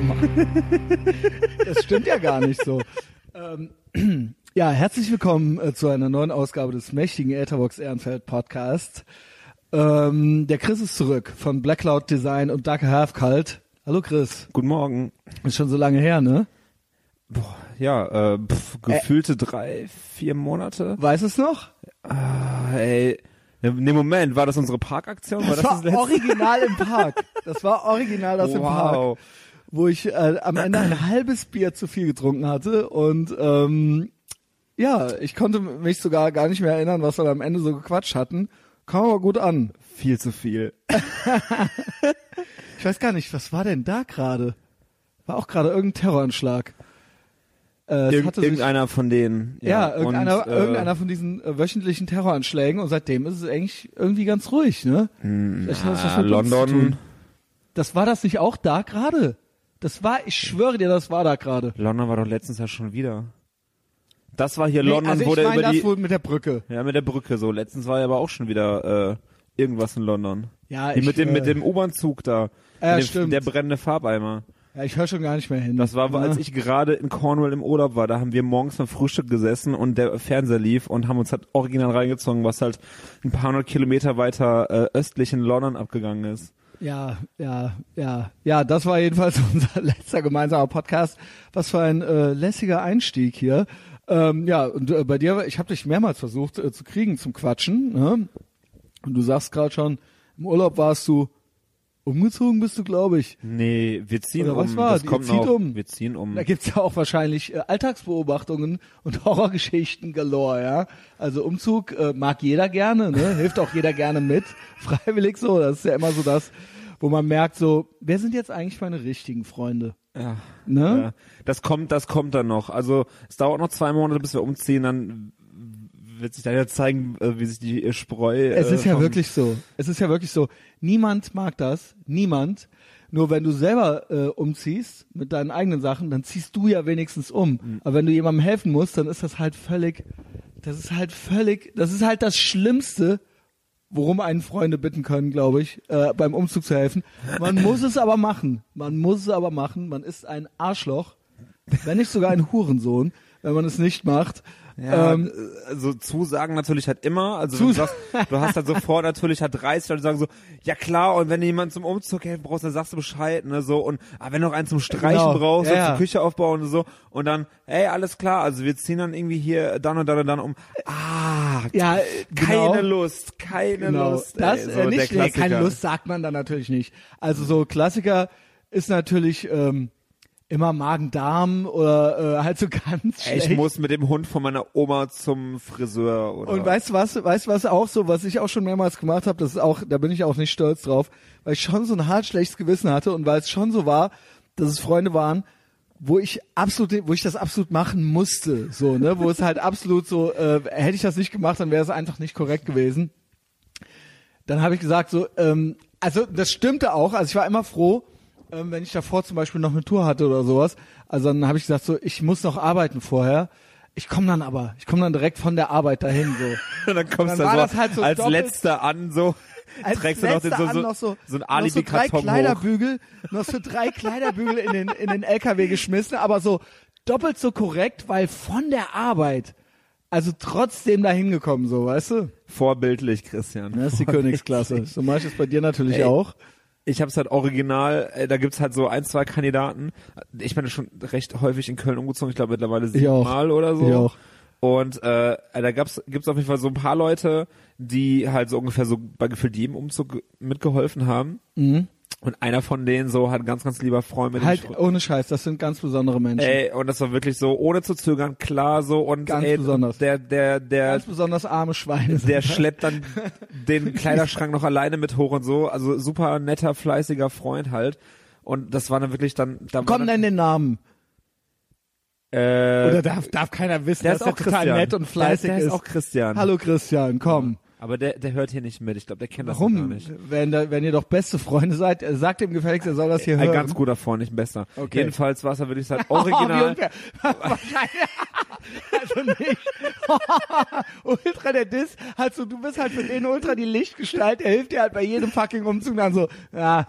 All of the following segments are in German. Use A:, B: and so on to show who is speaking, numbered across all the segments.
A: Das stimmt ja gar nicht so. Ähm, ja, herzlich willkommen äh, zu einer neuen Ausgabe des mächtigen Etherbox Ehrenfeld Podcasts. Ähm, der Chris ist zurück von Black Cloud Design und Dark Half Cult. Hallo Chris.
B: Guten Morgen.
A: Ist schon so lange her, ne?
B: Boah, ja, äh, pf, gefühlte drei, vier Monate.
A: Weiß es noch?
B: Ah, ey. Ne, Moment, war das unsere Parkaktion?
A: Das,
B: das
A: war
B: letzte?
A: original im Park. Das war original das im Park,
B: Wow.
A: Wo ich äh, am Ende ein halbes Bier zu viel getrunken hatte und ähm, ja, ich konnte mich sogar gar nicht mehr erinnern, was wir am Ende so gequatscht hatten. Kam aber gut an.
B: Viel zu viel.
A: Ich weiß gar nicht, was war denn da gerade? War auch gerade irgendein Terroranschlag. Äh, es
B: Irgend,
A: hatte sich-
B: irgendeiner von denen.
A: ja, irgendeiner,
B: und, äh,
A: irgendeiner von diesen äh, wöchentlichen Terroranschlägen und seitdem ist es eigentlich irgendwie ganz ruhig, ne? Uns zu
B: London.
A: Das war das nicht auch da gerade? Das war, ich schwöre dir, das war da gerade.
B: London war doch letztens ja schon wieder. Das war hier
A: Nee,
B: London,
A: also
B: wo
A: ich
B: der über
A: das
B: die,
A: wohl mit der Brücke.
B: ja, mit der Brücke so. Letztens war ja aber auch schon wieder, äh, irgendwas in London.
A: Ja,
B: Die
A: ich,
B: mit dem,
A: äh,
B: mit dem U-Bahn-Zug da.
A: Ja,
B: dem,
A: stimmt.
B: Der brennende Farbeimer.
A: Ja, ich höre schon gar nicht mehr hin.
B: Das war,
A: ja.
B: als ich gerade in Cornwall im Urlaub war. Da haben wir morgens beim Frühstück gesessen und der Fernseher lief und haben uns halt original reingezogen, was halt ein paar hundert Kilometer weiter äh, östlich in London abgegangen ist.
A: Ja, ja, ja, ja, das war jedenfalls unser letzter gemeinsamer Podcast. Was für ein äh, lässiger Einstieg hier. Ähm, ja, und äh, bei dir, ich habe dich mehrmals versucht äh, zu kriegen zum Quatschen. Ne? Und du sagst gerade schon, im Urlaub warst du umgezogen, bist du, glaube ich.
B: Nee, wir ziehen
A: Oder
B: um.
A: was war?
B: Das
A: Ihr
B: kommt
A: zieht
B: noch.
A: um.
B: Wir ziehen um.
A: Da gibt's ja auch wahrscheinlich äh, Alltagsbeobachtungen und Horrorgeschichten galore, ja. Also Umzug äh, mag jeder gerne, ne? Hilft auch jeder gerne mit. Freiwillig so. Das ist ja immer so das, wo man merkt, so, wer sind jetzt eigentlich meine richtigen Freunde?
B: Ja.
A: Ne?
B: Ja. Das kommt, das kommt dann noch. Also es dauert noch zwei Monate, bis wir umziehen. Dann wird sich dann ja zeigen, äh, wie sich die äh, Spreu.
A: Es
B: äh,
A: ist ja wirklich so. Es ist ja wirklich so. Niemand mag das. Niemand. Nur wenn du selber äh, umziehst mit deinen eigenen Sachen, dann ziehst du ja wenigstens um.
B: Mhm.
A: Aber wenn du jemandem helfen musst, dann ist das halt völlig, das ist halt völlig, das ist halt das Schlimmste, worum einen Freunde bitten können, glaube ich, äh, beim Umzug zu helfen. Man muss es aber machen. Man muss es aber machen. Man ist ein Arschloch, wenn nicht sogar ein Hurensohn, wenn man es nicht macht.
B: Ja,
A: ähm,
B: äh, also Zusagen natürlich halt immer. Also du, sagst, du hast halt sofort natürlich halt 30 Leute sagen so, ja klar, und wenn du jemanden zum Umzug helfen brauchst, dann sagst du Bescheid, ne, so, und ah, wenn du noch einen zum Streichen
A: Genau,
B: brauchst,
A: ja, ja.
B: zur Küche aufbauen und so, und dann, hey, alles klar, also wir ziehen dann irgendwie hier dann und dann und dann um. Ah,
A: ja, äh, genau.
B: keine Lust, keine
A: genau.
B: Lust.
A: Das
B: ey,
A: äh,
B: so der
A: nicht, nee, keine Lust sagt man dann natürlich nicht. Also so Klassiker ist natürlich ähm, immer Magen-Darm oder äh, halt so ganz schlecht.
B: ich muss mit dem Hund von meiner Oma zum Friseur oder
A: und weißt du was, weißt du was auch so, was ich auch schon mehrmals gemacht habe, das ist auch, da bin ich auch nicht stolz drauf, weil ich schon so ein hart schlechtes Gewissen hatte und weil es schon so war, dass es Freunde waren, wo ich absolut, wo ich das absolut machen musste, so, ne, wo es halt absolut so, äh, hätte ich das nicht gemacht, dann wäre es einfach nicht korrekt gewesen. Dann habe ich gesagt, so, ähm, also das stimmte auch, also ich war immer froh, ähm, wenn ich davor zum Beispiel noch eine Tour hatte oder sowas. Also dann habe ich gesagt, so, ich muss noch arbeiten vorher. Ich komme dann aber, ich komme dann direkt von der Arbeit dahin so.
B: Und dann kommst du
A: war
B: so,
A: halt so
B: als
A: doppelt-
B: letzter an, so,
A: Als
B: trägst du noch den, so,
A: an
B: so,
A: noch so,
B: so ein
A: noch so drei. Kleiderbügel, noch so drei Kleiderbügel in den, in den LKW geschmissen, aber so doppelt so korrekt, weil von der Arbeit, also trotzdem dahin gekommen, so, weißt du?
B: Vorbildlich, Christian.
A: Das ist die Königsklasse. So mache ich es bei dir natürlich
B: Ey.
A: auch.
B: Ich habe es halt original, äh, da gibt's halt so ein, zwei Kandidaten. Ich bin schon recht häufig in Köln umgezogen, ich glaube mittlerweile siebenmal oder so.
A: Ich auch.
B: Und äh, da gab's gibt's auf jeden Fall so ein paar Leute, die halt so ungefähr so bei gefühlt jedem Umzug mitgeholfen haben.
A: Mhm.
B: Und einer von denen so hat ganz, ganz lieber Freund mit
A: Halt ohne Scheiß, das sind ganz besondere Menschen.
B: Ey, und das war wirklich so, ohne zu zögern, klar so und
A: Ganz
B: ey,
A: besonders.
B: der, der, der,
A: ganz besonders arme Schweine.
B: der schleppt dann den Kleiderschrank noch alleine mit hoch und so. Also super netter, fleißiger Freund halt. Und das war dann wirklich dann. Da war
A: Komm,
B: dann,
A: nenn den Namen.
B: äh,
A: Oder darf, darf keiner wissen,
B: der
A: dass
B: ist
A: er
B: auch
A: total
B: Christian.
A: nett und fleißig
B: der, der
A: ist.
B: ist auch Christian.
A: Hallo Christian, komm.
B: Aber der, der hört hier nicht mit. Ich glaube, der kennt das noch gar
A: Warum?
B: nicht.
A: Wenn, da, wenn ihr doch beste Freunde seid, sagt dem gefälligst, er soll das hier
B: Ein
A: hören.
B: ganz guter Freund, nicht ein bester.
A: Okay.
B: Jedenfalls war es wirklich halt
A: Oh,
B: original.
A: Wahrscheinlich. also nicht. Ultra der Diss, halt so, du bist halt für den Ultra die Lichtgestalt, er hilft dir halt bei jedem fucking Umzug dann so, ja,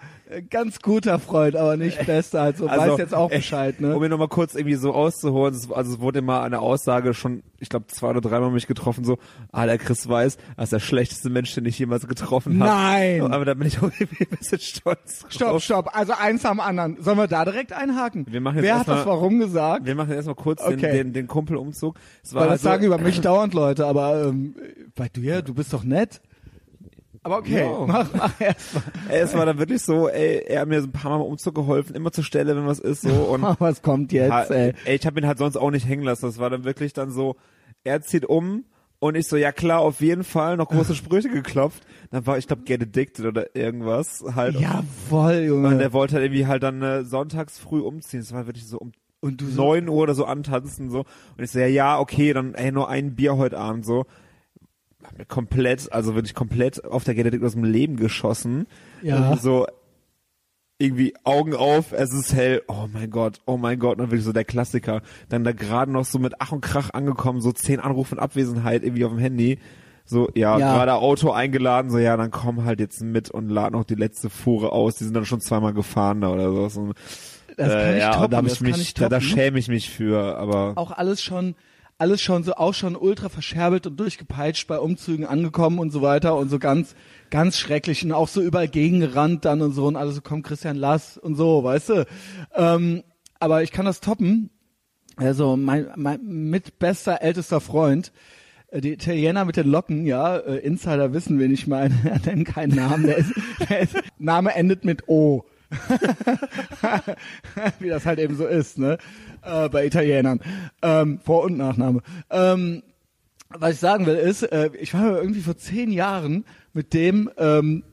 A: Ganz guter Freund, aber nicht bester, also, weiß jetzt auch
B: ey,
A: Bescheid, ne?
B: Um mir nochmal kurz irgendwie so auszuholen, es- also es wurde immer eine Aussage schon, ich glaube zwei oder dreimal mich getroffen, so, ah, der Chris weiß, er ist der schlechteste Mensch, den ich jemals getroffen habe.
A: Nein.
B: Aber da bin ich auch irgendwie ein bisschen stolz
A: Stopp,
B: drauf.
A: stopp, also eins am anderen. Sollen wir da direkt einhaken?
B: Wir machen jetzt
A: Wer hat
B: erstmal-
A: das warum gesagt?
B: Wir machen jetzt mal kurz den,
A: Okay.
B: den, den Kumpelumzug. Es war
A: Weil das
B: also,
A: sagen über mich dauernd Leute, aber ähm, bei dir, du bist doch nett. Aber okay,
B: Ja.
A: mach, mach erst mal.
B: ey, es war dann wirklich so, ey, er hat mir so ein paar Mal beim Umzug geholfen, immer zur Stelle, wenn was ist, so, und
A: Was kommt jetzt,
B: Ha-
A: ey?
B: ey, ich habe ihn halt sonst auch nicht hängen lassen. Das war dann wirklich dann so, er zieht um und ich so, ja klar, auf jeden Fall, noch große Sprüche geklopft. Dann war, ich glaube, Get Addicted oder irgendwas halt.
A: Jawohl,
B: Und
A: Junge.
B: der wollte halt irgendwie halt dann äh, sonntags früh umziehen. Das war wirklich so um
A: Und du so,
B: neun Uhr oder so antanzen so. Und ich so, ja, ja, okay, dann ey, nur ein Bier heute Abend so. Hab mir komplett, also wirklich komplett auf der Addicted aus dem Leben geschossen.
A: Ja.
B: So irgendwie Augen auf, es ist hell, oh mein Gott, oh mein Gott, und wirklich so der Klassiker. Dann da gerade noch so mit Ach und Krach angekommen, so zehn Anrufe in Abwesenheit irgendwie auf dem Handy. So, ja,
A: Ja.
B: gerade Auto eingeladen, so, ja, dann komm halt jetzt mit und lad noch die letzte Fuhre aus. Die sind dann schon zweimal gefahren da oder so. so
A: das kann ich
B: ja,
A: toppen,
B: da, hab
A: das
B: ich mich,
A: kann ich
B: da, da
A: toppen.
B: schäme ich mich für, aber
A: auch alles schon, alles schon so, auch schon ultra verscherbelt und durchgepeitscht bei Umzügen angekommen und so weiter und so ganz, ganz schrecklich und auch so überall gegengerannt dann und so und alles so, komm Christian, lass und so, weißt du. Ähm, aber ich kann das toppen. Also mein, mein mitbester ältester Freund, äh, die Italiener mit den Locken, ja, äh, Insider wissen, wen ich meine, er nennt keinen Namen, der ist, der ist, Name endet mit O. Wie das halt eben so ist, ne? Äh, bei Italienern. Ähm, Vor- und Nachname. Ähm, was ich sagen will ist, äh, ich war irgendwie vor zehn Jahren mit dem, ähm,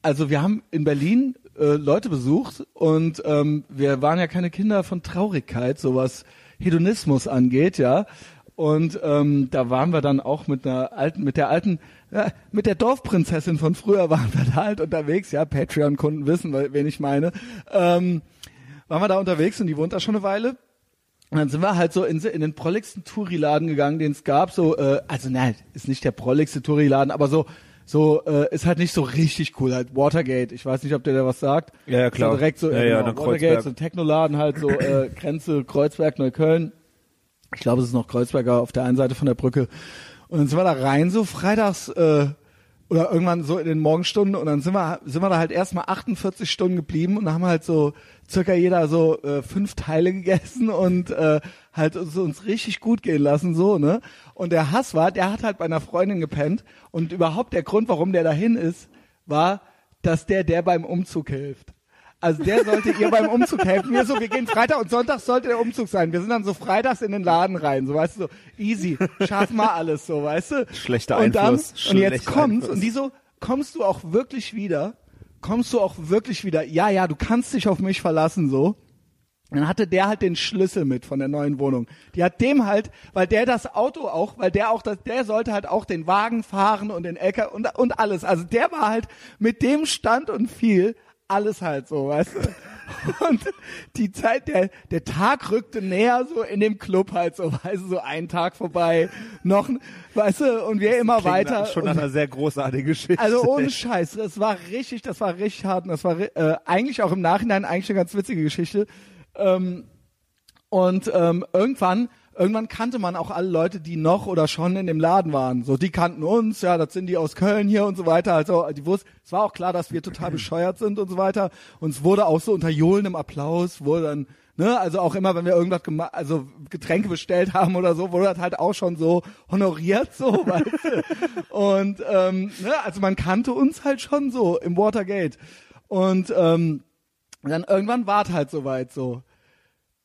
A: also wir haben in Berlin äh, Leute besucht und ähm, wir waren ja keine Kinder von Traurigkeit, so was Hedonismus angeht, ja. Und ähm, da waren wir dann auch mit einer alten, mit der alten, ja, mit der Dorfprinzessin von früher waren wir da halt unterwegs, ja, Patreon-Kunden wissen, we- wen ich meine. Ähm, waren wir da unterwegs und die wohnt da schon eine Weile. Und dann sind wir halt so in, in den prolligsten Touri-Laden gegangen, den es gab. So, äh, also nein, ist nicht der prolligste Touri-Laden, aber so, so äh, ist halt nicht so richtig cool. Halt Watergate. Ich weiß nicht, ob der da was sagt.
B: Ja, ja, klar.
A: So direkt so,
B: Ja, ja,
A: genau, Watergate,
B: Kreuzberg.
A: so ein Technoladen halt so äh, Grenze Kreuzberg Neukölln. Ich glaube, es ist noch Kreuzberger auf der einen Seite von der Brücke. Und dann sind wir da rein so freitags äh, oder irgendwann so in den Morgenstunden und dann sind wir sind wir da halt erstmal 48 Stunden geblieben und haben halt so circa jeder so äh, fünf Teile gegessen und äh, halt so uns richtig gut gehen lassen so ne? Und der Hass war der hat halt bei einer Freundin gepennt und überhaupt der Grund warum der dahin ist war dass der der beim Umzug hilft also der sollte ihr beim Umzug helfen. Wir so, wir gehen Freitag und Sonntag sollte der Umzug sein. Wir sind dann so freitags in den Laden rein, so weißt du, so easy, schaffen wir alles, so weißt du.
B: Schlechter
A: und dann,
B: Einfluss,
A: Und jetzt
B: schlechter
A: kommt's
B: Einfluss.
A: und die so, kommst du auch wirklich wieder? Kommst du auch wirklich wieder? Ja, ja, du kannst dich auf mich verlassen, so. Dann hatte der halt den Schlüssel mit von der neuen Wohnung. Die hat dem halt, weil der das Auto auch, weil der auch das, der sollte halt auch den Wagen fahren und den LKW und, und alles. Also der war halt mit dem Stand und viel alles halt so, weißt du. Und die Zeit, der, der Tag rückte näher so in dem Club halt so, weißt du, so ein Tag vorbei, noch, weißt du, und wir immer
B: Klingt
A: weiter.
B: schon nach einer sehr großartigen Geschichte.
A: also ohne Scheiß, das war richtig, das war richtig hart und das war äh, eigentlich auch im Nachhinein eigentlich eine ganz witzige Geschichte. Ähm, und ähm, irgendwann, irgendwann kannte man auch alle Leute, die noch oder schon in dem Laden waren. So, die kannten uns, ja, das sind die aus Köln hier und so weiter. Also, die wussten, es war auch klar, dass wir total bescheuert sind und so weiter. Und es wurde auch so unter johlendem Applaus, wurde dann, ne, also auch immer, wenn wir irgendwas gemacht, also Getränke bestellt haben oder so, wurde das halt auch schon so honoriert, so, weißt du. Und ähm, ne, also man kannte uns halt schon so im Watergate. Und ähm, dann irgendwann war es halt soweit so.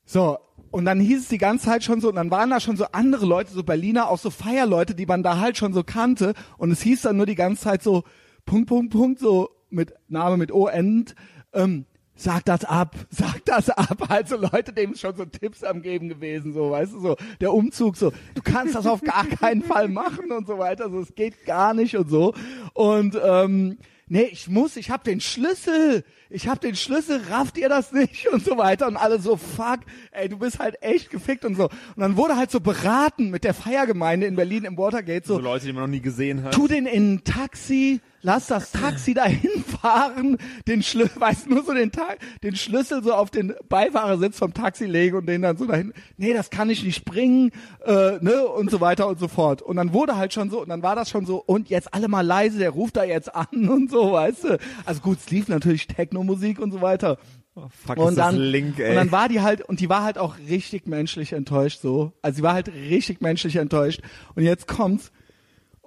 A: So, und dann hieß es die ganze Zeit schon so, und dann waren da schon so andere Leute, so Berliner, auch so Feierleute, die man da halt schon so kannte. Und es hieß dann nur die ganze Zeit so, Punkt, Punkt, Punkt, so mit Name mit O endend, ähm, sag das ab, sag das ab. Also Leute, dem schon so Tipps am Geben gewesen, so, weißt du, so, der Umzug, so, du kannst das auf gar keinen Fall machen und so weiter, so, es geht gar nicht und so. Und, ähm, nee, ich muss, ich hab den Schlüssel, ich hab den Schlüssel, rafft ihr das nicht und so weiter und alle so, fuck, ey, du bist halt echt gefickt und so. Und dann wurde halt so beraten mit der Feiergemeinde in Berlin im Watergate, so,
B: so Leute, die man noch nie gesehen hat.
A: tu den in ein Taxi, lass das Taxi dahin fahren, den Schlüssel, weißt nur so den Tag, den Schlüssel so auf den Beifahrersitz vom Taxi legen und den dann so dahin, nee, das kann ich nicht bringen, äh, ne, und so weiter und so fort. Und dann wurde halt schon so, und dann war das schon so, und jetzt alle mal leise, der ruft da jetzt an und so, weißt du. Also gut, es lief natürlich Techno-Musik und so weiter.
B: Oh, fuck,
A: Und
B: ist
A: dann,
B: das Link, ey.
A: und dann war die halt, und die war halt auch richtig menschlich enttäuscht so. Also sie war halt richtig menschlich enttäuscht. Und jetzt kommt's.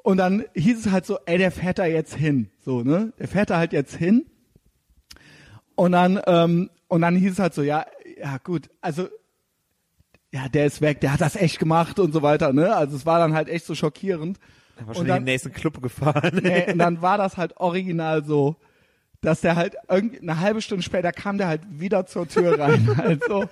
A: Und dann hieß es halt so, ey, der fährt da jetzt hin. So, ne? Der fährt da halt jetzt hin. Und dann, ähm, und dann hieß es halt so, ja, ja, gut, also, ja, der ist weg, der hat das echt gemacht und so weiter, ne? Also es war dann halt echt so schockierend.
B: Er war
A: und
B: schon in
A: dann-
B: den nächsten Club gefahren.
A: Nee, und dann war das halt original so, dass der halt irgendwie eine halbe Stunde später kam der halt wieder zur Tür rein, halt so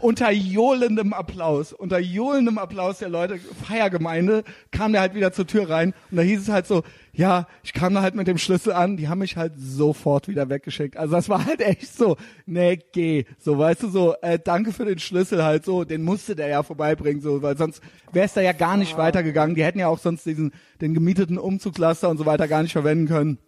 A: unter johlendem Applaus, unter johlendem Applaus der Leute Feiergemeinde kam der halt wieder zur Tür rein und da hieß es halt so, ja, ich kam da halt mit dem Schlüssel an, die haben mich halt sofort wieder weggeschickt. Also das war halt echt so, nee, geh, so weißt du so, äh, danke für den Schlüssel halt so, den musste der ja vorbeibringen so, weil sonst wäre es da ja gar nicht weitergegangen. Die hätten ja auch sonst diesen den gemieteten Umzugslaster und so weiter gar nicht verwenden können.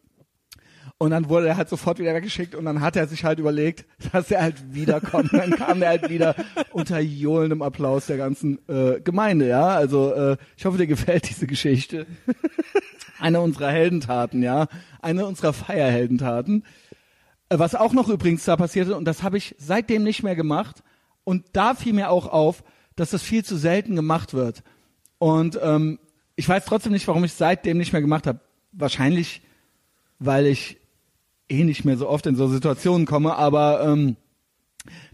A: Und dann wurde er halt sofort wieder weggeschickt und dann hat er sich halt überlegt, dass er halt wiederkommt. dann kam er halt wieder unter johlendem Applaus der ganzen äh, Gemeinde, ja. Also äh, ich hoffe, dir gefällt diese Geschichte. Eine unserer Heldentaten, ja. Eine unserer Feierheldentaten. Äh, Was auch noch übrigens da passierte, und das habe ich seitdem nicht mehr gemacht, und da fiel mir auch auf, dass das viel zu selten gemacht wird. Und ähm, ich weiß trotzdem nicht, warum ich seitdem nicht mehr gemacht habe. Wahrscheinlich, weil ich eh nicht mehr so oft in so Situationen komme, aber ähm,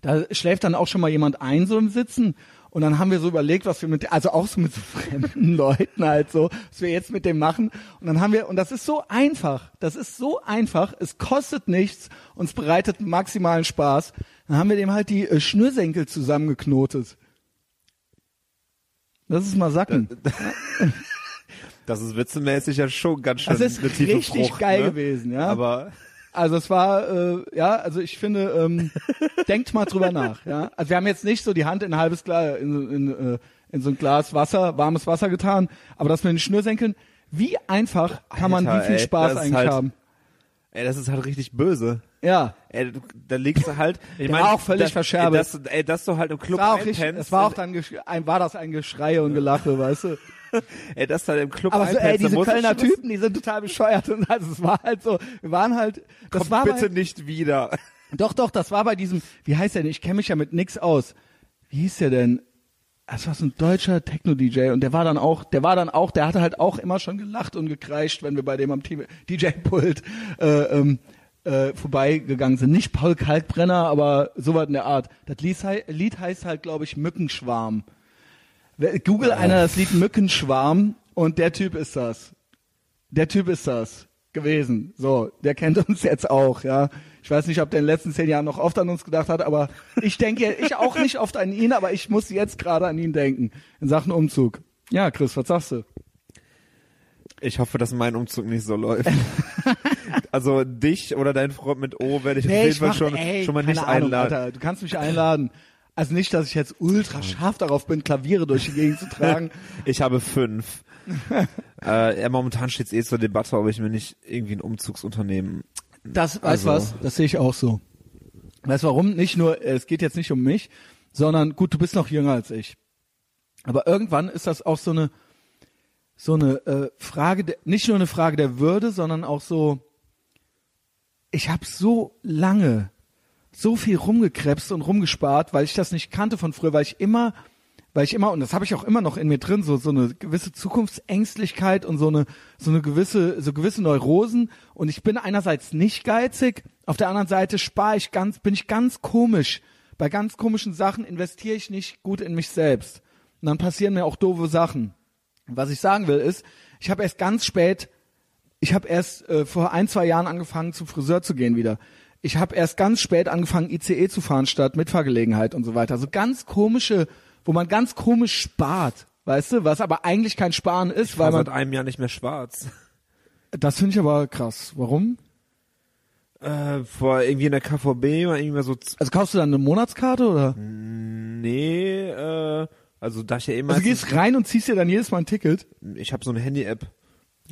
A: da schläft dann auch schon mal jemand ein so im Sitzen und dann haben wir so überlegt, was wir mit, also auch so mit so fremden Leuten halt so, was wir jetzt mit dem machen und dann haben wir, und das ist so einfach, das ist so einfach, es kostet nichts und es bereitet maximalen Spaß, dann haben wir dem halt die äh, Schnürsenkel zusammengeknotet. Das ist mal sacken.
B: Das ist witzemäßig ja schon ganz schön
A: Das ist richtig
B: Frucht,
A: geil
B: ne?
A: gewesen, ja.
B: Aber
A: Also es war, äh, ja, also ich finde, ähm, denkt mal drüber nach, ja. Also wir haben jetzt nicht so die Hand in ein halbes Glas, in, in, äh, in so ein Glas Wasser, warmes Wasser getan, aber das mit den Schnürsenkeln, wie einfach kann man
B: Alter,
A: wie viel
B: ey,
A: Spaß
B: das
A: eigentlich
B: halt-
A: haben?
B: ey, das ist halt richtig böse.
A: Ja.
B: Ey, du, da liegst du halt. Ich
A: Der
B: mein,
A: war auch völlig
B: da,
A: verscherbelt.
B: Ey, dass, ey, dass du halt im
A: Es
B: Club
A: war auch richtig, es war auch dann, ein, war das ein Geschrei und Gelache, weißt du?
B: ey, dass du halt im Club
A: Aber so, ey,
B: da
A: diese Kölner Typen, die sind total bescheuert und also es war halt so, wir waren halt, das
B: Komm
A: war
B: bitte
A: bei,
B: nicht wieder.
A: Doch, doch, das war bei diesem, wie heißt der denn? Ich kenne mich ja mit nix aus. Wie hieß der denn? Das war so ein deutscher Techno-DJ und der war dann auch, der war dann auch, der hatte halt auch immer schon gelacht und gekreischt, wenn wir bei dem am DJ-Pult äh, ähm, äh, vorbeigegangen sind. Nicht Paul Kalkbrenner, aber sowas in der Art. Das Lied, Lied heißt halt, glaube ich, Mückenschwarm. Google einer das Lied Mückenschwarm und der Typ ist das. Der Typ ist das gewesen. So, der kennt uns jetzt auch, ja. Ich weiß nicht, ob der in den letzten zehn Jahren noch oft an uns gedacht hat, aber ich denke, ich auch nicht oft an ihn, aber ich muss jetzt gerade an ihn denken in Sachen Umzug. Ja, Chris, was sagst du?
B: Ich hoffe, dass mein Umzug nicht so läuft. also dich oder dein Freund mit O werde ich auf jeden Fall
A: mach-
B: schon,
A: ey,
B: schon mal nicht
A: Ahnung,
B: einladen.
A: Alter. Du kannst mich einladen. Also nicht, dass ich jetzt ultra scharf darauf bin, Klaviere durch die Gegend zu tragen.
B: Ich habe fünf. äh, momentan steht es eh zur Debatte, ob ich mir nicht irgendwie ein Umzugsunternehmen.
A: Das, weißt
B: Also-
A: was? Das sehe ich auch so. Weißt du warum? Nicht nur, es geht jetzt nicht um mich, sondern gut, du bist noch jünger als ich. Aber irgendwann ist das auch so eine, so eine äh, Frage, der, nicht nur eine Frage der Würde, sondern auch so, ich habe so lange so viel rumgekrebst und rumgespart, weil ich das nicht kannte von früher, weil ich immer, weil ich immer, und das habe ich auch immer noch in mir drin, so, so eine gewisse Zukunftsängstlichkeit und so eine, so eine gewisse, so gewisse Neurosen. Und ich bin einerseits nicht geizig, auf der anderen Seite spare ich ganz, bin ich ganz komisch. Bei ganz komischen Sachen investiere ich nicht gut in mich selbst. Und dann passieren mir auch doofe Sachen. Was ich sagen will ist, ich habe erst ganz spät ich habe erst äh, vor ein, zwei Jahren angefangen, zum Friseur zu gehen wieder. Ich habe erst ganz spät angefangen, ICE zu fahren statt Mitfahrgelegenheit und so weiter. So ganz komische, wo man ganz komisch spart, weißt du, was aber eigentlich kein Sparen ist, weil
B: War
A: man.
B: seit einem Jahr nicht mehr schwarz.
A: Das finde ich aber krass. Warum?
B: Äh, vor irgendwie in der KVB war irgendwie mal so,
A: Also kaufst du dann eine Monatskarte oder?
B: nee, äh, also da ich ja immer,
A: Also du gehst rein und ziehst dir dann jedes Mal ein Ticket.
B: ich habe so eine Handy-App.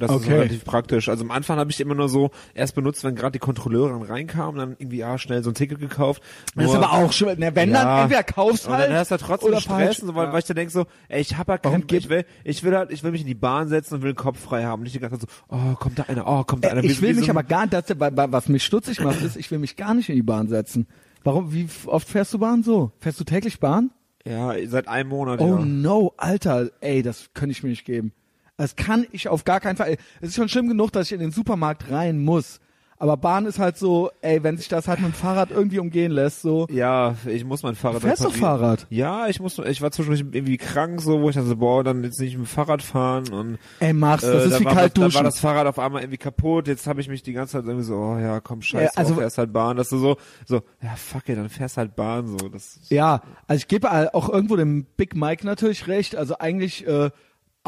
B: Das ist
A: Okay.
B: relativ praktisch. Also am Anfang habe ich immer nur so erst benutzt, wenn gerade die Kontrolleure dann reinkamen, dann irgendwie ja schnell so ein Ticket gekauft.
A: Das ist
B: Nur-
A: aber auch schon, ne, wenn
B: Ja.
A: dann entweder kaufst
B: und
A: halt
B: dann hast du halt trotzdem
A: oder
B: Stress, so, weil,
A: Ja.
B: weil ich dann denk so, ey, ich hab ja
A: Warum
B: keinen, ich will, ich will halt, ich will mich in die Bahn setzen und will den Kopf frei haben. Nicht die ganze Zeit so, oh, kommt da einer, oh, kommt da einer.
A: Äh, ich will mich
B: so
A: aber gar das, bei- bei- was mich stutzig macht, ist, ich will mich gar nicht in die Bahn setzen. Warum, wie oft fährst du Bahn so? Fährst du täglich Bahn?
B: Ja, seit einem Monat,
A: Oh
B: ja.
A: no, Alter, ey, das könnte ich mir nicht geben. Das kann ich auf gar keinen Fall. Es ist schon schlimm genug, dass ich in den Supermarkt rein muss. Aber Bahn ist halt so, ey, wenn sich das halt mit dem Fahrrad irgendwie umgehen lässt, so.
B: Ja, ich muss mein Fahrrad
A: Du fährst doch
B: reparieren.
A: Fahrrad.
B: Ja, ich muss, ich war zwischendurch irgendwie krank, so, wo ich dachte, boah, dann jetzt nicht mit dem Fahrrad fahren und
A: Ey, mach's, das
B: äh,
A: ist
B: dann
A: wie kalt
B: Dann war
A: duschen.
B: das Fahrrad auf einmal irgendwie kaputt. Jetzt habe ich mich die ganze Zeit irgendwie so, oh ja, komm, scheiß
A: Ja,
B: also, fährst halt Bahn. Dass du so, so, ja, fuck it, dann fährst halt Bahn, so. Das,
A: Ja, also ich gebe auch irgendwo dem Big Mike natürlich recht. Also eigentlich äh,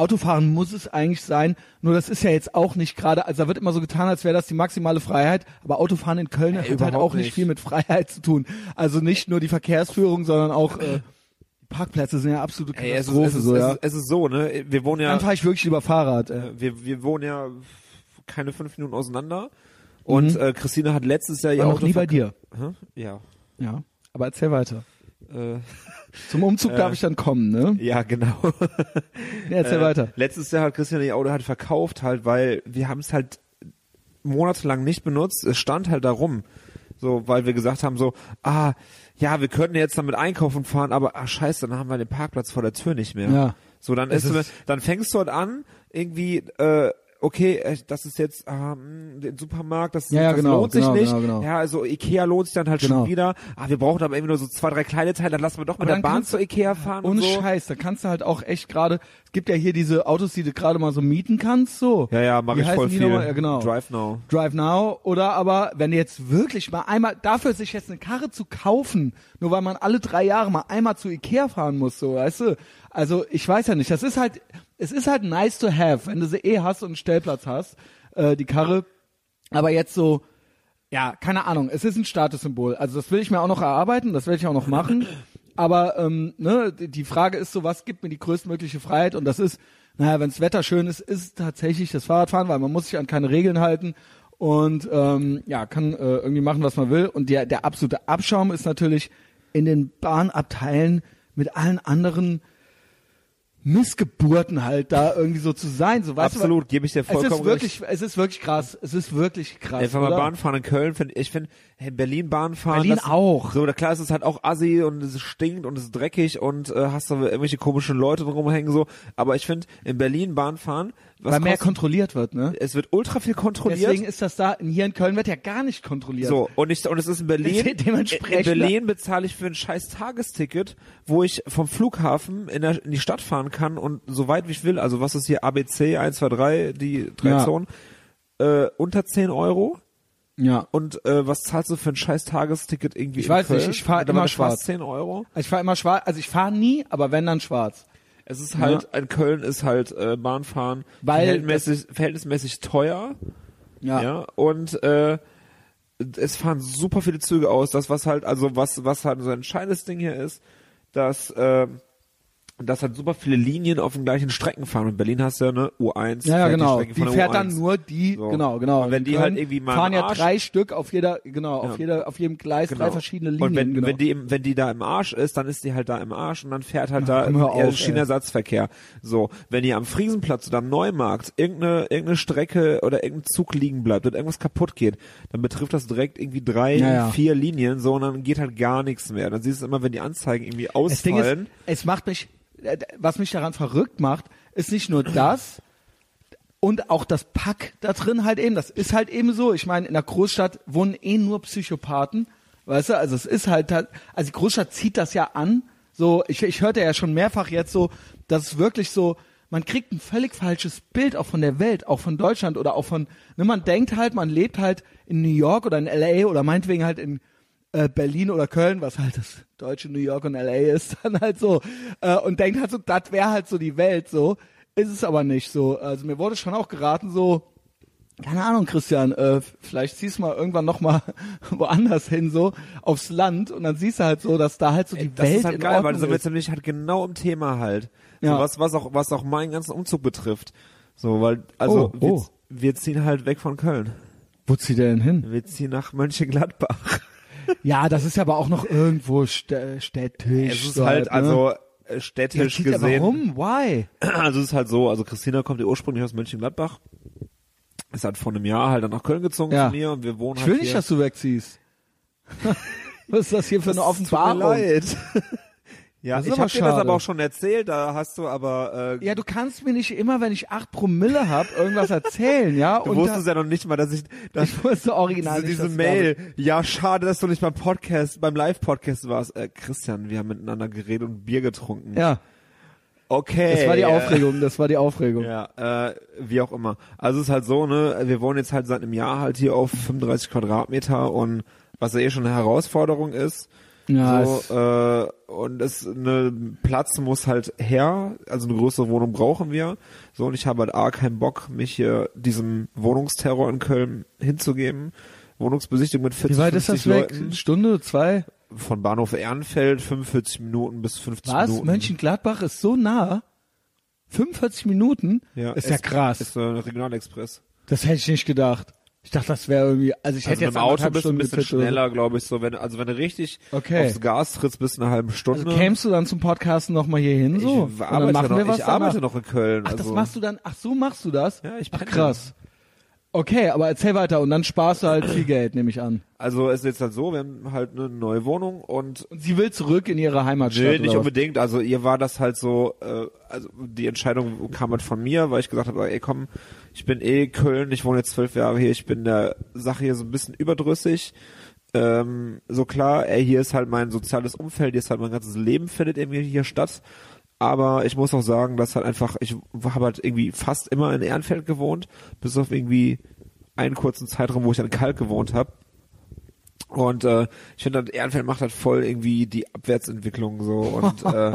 A: Autofahren muss es eigentlich sein. Nur das ist ja jetzt auch nicht gerade. Also da wird immer so getan, als wäre das die maximale Freiheit. Aber Autofahren in Köln hat halt auch nicht viel mit Freiheit zu tun. Also nicht nur die Verkehrsführung, sondern auch äh, Parkplätze sind ja absolute
B: ey, es ist,
A: Katastrophe.
B: es, ist,
A: so,
B: es,
A: ja.
B: ist, es ist so, ne? Wir wohnen ja,
A: Dann fahre ich wirklich lieber Fahrrad. Äh.
B: wir, wir wohnen ja keine fünf Minuten auseinander. Und äh, Christine hat letztes Jahr ihr
A: War noch
B: Auto
A: nie bei dir.
B: Hä? Ja.
A: Ja. Aber erzähl weiter.
B: Äh,
A: Zum Umzug darf ich dann kommen, ne?
B: ja, genau.
A: Ja, erzähl
B: Äh,
A: weiter.
B: Letztes Jahr hat Christian ihr Auto halt verkauft halt, weil wir haben es halt monatelang nicht benutzt. Es stand halt da rum. So, weil wir gesagt haben so, ah, ja, wir könnten jetzt damit einkaufen fahren, aber ah scheiße, dann haben wir den Parkplatz vor der Tür nicht mehr.
A: Ja.
B: So, dann ist,
A: ist-
B: dann fängst du halt an, irgendwie, äh, okay, äh, das ist jetzt ähm, den Supermarkt, das,
A: Ja, ja,
B: das
A: genau,
B: lohnt sich
A: genau,
B: nicht.
A: genau, genau.
B: Ja, also Ikea lohnt sich dann halt
A: Genau.
B: schon wieder. Ah, wir brauchen aber irgendwie nur so zwei, drei kleine Teile, dann lassen wir doch mit der Bahn zur Ikea fahren
A: Ohne
B: und so.
A: Scheiß, da kannst du halt auch echt gerade, es gibt ja hier diese Autos, die du gerade mal so mieten kannst, so.
B: Ja, ja, mach
A: Wie
B: ich voll viel.
A: Ja, genau.
B: Drive Now.
A: Drive Now oder aber wenn du jetzt wirklich mal einmal dafür sich jetzt eine Karre zu kaufen, nur weil man alle drei Jahre mal einmal zu Ikea fahren muss, so, weißt du? Also ich weiß ja nicht, das ist halt, es ist halt nice to have, wenn du sie eh hast und einen Stellplatz hast, äh, die Karre. Aber jetzt so, ja, keine Ahnung, es ist ein Statussymbol. Also das will ich mir auch noch erarbeiten, das werde ich auch noch machen. Aber ähm, ne, die Frage ist so, was gibt mir die größtmögliche Freiheit? Und das ist, naja, wenn das Wetter schön ist, ist tatsächlich das Fahrradfahren, weil man muss sich an keine Regeln halten und ähm, ja, kann äh, irgendwie machen, was man will. Und der, der absolute Abschaum ist natürlich in den Bahnabteilen mit allen anderen Missgeburten halt da irgendwie so zu sein. So, weißt
B: Absolut, gebe ich dir
A: es
B: vollkommen
A: ist wirklich, es ist wirklich krass. Es ist wirklich krass.
B: Einfach mal? Bahn fahren in Köln, find, ich finde, in Berlin Bahn fahren.
A: Berlin
B: das,
A: auch.
B: So, da klar ist es halt auch assi und es stinkt und es ist dreckig und äh, hast da irgendwelche komischen Leute drumhängen so. Aber ich finde, in Berlin Bahn fahren, was
A: weil mehr
B: kostet,
A: kontrolliert wird, ne?
B: es wird ultra viel kontrolliert.
A: Deswegen ist das da, hier in Köln wird ja gar nicht kontrolliert.
B: So, und ich, und es ist in Berlin, in
A: Dementsprechend-
B: Berlin bezahle ich für ein scheiß Tagesticket, wo ich vom Flughafen in, der, in die Stadt fahren kann und so weit wie ich will, also was ist hier ABC 1, 2, 3, die drei
A: Ja.
B: Zonen, äh, unter 10 Euro.
A: Ja.
B: Und äh, was zahlst du für ein scheiß Tagesticket irgendwie
A: Ich
B: in
A: weiß
B: Köln?
A: nicht, ich fahr
B: Und
A: immer schwarz.
B: fast 10 Euro.
A: Ich fahre immer schwarz, also ich fahre nie, aber wenn dann schwarz.
B: Es ist halt, in Köln ist halt äh, Bahnfahren
A: Weil
B: verhältnismäßig, verhältnismäßig teuer.
A: Ja.
B: ja und äh, es fahren super viele Züge aus. Das was halt also was was halt so ein entscheidendes Ding hier ist, dass äh, dass halt super viele Linien auf den gleichen Strecken fahren. Und in Berlin hast du ja eine U1.
A: Ja, ja, genau. Die
B: der
A: fährt
B: U1.
A: dann nur die,
B: So.
A: genau, genau.
B: Und wenn die
A: Köln
B: halt irgendwie mal
A: fahren ja
B: Arsch-
A: drei Stück auf jeder, genau, auf
B: Ja.
A: jeder, auf jedem Gleis drei verschiedene Linien.
B: Und wenn,
A: genau.
B: wenn die im, wenn die da im Arsch ist, dann ist die halt da im Arsch und dann fährt halt da
A: hör
B: eher
A: auf,
B: Schienenersatzverkehr. So, wenn die am Friesenplatz oder am Neumarkt irgendeine, irgendeine Strecke oder irgendein Zug liegen bleibt und irgendwas kaputt geht, dann betrifft das direkt irgendwie drei,
A: Ja,
B: vier Linien, so und dann geht halt gar nichts mehr. Dann siehst du immer, wenn die Anzeigen irgendwie
A: das Ding ist,
B: ausfallen.
A: es macht mich, was mich daran verrückt macht, ist nicht nur das und auch das Pack da drin halt eben. Das ist halt eben so. Ich meine, in der Großstadt wohnen eh nur Psychopathen. Weißt du, also es ist halt, halt also die Großstadt zieht das ja an. So, ich, ich hörte ja schon mehrfach jetzt so, dass es wirklich so, man kriegt ein völlig falsches Bild auch von der Welt, auch von Deutschland oder auch von, ne, man denkt halt, man lebt halt in New York oder in LA oder meinetwegen halt in äh, Berlin oder Köln, was halt das deutsche New York und LA ist, dann halt so, äh, und denkt halt so, das wäre halt so die Welt, so. Ist es aber nicht so. Also mir wurde schon auch geraten, so, keine Ahnung, Christian, äh, vielleicht ziehst du mal irgendwann noch mal woanders hin, so, aufs Land und dann siehst du halt so, dass da halt so die
B: Das
A: Welt
B: ist halt
A: in
B: geil, weil
A: Ordnung
B: das sind wir
A: ist.
B: jetzt nämlich halt genau im Thema halt. So
A: Ja.
B: was, was auch, was auch meinen ganzen Umzug betrifft. So, weil, also,
A: Oh,
B: wir,
A: oh.
B: wir ziehen halt weg von Köln.
A: Wo zieht der denn hin?
B: Wir ziehen nach Mönchengladbach.
A: Ja, das ist ja aber auch noch irgendwo stä städtisch.
B: Es ist
A: so
B: halt,
A: ne?
B: also, äh,
A: ja,
B: städtisch
A: er-
B: gesehen.
A: Warum? Why?
B: Also es ist halt so, also Christina kommt ja ursprünglich aus Mönchengladbach. Ist halt vor einem Jahr halt dann nach Köln gezogen
A: Ja.
B: zu mir und wir wohnen
A: Ich
B: halt
A: will nicht,
B: hier.
A: dass du wegziehst. Was ist das hier für eine
B: Das tut mir
A: Offenbarung?
B: leid. Ja,
A: Das
B: ich habe dir das aber auch schon erzählt, da hast du aber äh,
A: Ja, du kannst mir nicht immer, wenn ich acht Promille hab, irgendwas erzählen, ja?
B: du
A: und
B: wusstest
A: da,
B: ja noch nicht mal, dass ich dass
A: ich wusste original
B: diese, diese Mail. Ja, schade, dass du nicht beim Podcast, beim Live-Podcast warst. Äh, Christian, wir haben miteinander geredet und Bier getrunken.
A: Ja,
B: Okay.
A: das war die
B: äh,
A: Aufregung, das war die Aufregung.
B: Ja, äh, wie auch immer. Also es ist halt so, ne, wir wohnen jetzt halt seit einem Jahr halt hier auf 35 Quadratmeter und was ja eh schon eine Herausforderung ist.
A: Ja,
B: so, äh, und es ne Platz muss halt her, also eine größere Wohnung brauchen wir. So und ich habe halt A keinen Bock, mich hier diesem Wohnungsterror in Köln hinzugeben. Wohnungsbesichtigung mit 40,
A: Wie weit ist
B: 50
A: das weg?
B: Leuten.
A: Stunde, zwei?
B: Von Bahnhof Ehrenfeld 45 Minuten bis 50
A: Was?
B: Minuten.
A: Mönchengladbach ist so nah? 45 Minuten?
B: Ja,
A: ist ja
B: es-
A: krass.
B: Ist so ein Regionalexpress.
A: das hätte ich nicht gedacht. Ich dachte, das wäre irgendwie, also ich
B: Also
A: hätte
B: mit
A: jetzt
B: dem Auto bist du ein bisschen schneller, glaube ich, so wenn also wenn du richtig
A: Okay.
B: aufs Gas trittst, bist du eine halbe Stunde.
A: Also kämst du dann zum Podcasten noch mal hier hin so?
B: ich arbeite,
A: machen
B: noch,
A: wir was
B: ich arbeite
A: danach?
B: noch in Köln.
A: Ach,
B: also,
A: das machst du dann, ach so machst du das?
B: Ja, ich pendel.
A: krass. Okay, aber erzähl weiter und dann sparst du halt viel Geld, nehme ich an.
B: Also es ist jetzt halt so, wir haben halt eine neue Wohnung und
A: Und sie will zurück in ihre Heimatstadt.
B: Nee, nicht unbedingt. Also ihr war das halt so, äh, also die Entscheidung kam halt von mir, weil ich gesagt habe, ey komm, ich bin eh Köln, ich wohne jetzt zwölf Jahre hier, ich bin der Sache hier so ein bisschen überdrüssig. Ähm, so klar, ey, hier ist halt mein soziales Umfeld, hier ist halt mein ganzes Leben findet irgendwie hier statt. Aber ich muss auch sagen, dass halt einfach, ich habe halt irgendwie fast immer in Ehrenfeld gewohnt, bis auf irgendwie einen kurzen Zeitraum, wo ich an Kalk gewohnt habe. Und äh, ich finde, halt, Ehrenfeld macht halt voll irgendwie die Abwärtsentwicklung so und äh,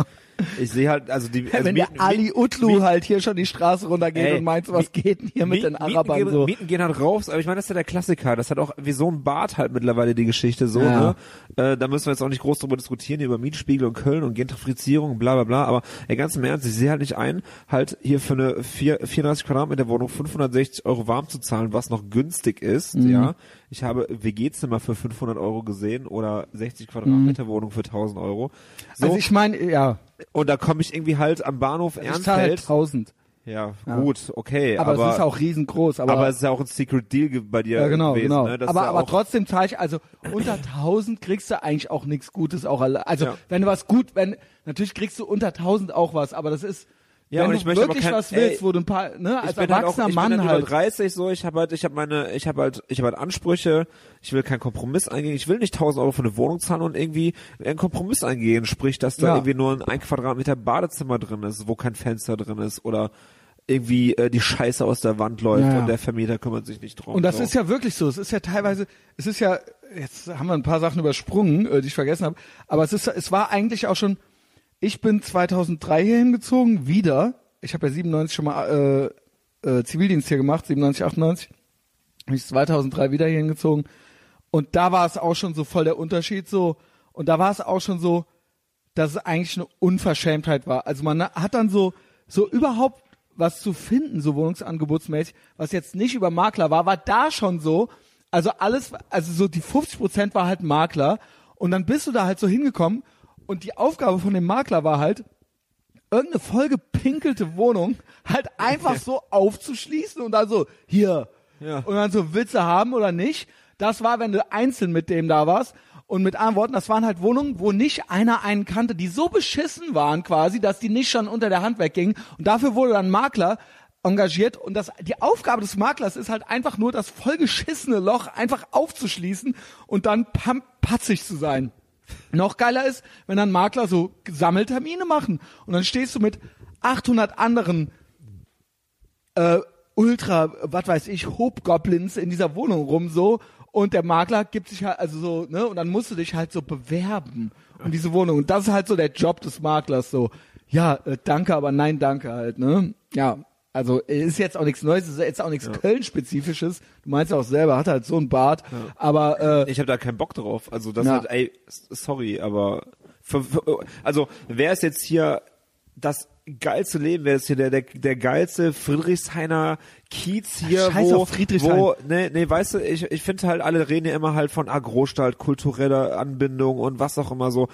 B: ich sehe halt, also die also
A: Wenn der
B: Mieten-
A: Ali
B: Mieten-
A: Utlu
B: Mieten-
A: halt hier schon die Straße runtergeht
B: Ey,
A: und meint, was
B: Mi-
A: geht denn hier mit
B: Mieten-
A: den Arabern
B: Mieten
A: so?
B: Mieten gehen halt raus, aber ich meine, das ist ja der Klassiker. Das hat auch wie so ein Bad halt mittlerweile die Geschichte so,
A: Ja.
B: ne? Äh, da müssen wir jetzt auch nicht groß drüber diskutieren, hier über Mietspiegel und Köln und Gentrifizierung und bla bla bla, aber ey, ganz im Ernst, ich sehe halt nicht ein, halt hier für eine vier, 34 Quadratmeter Wohnung 560 Euro warm zu zahlen, was noch günstig ist,
A: Mhm.
B: ja. Ich habe WG-Zimmer für 500 Euro gesehen oder 60 Quadratmeter Wohnung für 1000 Euro. So,
A: Mhm. Also ich meine, ja,
B: und da komme ich irgendwie halt am Bahnhof
A: ich zahle halt
B: Ernstfeld.
A: 1000.
B: Ja,
A: Ja.
B: gut, okay,
A: Aber,
B: aber,
A: es ist auch riesengroß. Aber,
B: aber es ist ja auch ein Secret Deal bei dir
A: ja, genau,
B: gewesen.
A: genau.
B: Ne? Das
A: aber
B: ja
A: aber trotzdem zahle ich, also unter 1000 kriegst du eigentlich auch nichts Gutes auch alle. Also
B: Ja.
A: wenn du was gut, wenn, natürlich kriegst du unter 1000 auch was, aber das ist,
B: Ja,
A: wenn
B: und
A: du
B: ich möchte aber
A: wirklich
B: kein-
A: was willst,
B: ey,
A: wo du ein paar, ne, als
B: ich bin halt auch,
A: erwachsener
B: ich
A: Mann
B: bin halt,
A: halt.
B: über 30 so, ich habe halt, ich habe meine, ich habe halt, ich habe halt Ansprüche, ich will keinen Kompromiss eingehen, ich will nicht 1000 Euro für eine Wohnung zahlen und irgendwie einen Kompromiss eingehen, sprich, dass da
A: Ja.
B: irgendwie nur ein, ein Quadratmeter Badezimmer drin ist, wo kein Fenster drin ist oder irgendwie äh, die Scheiße aus der Wand läuft
A: Ja, ja.
B: und der Vermieter kümmert sich nicht drum.
A: Und das
B: so.
A: ist ja wirklich so. Es ist ja teilweise, es ist ja, jetzt haben wir ein paar Sachen übersprungen, äh, die ich vergessen habe, aber es ist, es war eigentlich auch schon, ich bin 2003 hier hingezogen, wieder. Ich habe ja 97 schon mal äh, äh, Zivildienst hier gemacht, 97, 98. Bin ich 2003 wieder hier hingezogen. Und da war es auch schon so voll der Unterschied so. Und da war es auch schon so, dass es eigentlich eine Unverschämtheit war. Also man hat dann so, so überhaupt was zu finden, so wohnungsangebotsmäßig, was jetzt nicht über Makler war, war da schon so. Also alles, also so die 50 Prozent war halt Makler. Und dann bist du da halt so hingekommen. Und die Aufgabe von dem Makler war halt, irgendeine vollgepinkelte Wohnung halt einfach so aufzuschließen und dann so, hier.
B: Ja.
A: Und dann so, willst du haben oder nicht? Das war, wenn du einzeln mit dem da warst. Und mit anderen Worten, das waren halt Wohnungen, wo nicht einer einen kannte, die so beschissen waren quasi, dass die nicht schon unter der Hand weggingen. Und dafür wurde dann Makler engagiert und das, die Aufgabe des Maklers ist halt einfach nur das vollgeschissene Loch einfach aufzuschließen und dann patzig zu sein. Noch geiler ist, wenn dann Makler so Sammeltermine machen und dann stehst du mit 800 anderen äh, Ultra, was weiß ich, Hobgoblins in dieser Wohnung rum so und der Makler gibt sich halt also so, ne, und dann musst du dich halt so bewerben um diese Wohnung und das ist halt so der Job des Maklers so. Ja, äh, danke, aber nein, danke halt, ne? Ja, also ist jetzt auch nichts Neues, ist jetzt auch nichts Köln-spezifisches. Du meinst ja auch selber, hat halt so ein Bart, aber äh,
B: ich habe da keinen Bock drauf. Also das
A: Ja.
B: halt, ey, sorry, aber für, für, also wer ist jetzt hier das geilste Leben wäre es hier, der, der, der geilste Friedrichshainer Kiez hier,
A: Scheiß
B: wo,
A: auf Friedrichshain.
B: wo, nee, nee, weißt du, ich, ich finde halt, alle reden ja immer halt von Agrostalt, kultureller Anbindung und was auch immer so.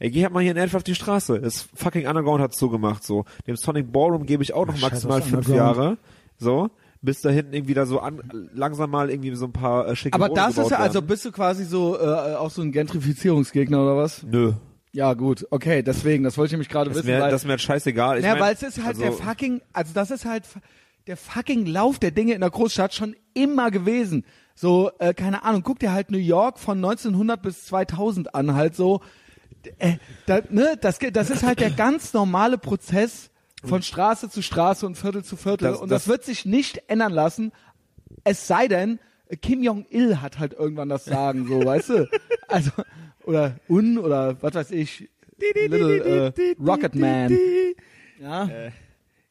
B: Ey, geh halt mal hier in Elf auf die Straße. Das fucking Underground hat zugemacht, so. Dem Sonic Ballroom gebe ich auch noch
A: Ach,
B: maximal fünf
A: Underground.
B: Jahre. So. Bis da hinten irgendwie da so an, langsam mal irgendwie so ein paar äh, schicke
A: Aber
B: Wohnungen
A: das ist ja, also bist du quasi so äh, auch so ein Gentrifizierungsgegner oder was?
B: Nö.
A: Ja, gut, okay, deswegen, das wollte ich nämlich gerade wissen,
B: mir,
A: weil,
B: das ist mir halt scheißegal. Ich
A: ja,
B: mein,
A: weil es ist halt
B: also,
A: der fucking, also das ist halt der fucking Lauf der Dinge in der Großstadt schon immer gewesen. So, äh, keine Ahnung, guck dir halt New York von 1900 bis 2000 an, halt so, äh, da, ne, das, das ist halt der ganz normale Prozess von Straße zu Straße und Viertel zu Viertel
B: Das-
A: und das,
B: das-
A: wird sich nicht ändern lassen, es sei denn, äh, Kim Jong-il hat halt irgendwann das Sagen, so, weißt du? Also, oder Un oder was weiß ich, Little äh, Rocket Man. Ja.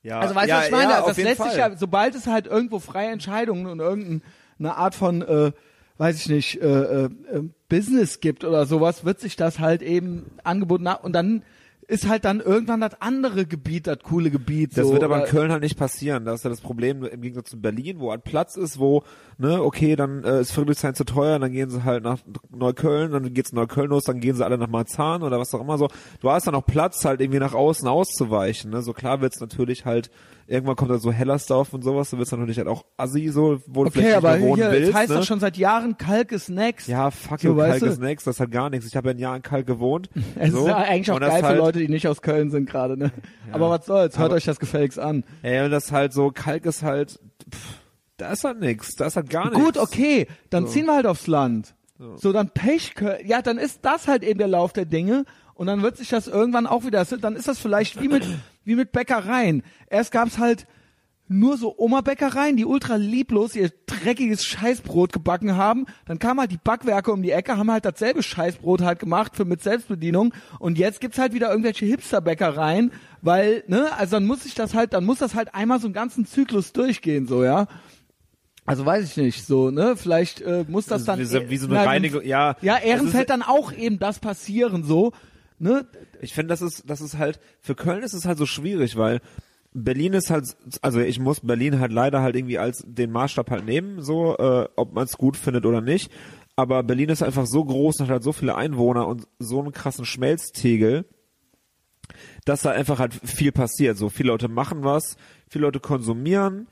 B: Ja,
A: Also weißt du,
B: ja,
A: was ich meine?
B: ja,
A: Also das lässt
B: Fall.
A: sich ja, sobald es halt irgendwo freie Entscheidungen und irgendeine Art von, äh, weiß ich nicht, äh, äh, äh, Business gibt oder sowas, wird sich das halt eben angeboten nach- und dann ist halt dann irgendwann das andere Gebiet, das coole Gebiet.
B: Das
A: so,
B: wird aber in
A: oder-
B: Köln halt nicht passieren. Da ist ja das Problem im Gegensatz zu Berlin, wo halt Platz ist, wo, ne, okay, dann äh, ist Friedrichshain zu teuer, dann gehen sie halt nach Neukölln, dann geht's Neukölln los, dann gehen sie alle nach Marzahn oder was auch immer so. Du hast dann auch Platz, halt irgendwie nach außen auszuweichen. Ne? So klar wird's natürlich halt, irgendwann kommt da so Hellersdorf und sowas, da wird's natürlich halt auch assi, so, wo du
A: Okay,
B: vielleicht
A: aber
B: nicht mehr wohnen
A: hier,
B: willst.
A: es heißt
B: ne?
A: doch schon seit Jahren Kalk ist next.
B: Ja, fuck
A: So,
B: you, Kalk
A: du?
B: ist nix, das hat gar nichts. Ich habe ja ein Jahr in Kalk gewohnt.
A: Es
B: so.
A: ist ja eigentlich auch
B: das
A: geil für
B: halt,
A: Leute, die nicht aus Köln sind gerade, ne? Aber was soll's, hört
B: Aber-
A: euch das gefälligst an.
B: Ey, und das halt so, Kalk ist halt, pff, da ist halt nix, da ist halt gar nichts.
A: Gut, okay, dann ziehen wir halt aufs Land. So, dann Pech, ja, dann ist das halt eben der Lauf der Dinge und dann wird sich das irgendwann auch wieder, dann ist das vielleicht wie mit, wie mit Bäckereien. Erst gab's halt nur so Oma-Bäckereien, die ultra lieblos ihr dreckiges Scheißbrot gebacken haben. Dann kamen halt die Backwerke um die Ecke, haben halt dasselbe Scheißbrot halt gemacht für mit Selbstbedienung. Und jetzt gibt's halt wieder irgendwelche Hipster-Bäckereien, weil, ne, also dann muss ich das halt, dann muss das halt einmal so einen ganzen Zyklus durchgehen, so, ja. Also weiß ich nicht, so, ne? Vielleicht äh, muss das dann
B: wie so, wie so eine
A: innerhalb-
B: Reinigung, ja.
A: Ja, Ehrenfeld dann auch eben das passieren, so, ne?
B: Ich finde, das ist, das ist halt, für Köln ist es halt so schwierig, weil Berlin ist halt, also ich muss Berlin halt leider halt irgendwie als den Maßstab halt nehmen, so, äh, ob man es gut findet oder nicht. Aber Berlin ist einfach so groß und hat halt so viele Einwohner und so einen krassen Schmelztegel, dass da einfach halt viel passiert. So viele Leute machen was, viele Leute konsumieren,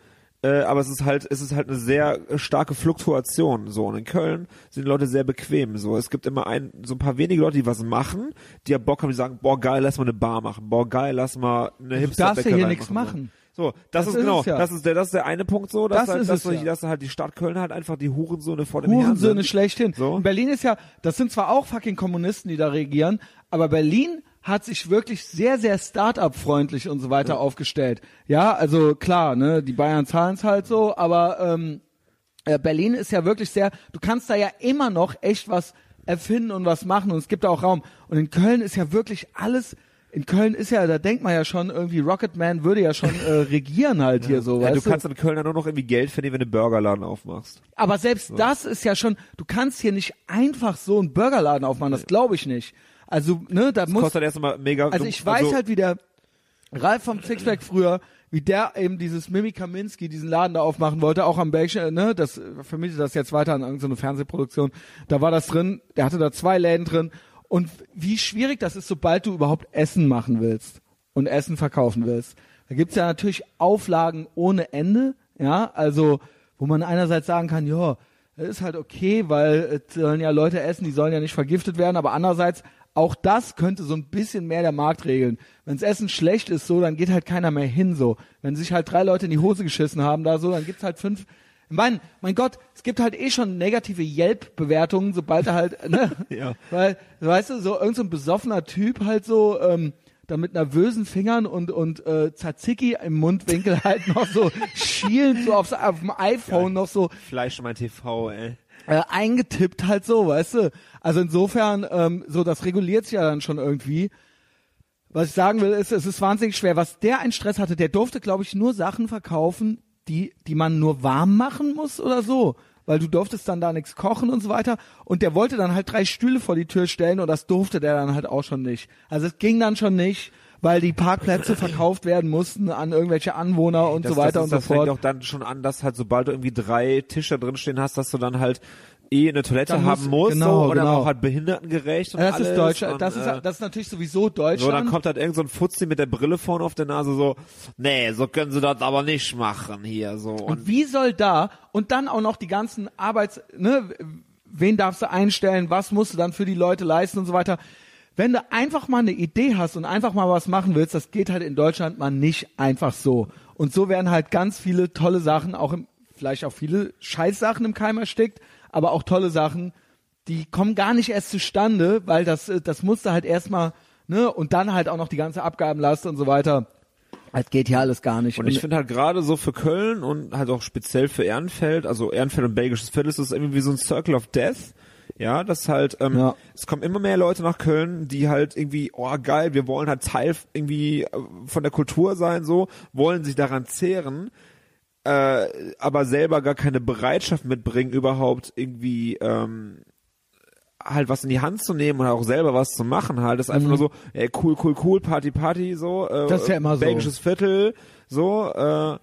B: äh, aber es ist halt, es ist halt eine sehr starke Fluktuation. So und in Köln sind die Leute sehr bequem. So es gibt immer ein, so ein paar wenige Leute, die was machen, die ja Bock haben, die sagen, boah geil, lass mal eine Bar machen, boah geil, lass mal eine
A: Du darfst ja hier nichts
B: machen.
A: machen.
B: So, das,
A: Das
B: ist
A: ist
B: genau,
A: ja.
B: das ist der, das ist der eine Punkt so, dass,
A: Das
B: halt, dass,
A: ja.
B: dass halt die Stadt Köln halt einfach die Hurensöhne vor dem
A: Hurensöhne schlechthin.
B: So.
A: In Berlin ist ja, das sind zwar auch fucking Kommunisten, die da regieren, aber Berlin hat sich wirklich sehr, sehr Start-up-freundlich und so weiter aufgestellt. Ja, also klar, ne, die Bayern zahlen's halt so, aber ähm, äh, Berlin ist ja wirklich sehr, du kannst da ja immer noch echt was erfinden und was machen und es gibt da auch Raum. Und in Köln ist ja wirklich alles, in Köln ist ja, da denkt man ja schon irgendwie, Rocketman würde ja schon äh, regieren halt hier so,
B: Ja, du kannst in Köln ja nur noch irgendwie Geld verdienen, wenn du einen Burgerladen aufmachst.
A: aber selbst das ist ja schon, du kannst hier nicht einfach so einen Burgerladen aufmachen, das glaube ich nicht. Also, ne, da muss,
B: Kostet erstmal mega.
A: also ich weiß halt, wie der Ralf vom Sixpack früher, wie der eben dieses Mimi Kaminski, diesen Laden da aufmachen wollte, auch am Belgien, ne, das äh, vermietet das jetzt weiter an irgendeine Fernsehproduktion. Da war das drin, der hatte da zwei Läden drin. Und wie schwierig das ist, sobald du überhaupt Essen machen willst und Essen verkaufen willst. Da gibt's ja natürlich Auflagen ohne Ende, ja, also wo man einerseits sagen kann, ja, das ist halt okay, weil es sollen ja Leute essen, die sollen ja nicht vergiftet werden, aber andererseits auch das könnte so ein bisschen mehr der Markt regeln. Wenns Essen schlecht ist, so, dann geht halt keiner mehr hin, so. Wenn sich halt drei Leute in die Hose geschissen haben, da so, dann gibt's halt fünf. Mein, mein Gott, es gibt halt eh schon negative Yelp-Bewertungen, sobald er halt, ne?
B: Ja.
A: Weil, weißt du, so irgend so ein besoffener Typ halt so, ähm, da mit nervösen Fingern und und äh, Tzatziki im Mundwinkel halt noch so schielend so aufs, auf dem iPhone noch so
B: Fleisch mein TV, ey.
A: Äh, eingetippt halt so, weißt du. Also insofern, ähm, so das reguliert sich ja dann schon irgendwie. Was ich sagen will, ist, es ist wahnsinnig schwer. Was der einen Stress hatte, der durfte, glaube ich, nur Sachen verkaufen, die, die man nur warm machen muss oder so. Weil du durftest dann da nichts kochen und so weiter. Und der wollte dann halt drei Stühle vor die Tür stellen und das durfte der dann halt auch schon nicht. Also es ging dann schon nicht. Weil die Parkplätze verkauft werden mussten an irgendwelche Anwohner und
B: das,
A: so weiter
B: das
A: und
B: ist,
A: so
B: das fängt
A: fort.
B: auch dann schon an, dass halt sobald du irgendwie drei Tische drin stehen hast, dass du dann halt eh eine Toilette
A: Dann muss-
B: haben musst
A: genau,
B: so, oder
A: genau.
B: auch halt behindertengerecht und
A: das
B: alles
A: ist Deutschland,
B: und,
A: das ist
B: äh,
A: das ist natürlich sowieso
B: so, dann
A: Deutschland.
B: kommt halt irgend so ein Fuzzi mit der Brille vorne auf der Nase so, nee, so können sie das aber nicht machen hier so. Und,
A: Und wie soll da und dann auch noch die ganzen Arbeits, ne, wen darfst du einstellen, was musst du dann für die Leute leisten und so weiter. Wenn du einfach mal eine Idee hast und einfach mal was machen willst, das geht halt in Deutschland mal nicht einfach so. Und so werden halt ganz viele tolle Sachen, auch im, vielleicht auch viele Scheißsachen im Keim erstickt, aber auch tolle Sachen, die kommen gar nicht erst zustande, weil das, äh, das musste halt erstmal, ne, und dann halt auch noch die ganze Abgabenlast und so weiter. Das geht hier alles gar nicht.
B: und ich finde halt gerade so für Köln und halt auch speziell für Ehrenfeld, also Ehrenfeld und Belgisches Viertel ist das irgendwie wie so ein Circle of Death. Ja, das halt, ähm,
A: Ja.
B: es kommen immer mehr Leute nach Köln, die halt irgendwie, oh geil, wir wollen halt Teil irgendwie äh, von der Kultur sein, so, wollen sich daran zehren, äh, aber selber gar keine Bereitschaft mitbringen, überhaupt irgendwie ähm, halt was in die Hand zu nehmen und auch selber was zu machen halt. Das ist einfach nur so, ey, cool, cool, cool, Party, Party, so. Äh,
A: Mhm. Das ist ja immer so.
B: Belgisches Viertel, so, äh,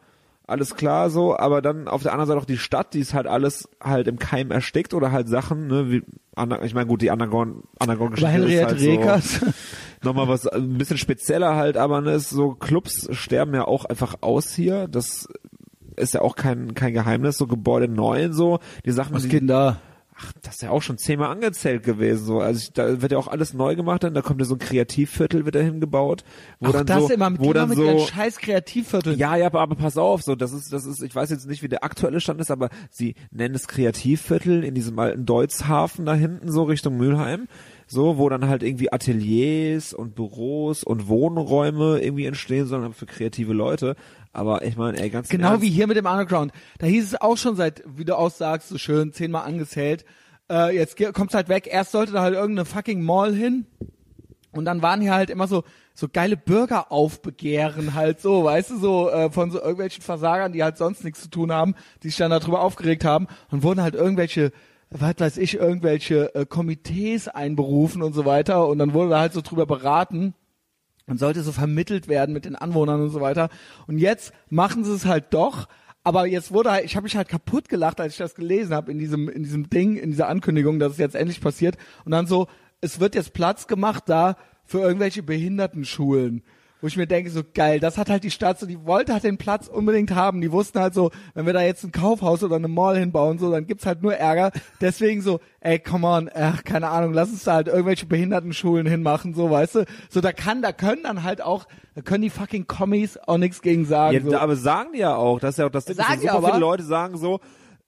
B: alles klar so, aber dann auf der anderen Seite auch die Stadt, die ist halt alles halt im Keim erstickt oder halt Sachen, ne, wie, ich meine gut, die Anagon, Anagon
A: Bei
B: Geschichte ist halt so, nochmal was ein bisschen spezieller halt, aber ne, ist so Clubs sterben ja auch einfach aus hier, das ist ja auch kein kein Geheimnis, so Gebäude neun so, die Sachen,
A: Was geht denn da?
B: Ach, das ist ja auch schon zehnmal angezählt gewesen so, also ich, da wird ja auch alles neu gemacht, dann da kommt ja so ein Kreativviertel wird da hingebaut, wo
A: Ach,
B: dann
A: das
B: so,
A: immer mit,
B: wo
A: immer
B: dann
A: mit
B: so
A: scheiß Kreativvierteln.
B: ja, ja, aber, aber pass auf, so, das ist, das ist, ich weiß jetzt nicht, wie der aktuelle Stand ist, aber sie nennen es Kreativviertel in diesem alten Deutzhafen da hinten, so Richtung Mülheim, so, wo dann halt irgendwie Ateliers und Büros und Wohnräume irgendwie entstehen sollen für kreative Leute. Aber ich meine, ey, ganz
A: Genau
B: Ernst,
A: wie hier mit dem Underground. Da hieß es auch schon seit, wie du auch sagst, so schön, zehnmal angezählt. Äh, jetzt kommt's halt weg. Erst sollte da halt irgendeine fucking Mall hin. Und dann waren hier halt immer so, so geile Bürgeraufbegehren halt so, weißt du, so äh, von so irgendwelchen Versagern, die halt sonst nichts zu tun haben, die sich dann darüber aufgeregt haben und wurden halt irgendwelche, was weiß ich, irgendwelche äh, Komitees einberufen und so weiter und dann wurde da halt so drüber beraten und sollte so vermittelt werden mit den Anwohnern und so weiter. Und jetzt machen sie es halt doch. Aber jetzt wurde halt, ich habe mich halt kaputt gelacht, als ich das gelesen habe in diesem in diesem Ding, in dieser Ankündigung, dass es jetzt endlich passiert. Und dann so, es wird jetzt Platz gemacht da für irgendwelche Behindertenschulen. Wo ich mir denke, so geil, das hat halt die Stadt so, die wollte halt den Platz unbedingt haben. Die wussten halt so, wenn wir da jetzt ein Kaufhaus oder eine Mall hinbauen, so, dann gibt's halt nur Ärger. Deswegen so, ey, come on, ach, keine Ahnung, lass uns da halt irgendwelche Behindertenschulen hinmachen, so, weißt du. So, da kann, da können dann halt auch, da können die fucking Kommis auch nichts gegen sagen.
B: ja,
A: so.
B: aber sagen die ja auch, das ist ja auch das Ding,
A: Sagen die
B: super
A: aber.
B: viele Leute sagen so,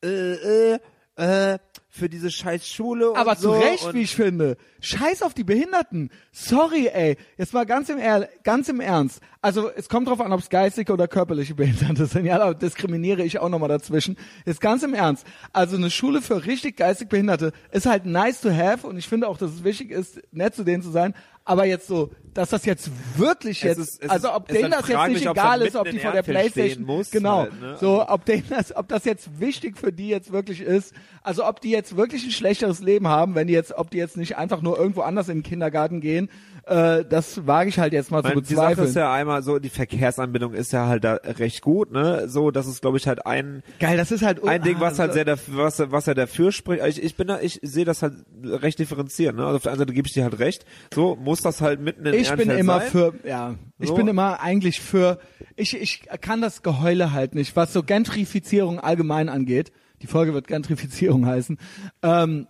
B: äh, äh, äh, für diese scheiß Schule und
A: Aber
B: so.
A: zu Recht, wie ich finde. Scheiß auf die Behinderten. Sorry, ey. Jetzt mal ganz im, er ganz im Ernst. Also es kommt drauf an, ob es geistige oder körperliche Behinderte sind. Ja, da diskriminiere ich auch nochmal dazwischen. Jetzt ganz im Ernst. Also eine Schule für richtig geistig Behinderte ist halt nice to have und ich finde auch, dass es wichtig ist, nett zu denen zu sein. Aber jetzt so, dass das jetzt wirklich jetzt,
B: ist-
A: also ob denen das jetzt nicht egal ist, ob die vor der Playstation,
B: muss,
A: genau,
B: halt, ne?
A: so, ob denen das, ob das jetzt wichtig für die jetzt wirklich ist, also ob die jetzt wirklich ein schlechteres Leben haben, wenn die jetzt, ob die jetzt nicht einfach nur irgendwo anders in den Kindergarten gehen, äh, das wage ich halt jetzt mal zu
B: meine, die Sache
A: bezweifeln.
B: ist ja einmal so, die Verkehrsanbindung ist ja halt da recht gut, ne, so, das ist glaube ich halt ein,
A: Geil, das ist halt
B: ein Ding, was
A: ah,
B: halt sehr dafür, was, was er dafür spricht. Ich, ich bin da, ich sehe das halt recht differenziert. Ne? Also auf der einen Seite gebe ich dir halt recht. So muss das halt mitten in
A: ich bin
B: Ehrenfeld
A: immer
B: sein.
A: für, ja, ich
B: So.
A: bin immer eigentlich für, ich, ich kann das Geheule halt nicht, was so Gentrifizierung allgemein angeht. Die Folge wird Gentrifizierung heißen. Ähm,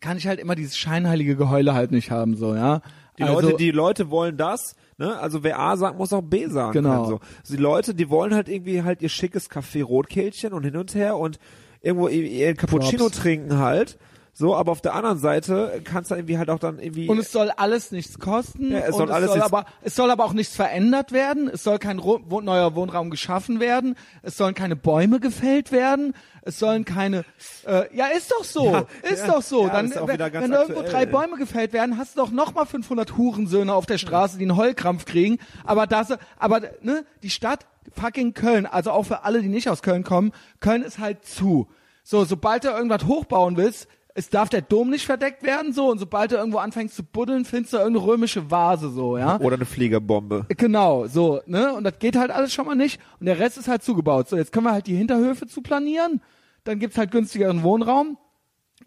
A: kann ich halt immer dieses scheinheilige Geheule halt nicht haben, so, ja.
B: Die
A: also,
B: Leute, die Leute wollen das. Ne? Also wer A sagt, muss auch B sagen.
A: Genau.
B: können, So. Also die Leute, die wollen halt irgendwie halt ihr schickes Kaffee Rotkehlchen und hin und her und irgendwo ihr, ihr Cappuccino
A: Props.
B: trinken halt. So, aber auf der anderen Seite kannst du irgendwie halt auch dann irgendwie.
A: Und es soll alles nichts kosten.
B: Ja, es soll alles
A: soll
B: jetzt-
A: aber, es soll aber auch nichts verändert werden. Es soll kein wo neuer Wohnraum geschaffen werden. Es sollen keine Bäume gefällt werden. Es sollen keine, äh, ja, ist doch so.
B: Ja,
A: ist
B: ja,
A: doch so. Dann,
B: ist
A: wenn, wenn irgendwo drei Bäume gefällt werden, hast du doch nochmal 500 Hurensöhne auf der Straße, die einen Heulkrampf kriegen. Aber das, aber, ne, die Stadt fucking Köln, also auch für alle, die nicht aus Köln kommen, Köln ist halt zu. So, sobald du irgendwas hochbauen willst, es darf der Dom nicht verdeckt werden, so, und sobald du irgendwo anfängst zu buddeln, findest du irgendeine römische Vase, so, ja.
B: Oder eine Fliegerbombe.
A: Genau, so, ne? Und das geht halt alles schon mal nicht. Und der Rest ist halt zugebaut. So, jetzt können wir halt die Hinterhöfe zu planieren. Dann gibt's halt günstigeren Wohnraum.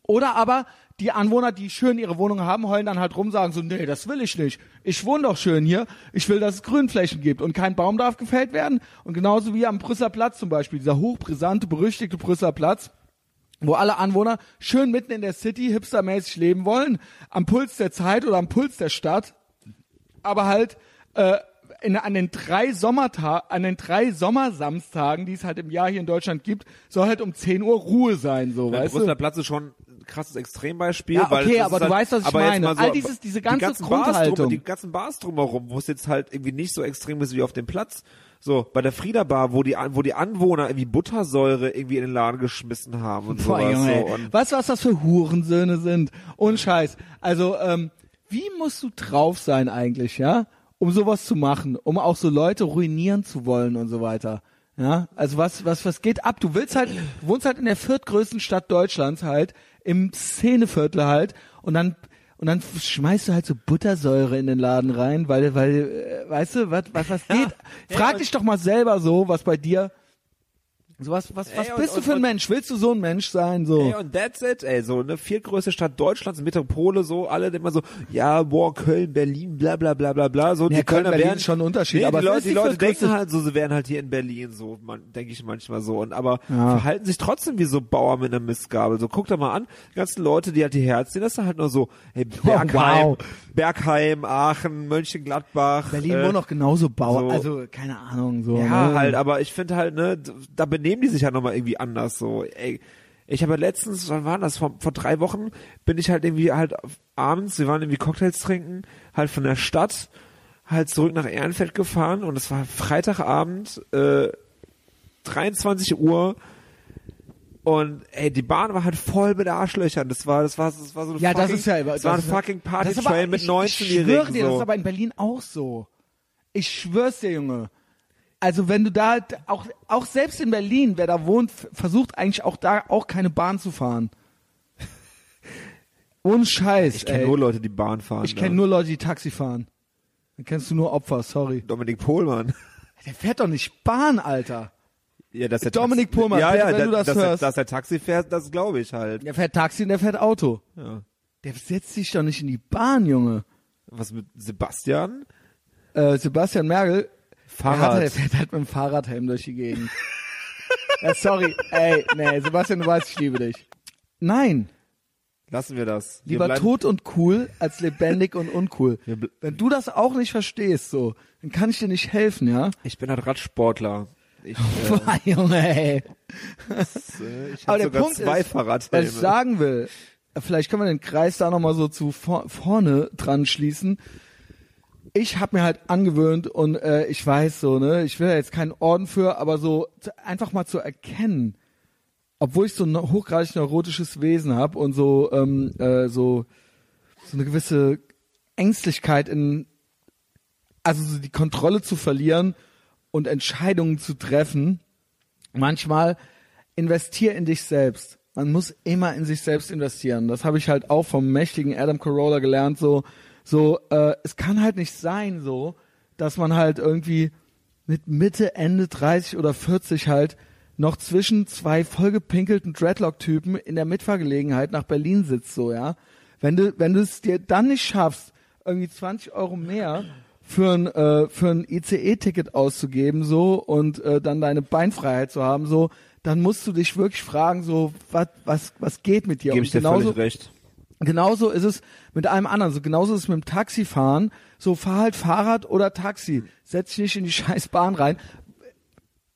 A: Oder aber die Anwohner, die schön ihre Wohnung haben, heulen dann halt rum, sagen so, nee, das will ich nicht. Ich wohne doch schön hier. Ich will, dass es Grünflächen gibt und kein Baum darf gefällt werden. Und genauso wie am Brüsseler Platz zum Beispiel, dieser hochbrisante, berüchtigte Brüsseler Platz, wo alle Anwohner schön mitten in der City hipstermäßig leben wollen, am Puls der Zeit oder am Puls der Stadt, aber halt äh, in, an den drei Sommertagen, an den drei Sommersamstagen, die es halt im Jahr hier in Deutschland gibt, soll halt um 10 Uhr Ruhe sein, so,
B: Der
A: weißt
B: Brüsseler
A: du?
B: Platz ist schon ein krasses Extrembeispiel.
A: Ja, okay, aber
B: ist
A: du
B: halt,
A: weißt, was ich meine.
B: mal
A: All dieses- diese ganze
B: die ganzen Bars
A: Grundhaltung.
B: Drum, die ganzen Bars drumherum, wo es jetzt halt irgendwie nicht so extrem ist wie auf dem Platz. So, bei der Frieda Bar, wo die, wo die Anwohner irgendwie Buttersäure irgendwie in den Laden geschmissen haben und
A: Boah,
B: sowas.
A: Junge,
B: so. Und
A: weißt du, was das für Hurensöhne sind? Und Scheiß. Also, ähm, wie musst du drauf sein eigentlich, ja? Um sowas zu machen, um auch so Leute ruinieren zu wollen und so weiter. Ja, also was, was, was geht ab? Du willst halt, du wohnst halt in der viertgrößten Stadt Deutschlands halt, im Szeneviertel halt, und dann, und dann schmeißt du halt so Buttersäure in den Laden rein, weil, weil, äh, weißt du, was, was, was geht? Frag dich doch mal selber so, was bei dir, so was, was, was
B: Ey, und-
A: bist du
B: und-
A: für ein
B: und-
A: Mensch? Willst du so ein Mensch sein, so?
B: Ey, und that's it, ey, so eine viertgrößte Stadt Deutschlands, Metropole, so, alle immer so, ja, boah, Köln, Berlin, bla, bla, bla, bla, bla, so,
A: Ja,
B: die
A: Köln,
B: Kölner
A: Berlin
B: wären,
A: schon ein Unterschied,
B: nee,
A: aber
B: die Leute, die
A: die
B: Leute denken halt so, sie wären halt hier in Berlin, so, man, denke ich manchmal so, und aber
A: Ja.
B: verhalten sich trotzdem wie so Bauer mit einer Mistgabel, so, guck doch mal an, die ganzen Leute, die halt hierher herziehen, das ist halt nur so, hey, Bergheim,
A: wow.
B: Bergheim, Aachen, Mönchengladbach,
A: Berlin
B: äh,
A: wohnen auch genauso Bauer,
B: so-
A: also keine Ahnung, so.
B: ja,
A: ne?
B: halt, aber ich finde halt, ne, da benehmen die sich halt nochmal irgendwie anders so. Ey, ich habe letztens, wann war das? Vor, vor drei Wochen bin ich halt irgendwie halt abends, wir waren irgendwie Cocktails trinken, halt von der Stadt, halt zurück nach Ehrenfeld gefahren und es war Freitagabend, äh, 23 Uhr und ey, die Bahn war halt voll mit Arschlöchern. Das war, das war, das war so eine
A: Ja, das
B: fucking,
A: ist ja,
B: das war ein
A: ja-
B: fucking
A: das
B: Party-Train mit
A: ich-
B: 19-Jährigen.
A: Ich schwöre dir, das
B: so.
A: ist aber in Berlin auch so. Ich schwör's dir, Junge. Also wenn du da auch auch selbst in Berlin, wer da wohnt, versucht eigentlich auch da auch keine Bahn zu fahren. Ohne Scheiß.
B: ich kenne nur Leute, die Bahn fahren.
A: ich kenne nur Leute, die Taxi fahren. Dann kennst du nur Opfer, sorry.
B: Dominik Pohlmann.
A: Der fährt doch nicht Bahn, Alter.
B: Ja, dass der
A: Dominik
B: Taxi,
A: Pohlmann,
B: ja,
A: bitte,
B: ja,
A: wenn
B: da-
A: du das
B: dass,
A: hörst.
B: Er, dass er Taxi fährt, das glaube ich halt.
A: Der fährt Taxi und der fährt Auto.
B: Ja.
A: Der setzt sich doch nicht in die Bahn, Junge.
B: Was mit Sebastian?
A: Äh, Sebastian Merkel,
B: Fahrrad.
A: Der, hat, der fährt halt mit dem Fahrradhelm durch die Gegend. ja, sorry, ey, nee, Sebastian, du weißt, ich liebe dich. Nein,
B: Lassen wir das. Wir
A: lieber
B: bleiben-
A: tot und cool als lebendig und uncool. Wenn du das auch nicht verstehst, so, dann kann ich dir nicht helfen, ja?
B: Ich bin halt Radsportler. Ich, äh,
A: Junge, ey.
B: äh, ich
A: Aber der Punkt
B: zwei
A: ist, was ich sagen will, vielleicht können wir den Kreis da nochmal so zu vor, vorne dran schließen. Ich habe mir halt angewöhnt und äh, ich weiß so, ne, ich will da jetzt keinen Orden für, aber so zu, einfach mal zu erkennen, obwohl ich so ein hochgradig neurotisches Wesen habe und so ähm, äh, so so eine gewisse Ängstlichkeit in also so die Kontrolle zu verlieren und Entscheidungen zu treffen. Manchmal investier in dich selbst. Man muss immer in sich selbst investieren. Das habe ich halt auch vom mächtigen Adam Carolla gelernt. So, so, äh, es kann halt nicht sein, so, dass man halt irgendwie mit Mitte, Ende 30 oder 40 halt noch zwischen zwei vollgepinkelten Dreadlock-Typen in der Mitfahrgelegenheit nach Berlin sitzt, so, ja. Wenn du, wenn du es dir dann nicht schaffst, irgendwie 20 Euro mehr für ein, äh, für ein ICE-Ticket auszugeben, so, und äh, dann deine Beinfreiheit zu haben, so, dann musst du dich wirklich fragen, so, was, was, was geht mit dir?
B: Gebe ich dir
A: genauso,
B: völlig recht.
A: Genauso ist es mit allem anderen. So genauso ist es mit dem Taxifahren. So fahr halt Fahrrad oder Taxi. Setz dich nicht in die scheiß Bahn rein.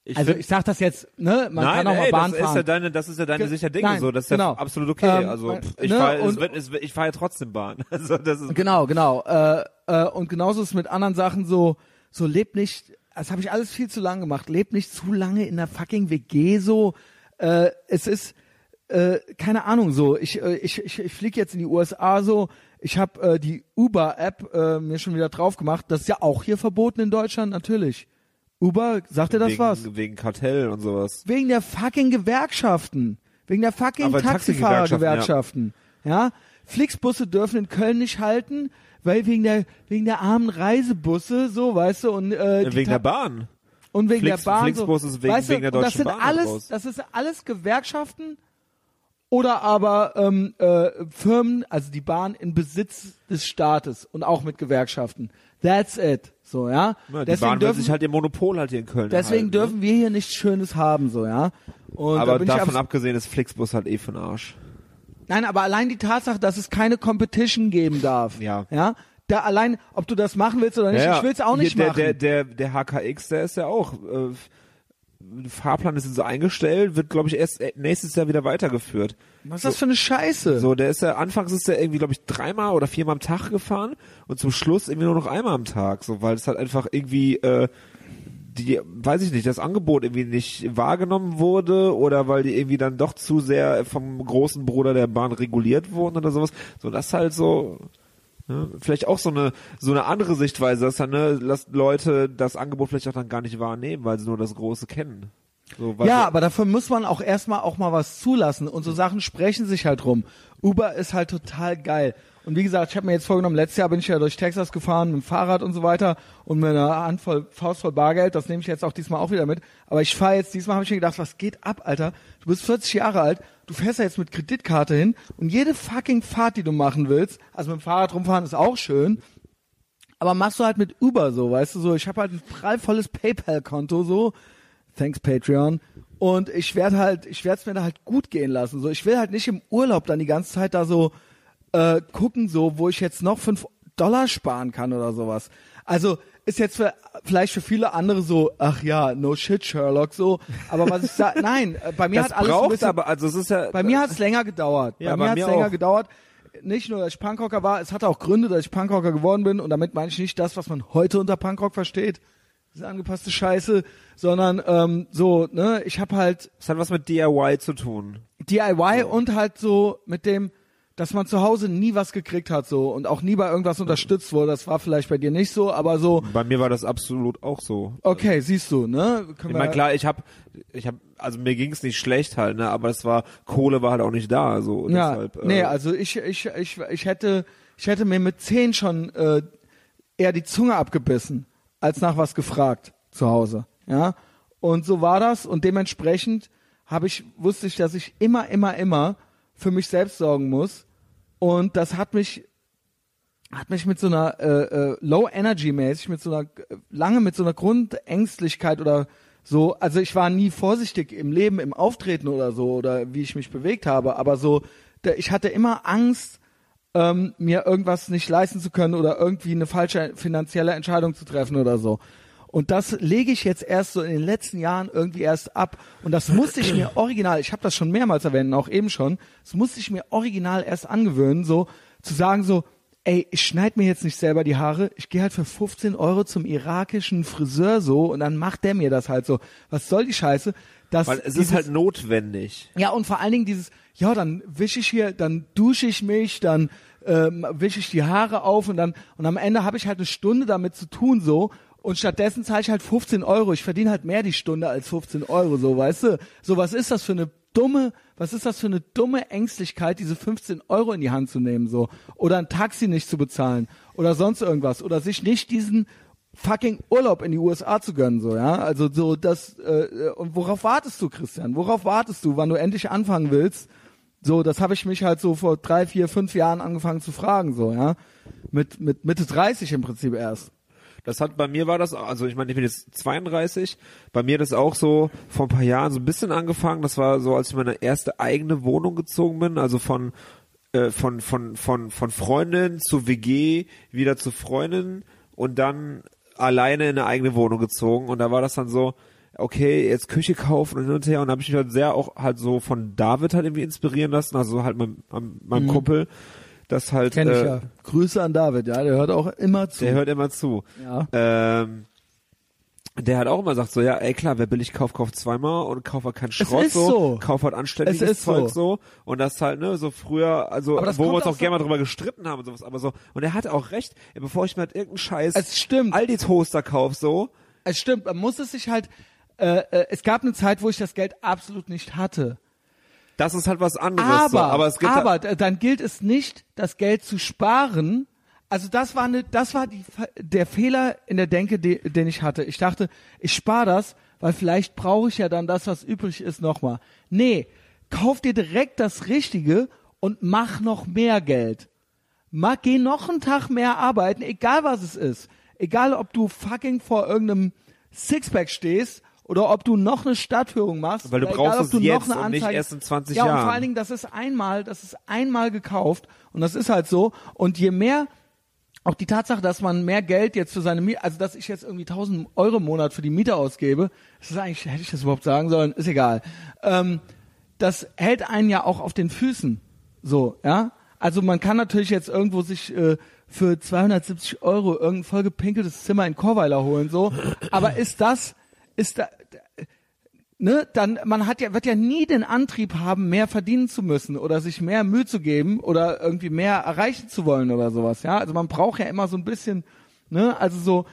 B: Ich
A: also ich sag das jetzt, ne? Man
B: Nein,
A: kann auch mal
B: ey,
A: Bahn
B: das ist
A: fahren.
B: ja deine, das ist ja deine
A: Ge-
B: Sicht der Dinge
A: Nein,
B: so, das ist
A: genau.
B: ja absolut okay.
A: Ähm,
B: also
A: mein-
B: ich
A: ne,
B: fahre, fahre ja trotzdem Bahn. Also das ist
A: Genau, genau. Äh, äh, und genauso ist es mit anderen Sachen so, so lebt nicht, das habe ich alles viel zu lang gemacht, lebt nicht zu lange in der fucking WG so. Äh, es ist, äh, keine Ahnung, so, ich, äh, ich, ich, ich fliege jetzt in die USA so, ich habe äh, die Uber-App äh, mir schon wieder drauf gemacht, das ist ja auch hier verboten in Deutschland, natürlich. Uber, sagt dir das
B: wegen,
A: was?
B: wegen Kartell und sowas.
A: Wegen der fucking Gewerkschaften. Wegen der fucking Taxifahrergewerkschaften. Ja, Flixbusse dürfen in Köln nicht halten, weil wegen der wegen der armen Reisebusse, so weißt du und äh, die
B: Wegen der Bahn.
A: und wegen
B: Flix-
A: der Bahn
B: Flixbus
A: so,
B: ist wegen-
A: weißt du,
B: wegen der
A: und das
B: Deutschen
A: sind
B: Bahn
A: alles,
B: raus.
A: das ist alles Gewerkschaften oder aber ähm, äh, Firmen, also die Bahn in Besitz des Staates und auch mit Gewerkschaften. That's it. So, ja.
B: Ja, die Bahn will
A: dürfen,
B: sich halt ihr Monopol halt hier in Köln
A: deswegen
B: halten,
A: dürfen wir hier nichts Schönes haben, so, ja. Und
B: Ne?
A: da
B: Aber
A: bin ich
B: davon abgesehen ist Flixbus halt eh für den Arsch.
A: Nein, aber allein die Tatsache, dass es keine Competition geben darf.
B: Ja.
A: Ja. Da allein, ob du das machen willst oder nicht, ich will es auch nicht
B: Hier,
A: machen.
B: der, Der, der, der HKX, der ist ja auch, äh, Fahrplan ist jetzt so eingestellt, wird glaube ich erst äh, nächstes Jahr wieder weitergeführt.
A: Was ist das für eine Scheiße?
B: So, der ist ja, anfangs ist der irgendwie, glaube ich, dreimal oder viermal am Tag gefahren und zum Schluss irgendwie nur noch einmal am Tag, so, weil es halt einfach irgendwie, äh, die, weiß ich nicht, das Angebot irgendwie nicht wahrgenommen wurde oder weil die irgendwie dann doch zu sehr vom großen Bruder der Bahn reguliert wurden oder sowas. So, das halt so, ne, vielleicht auch so eine, so eine andere Sichtweise, dass dann, ne, lasst Leute das Angebot vielleicht auch dann gar nicht wahrnehmen, weil sie nur das Große kennen. So,
A: Ja, aber dafür muss man auch erstmal auch mal was zulassen und so Sachen sprechen sich halt rum. Uber ist halt total geil. Und wie gesagt, ich habe mir jetzt vorgenommen, letztes Jahr bin ich ja durch Texas gefahren mit dem Fahrrad und so weiter und mit einer Handvoll, Faust voll Bargeld, das nehme ich jetzt auch diesmal auch wieder mit. Aber ich fahre jetzt, diesmal habe ich mir gedacht, was geht ab, Alter? Du bist 40 Jahre alt, du fährst ja jetzt mit Kreditkarte hin und jede fucking Fahrt, die du machen willst, also mit dem Fahrrad rumfahren ist auch schön, aber machst du halt mit Uber so, weißt du so, ich habe halt ein prallvolles PayPal-Konto so, thanks Patreon, und ich werde halt, ich werde es mir da halt gut gehen lassen, so, ich will halt nicht im Urlaub dann die ganze Zeit da so äh, gucken, so, wo ich jetzt noch fünf Dollar sparen kann oder sowas. Also ist jetzt für, vielleicht für viele andere so, ach ja, no shit Sherlock so, aber was ich sage, nein, äh, bei mir
B: das
A: hat alles ein
B: braucht
A: bisschen,
B: aber, also es ist ja,
A: bei mir hat es länger gedauert.
B: Ja,
A: bei
B: bei
A: mir hat es länger
B: auch.
A: gedauert. Nicht nur, dass ich Punkrocker war, es hatte auch Gründe, dass ich Punkrocker geworden bin. Und damit meine ich nicht das, was man heute unter Punkrock versteht, diese angepasste Scheiße, sondern ähm, so, ne, ich habe halt
B: es hat was mit DIY zu tun.
A: DIY und halt so mit dem, dass man zu Hause nie was gekriegt hat so und auch nie bei irgendwas unterstützt wurde. Das war vielleicht bei dir nicht so, aber so,
B: Bei mir war das absolut auch so.
A: okay, siehst du, ne? Können
B: Ich meine, klar, ich habe, ich habe, also mir ging's nicht schlecht halt, ne, aber es war, Kohle war halt auch nicht da, so.
A: Ja,
B: deshalb, äh,
A: nee, also ich, ich, ich, ich hätte, ich hätte mir mit zehn schon äh, eher die Zunge abgebissen, als nach was gefragt zu Hause. Ja, und so war das und dementsprechend habe ich wusste ich, dass ich immer, immer, immer für mich selbst sorgen muss und das hat mich hat mich mit so einer äh, äh, Low Energy mäßig, mit so einer lange mit so einer Grundängstlichkeit oder so, also ich war nie vorsichtig im Leben, im Auftreten oder so oder wie ich mich bewegt habe, aber so, ich hatte immer Angst, ähm, mir irgendwas nicht leisten zu können oder irgendwie eine falsche finanzielle Entscheidung zu treffen oder so. Und das lege ich jetzt erst so in den letzten Jahren irgendwie erst ab. Und das musste ich mir original, ich habe das schon mehrmals erwähnt, auch eben schon, das musste ich mir original erst angewöhnen, so zu sagen so, ey, ich schneid mir jetzt nicht selber die Haare, ich gehe halt für 15 Euro zum irakischen Friseur so und dann macht der mir das halt so. Was soll die Scheiße? Das,
B: weil es
A: dieses-
B: ist halt notwendig.
A: ja, und vor allen Dingen dieses, ja, dann wische ich hier, dann dusche ich mich, dann ähm, wische ich die Haare auf und dann, und am Ende habe ich halt eine Stunde damit zu tun so und stattdessen zahle ich halt 15 Euro. Ich verdiene halt mehr die Stunde als 15 Euro, so, weißt du? So, was ist das für eine dumme, was ist das für eine dumme Ängstlichkeit, diese 15 Euro in die Hand zu nehmen, so? Oder ein Taxi nicht zu bezahlen oder sonst irgendwas oder sich nicht diesen fucking Urlaub in die USA zu gönnen, so, ja. Also so das äh, und worauf wartest du, Christian? Worauf wartest du, wann du endlich anfangen willst? So, das habe ich mich halt so vor drei, vier, fünf Jahren angefangen zu fragen, so, ja. Mit mit Mitte 30 im Prinzip erst.
B: Das hat bei mir war das, also ich meine, ich bin jetzt 32, bei mir das auch so vor ein paar Jahren so ein bisschen angefangen. Das war so, als ich in meine erste eigene Wohnung gezogen bin, also von äh, von von von von Freundin zu WG wieder zu Freundin und dann alleine in eine eigene Wohnung gezogen und da war das dann so okay, jetzt Küche kaufen und hin und her und habe ich mich halt sehr auch halt so von David halt irgendwie inspirieren lassen, also halt meinem, meinem, meinem Kumpel, das halt
A: Kenn ich
B: äh,
A: ja. Grüße an David, ja, der hört auch immer zu.
B: der hört immer zu.
A: Ja.
B: Ähm, der hat auch immer gesagt so, ja, ey klar, wer billig kauft, kauft zweimal und kauft halt keinen Schrott
A: ist so.
B: kauft halt anständiges
A: Es ist
B: Zeug
A: so.
B: so. Und das halt, ne, so früher, also wo wir uns
A: auch
B: auch gerne
A: so-
B: mal drüber gestritten haben und sowas, aber so, und er hatte auch recht, bevor ich mir halt irgendeinen Scheiß
A: Es stimmt.
B: Aldi Toaster kauf, so,
A: Es stimmt, man muss es sich halt, äh, äh, es gab eine Zeit, wo ich das Geld absolut nicht hatte.
B: Das ist halt was anderes.
A: Aber,
B: so. aber es gibt
A: aber
B: halt,
A: dann gilt es nicht, das Geld zu sparen. Also das war eine, das war die, der Fehler in der Denke, de, den ich hatte. Ich dachte, ich spare das, weil vielleicht brauche ich ja dann das, was übrig ist, nochmal. Nee, kauf dir direkt das Richtige und mach noch mehr Geld. Mach, geh noch einen Tag mehr arbeiten, egal was es ist. Egal, ob du fucking vor irgendeinem Sixpack stehst oder ob du noch eine Stadtführung machst.
B: Weil du
A: oder
B: brauchst
A: egal, ob
B: es
A: du
B: jetzt
A: noch eine
B: und nicht erst in 20
A: ja, und
B: Jahren.
A: vor allen Dingen, das ist einmal, das ist einmal gekauft und das ist halt so. Und je mehr, auch die Tatsache, dass man mehr Geld jetzt für seine Miete, also dass ich jetzt irgendwie 1000 Euro im Monat für die Miete ausgebe, das ist eigentlich, hätte ich das überhaupt sagen sollen, ist egal. Ähm, das hält einen ja auch auf den Füßen. So, ja. Also man kann natürlich jetzt irgendwo sich äh, für 270 Euro irgendein vollgepinkeltes Zimmer in Chorweiler holen, so. Aber ist das, ist da, ne, dann, man hat ja, wird ja nie den Antrieb haben, mehr verdienen zu müssen oder sich mehr Mühe zu geben oder irgendwie mehr erreichen zu wollen oder sowas, ja. Also man braucht ja immer so ein bisschen, ne, also so,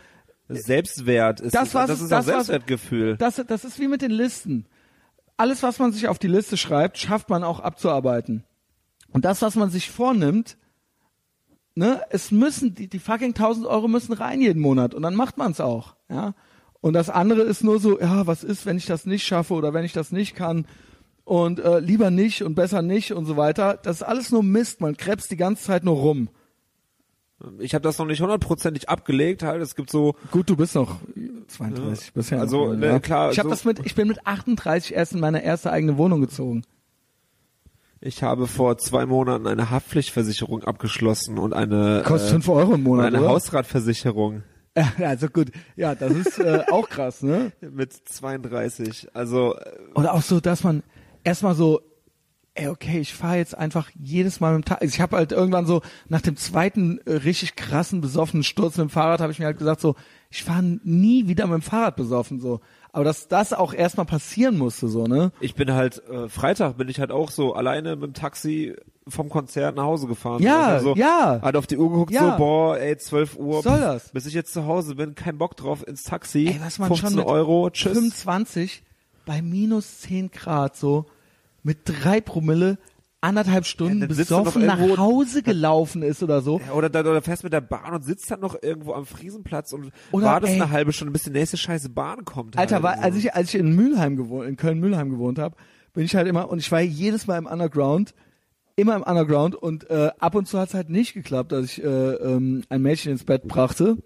B: Selbstwert ist,
A: Das, was-
B: das ist
A: das, was-
B: Selbstwertgefühl.
A: das, das ist wie mit den Listen. Alles, was man sich auf die Liste schreibt, schafft man auch abzuarbeiten. Und das, was man sich vornimmt, ne, es müssen, die, die fucking 1000 Euro müssen rein jeden Monat und dann macht man es auch, ja. Und das andere ist nur so, ja, was ist, wenn ich das nicht schaffe oder wenn ich das nicht kann und äh, lieber nicht und besser nicht und so weiter. Das ist alles nur Mist, man krebst die ganze Zeit nur rum.
B: Ich habe das noch nicht hundertprozentig abgelegt, halt. Es gibt so,
A: Gut, du bist noch 32 bisher.
B: Also,
A: noch,
B: ne, klar,
A: Ich habe
B: so-
A: das mit, ich bin mit 38 erst in meine erste eigene Wohnung gezogen.
B: ich habe vor zwei Monaten eine Haftpflichtversicherung abgeschlossen und eine,
A: Kostet
B: äh,
A: 5 Euro im Monat,
B: eine
A: oder?
B: Hausratversicherung
A: Ja, also gut, ja, das ist äh, auch krass, ne?
B: mit 32. Also, äh,
A: Oder auch so, dass man erstmal so, ey, okay, ich fahre jetzt einfach jedes Mal mit dem Tag. Also ich habe halt irgendwann so nach dem zweiten äh, richtig krassen besoffenen Sturz mit dem Fahrrad habe ich mir halt gesagt so, ich fahre nie wieder mit dem Fahrrad besoffen so. Aber dass das auch erstmal passieren musste so, ne?
B: ich bin halt, äh, Freitag bin ich halt auch so alleine mit dem Taxi vom Konzert nach Hause gefahren.
A: Ja,
B: also,
A: ja.
B: Hat auf die Uhr geguckt,
A: Ja.
B: so, boah, ey, 12 Uhr.
A: Was soll das?
B: Bis ich jetzt zu Hause bin, kein Bock drauf ins Taxi.
A: Ey, was man
B: 15
A: schon mit
B: Euro, tschüss.
A: 25 bei minus 10 Grad so mit drei Promille anderthalb Stunden
B: dann noch
A: besoffen nach Hause gelaufen ist oder so.
B: Ja, oder, da- oder fährst mit der Bahn und sitzt dann noch irgendwo am Friesenplatz und
A: Oder,
B: wartest
A: ey.
B: eine halbe Stunde, bis die nächste scheiße Bahn kommt.
A: Alter,
B: halt,
A: war,
B: so.
A: als ich als ich in Mülheim gewohnt, in Köln Mülheim gewohnt habe, bin ich halt immer und ich war jedes Mal im Underground, immer im Underground und äh, ab und zu hat es halt nicht geklappt, dass ich äh, ähm, ein Mädchen ins Bett brachte.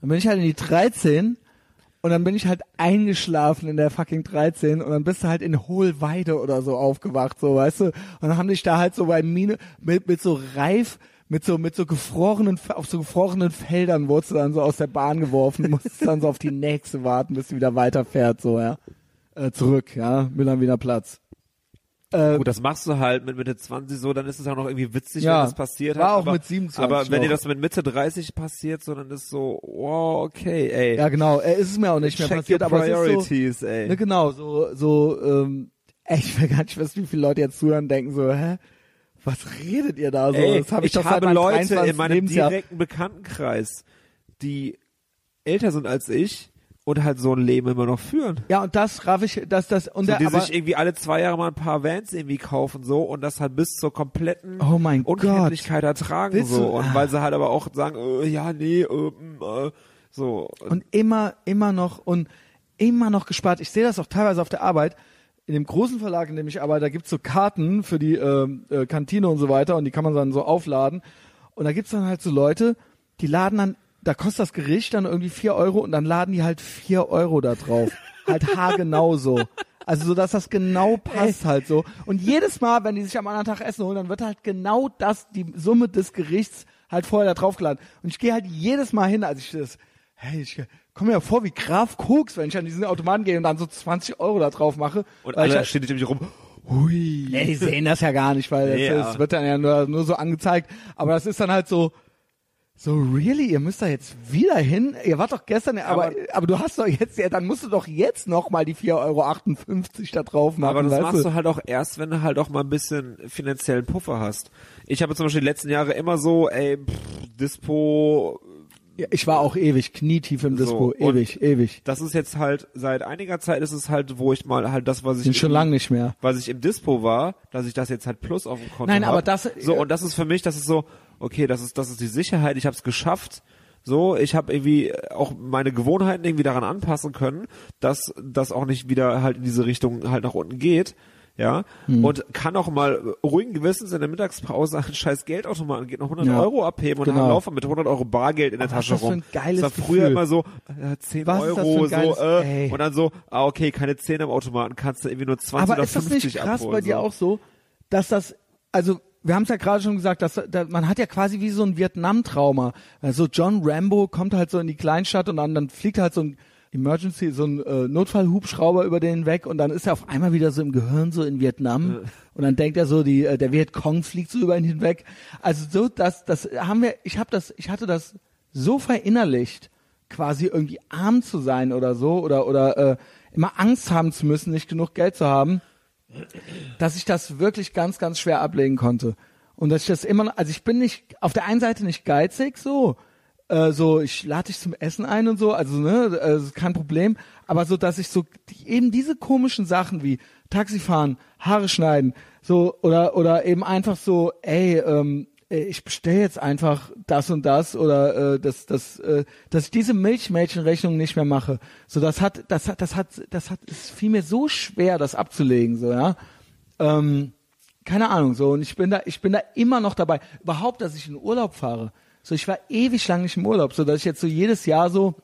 A: Dann bin ich halt in die 13 und dann bin ich halt eingeschlafen in der fucking 13 und dann bist du halt in Hohlweide oder so aufgewacht, so, weißt du? Und dann haben dich da halt so bei Mine mit, mit so reif, mit so, mit so gefrorenen, auf so gefrorenen Feldern wurdest du dann so aus der Bahn geworfen, musstest dann so auf die nächste warten, bis sie wieder weiterfährt, so, ja. Äh, zurück, ja, Müller Wiener Platz. Äh,
B: Gut, das machst du halt mit Mitte 20 so, dann ist es auch noch irgendwie witzig,
A: Ja,
B: wenn das passiert
A: war
B: hat.
A: auch
B: aber,
A: mit 27
B: Aber wenn dir
A: noch.
B: das mit Mitte 30 passiert, so, dann ist so, wow, okay, ey.
A: ja, genau, äh, ist es mir auch nicht mehr
B: Check
A: passiert,
B: your
A: aber es ist so,
B: priorities, ey.
A: Ne, genau, so, so, ähm, ey, ich will gar nicht wissen, wie viele Leute jetzt zuhören und denken so, hä? Was redet ihr da so?
B: Ey,
A: das hab ich,
B: ich
A: doch
B: habe Leute
A: 23.
B: in meinem
A: Lebensjahr.
B: direkten Bekanntenkreis, die älter sind als ich und halt so ein Leben immer noch führen.
A: Ja, und das raff ich, dass das, und
B: So,
A: der,
B: die
A: aber,
B: sich irgendwie alle zwei Jahre mal ein paar Vans irgendwie kaufen so und das halt bis zur kompletten
A: Oh mein Gott.
B: Unkenntlichkeit ertragen
A: Willst
B: so
A: du-
B: und
A: ah.
B: weil sie halt aber auch sagen, äh, ja nee, äh, mm, äh, so
A: und immer, immer noch, und immer noch gespart. Ich sehe das auch teilweise auf der Arbeit. In dem großen Verlag, in dem ich arbeite, da gibt's so Karten für die ähm, äh, Kantine und so weiter und die kann man dann so aufladen. Und da gibt's dann halt so Leute, die laden dann, da kostet das Gericht dann irgendwie vier Euro und dann laden die halt vier Euro da drauf. halt haargenau so. Also so, dass das genau passt halt so. Und jedes Mal, wenn die sich am anderen Tag Essen holen, dann wird halt genau das, die Summe des Gerichts halt vorher da draufgeladen. Und ich gehe halt jedes Mal hin, als ich das, hey, ich komme mir ja vor wie Graf Koks, wenn ich an diesen Automaten gehe und dann so 20 Euro da drauf mache.
B: und alle
A: halt,
B: stehen nämlich rum. Hui.
A: Nee, die sehen das ja gar nicht, weil
B: Nee,
A: das,
B: ja.
A: das wird dann ja nur, nur so angezeigt. Aber das ist dann halt so, so really, ihr müsst da jetzt wieder hin? Ihr wart doch gestern, aber, aber,
B: Aber-
A: du hast doch jetzt, ja, dann musst du doch jetzt noch mal die 4,58 Euro da drauf machen.
B: Aber das machst
A: du?
B: du halt auch erst, wenn du halt auch mal ein bisschen finanziellen Puffer hast. Ich habe zum Beispiel die letzten Jahre immer so, ey, pff, Dispo,
A: Ja, ich war auch ewig knietief im Dispo,
B: So,
A: ewig, ewig.
B: das ist jetzt halt seit einiger Zeit ist es halt, wo ich mal halt das, was ich
A: Sind schon lange nicht mehr.
B: was ich im Dispo war, dass ich das jetzt halt plus auf dem Konto
A: Nein,
B: hab.
A: aber das-
B: so und das ist für mich, das ist so, okay, das ist das ist die Sicherheit, ich habe es geschafft. So, ich habe irgendwie auch meine Gewohnheiten irgendwie daran anpassen können, dass das auch nicht wieder halt in diese Richtung halt nach unten geht. Ja,
A: Hm.
B: und kann auch mal ruhigen Gewissens in der Mittagspause einen scheiß Geldautomaten geht noch 100
A: Ja.
B: Euro abheben und
A: Genau.
B: dann laufen mit 100 Euro Bargeld in der
A: Aber
B: Tasche rum.
A: ein geiles
B: das war früher
A: Gefühl.
B: immer so äh, 10
A: Was
B: Euro
A: geiles-
B: so äh,
A: ey.
B: und dann so ah okay keine 10 am Automaten kannst du irgendwie nur 20
A: Aber
B: oder
A: ist das
B: 50
A: nicht krass
B: abholen,
A: bei dir
B: so.
A: auch so, dass das, also wir haben es ja gerade schon gesagt, dass da, man hat ja quasi wie so ein Vietnam-Trauma. Also John Rambo kommt halt so in die Kleinstadt und dann, dann fliegt halt so ein Emergency, so ein äh, Notfallhubschrauber über den weg und dann ist er auf einmal wieder so im Gehirn so in Vietnam und dann denkt er so, die, äh, der Vietcong fliegt so über ihn hinweg. Also so, das, das haben wir, ich habe das, ich hatte das so verinnerlicht, quasi irgendwie arm zu sein oder so oder oder äh, immer Angst haben zu müssen, nicht genug Geld zu haben, dass ich das wirklich ganz ganz schwer ablegen konnte. Und dass ich das immer, also ich bin nicht auf der einen Seite nicht geizig so, äh, so ich lade dich zum Essen ein und so, also ne, ist kein Problem, aber so dass ich so die, eben diese komischen Sachen wie Taxifahren, Haare schneiden, so oder oder eben einfach so, ey, ähm, äh, ich bestelle jetzt einfach das und das oder äh, das das äh, dass ich diese Milchmädchenrechnung nicht mehr mache. So das hat das hat das hat das hat es fiel mir so schwer das abzulegen so, ja. Ähm, keine Ahnung, so und ich bin da ich bin da immer noch dabei. Überhaupt, dass ich in Urlaub fahre. So ich war ewig lang nicht im Urlaub, so dass ich jetzt so jedes Jahr so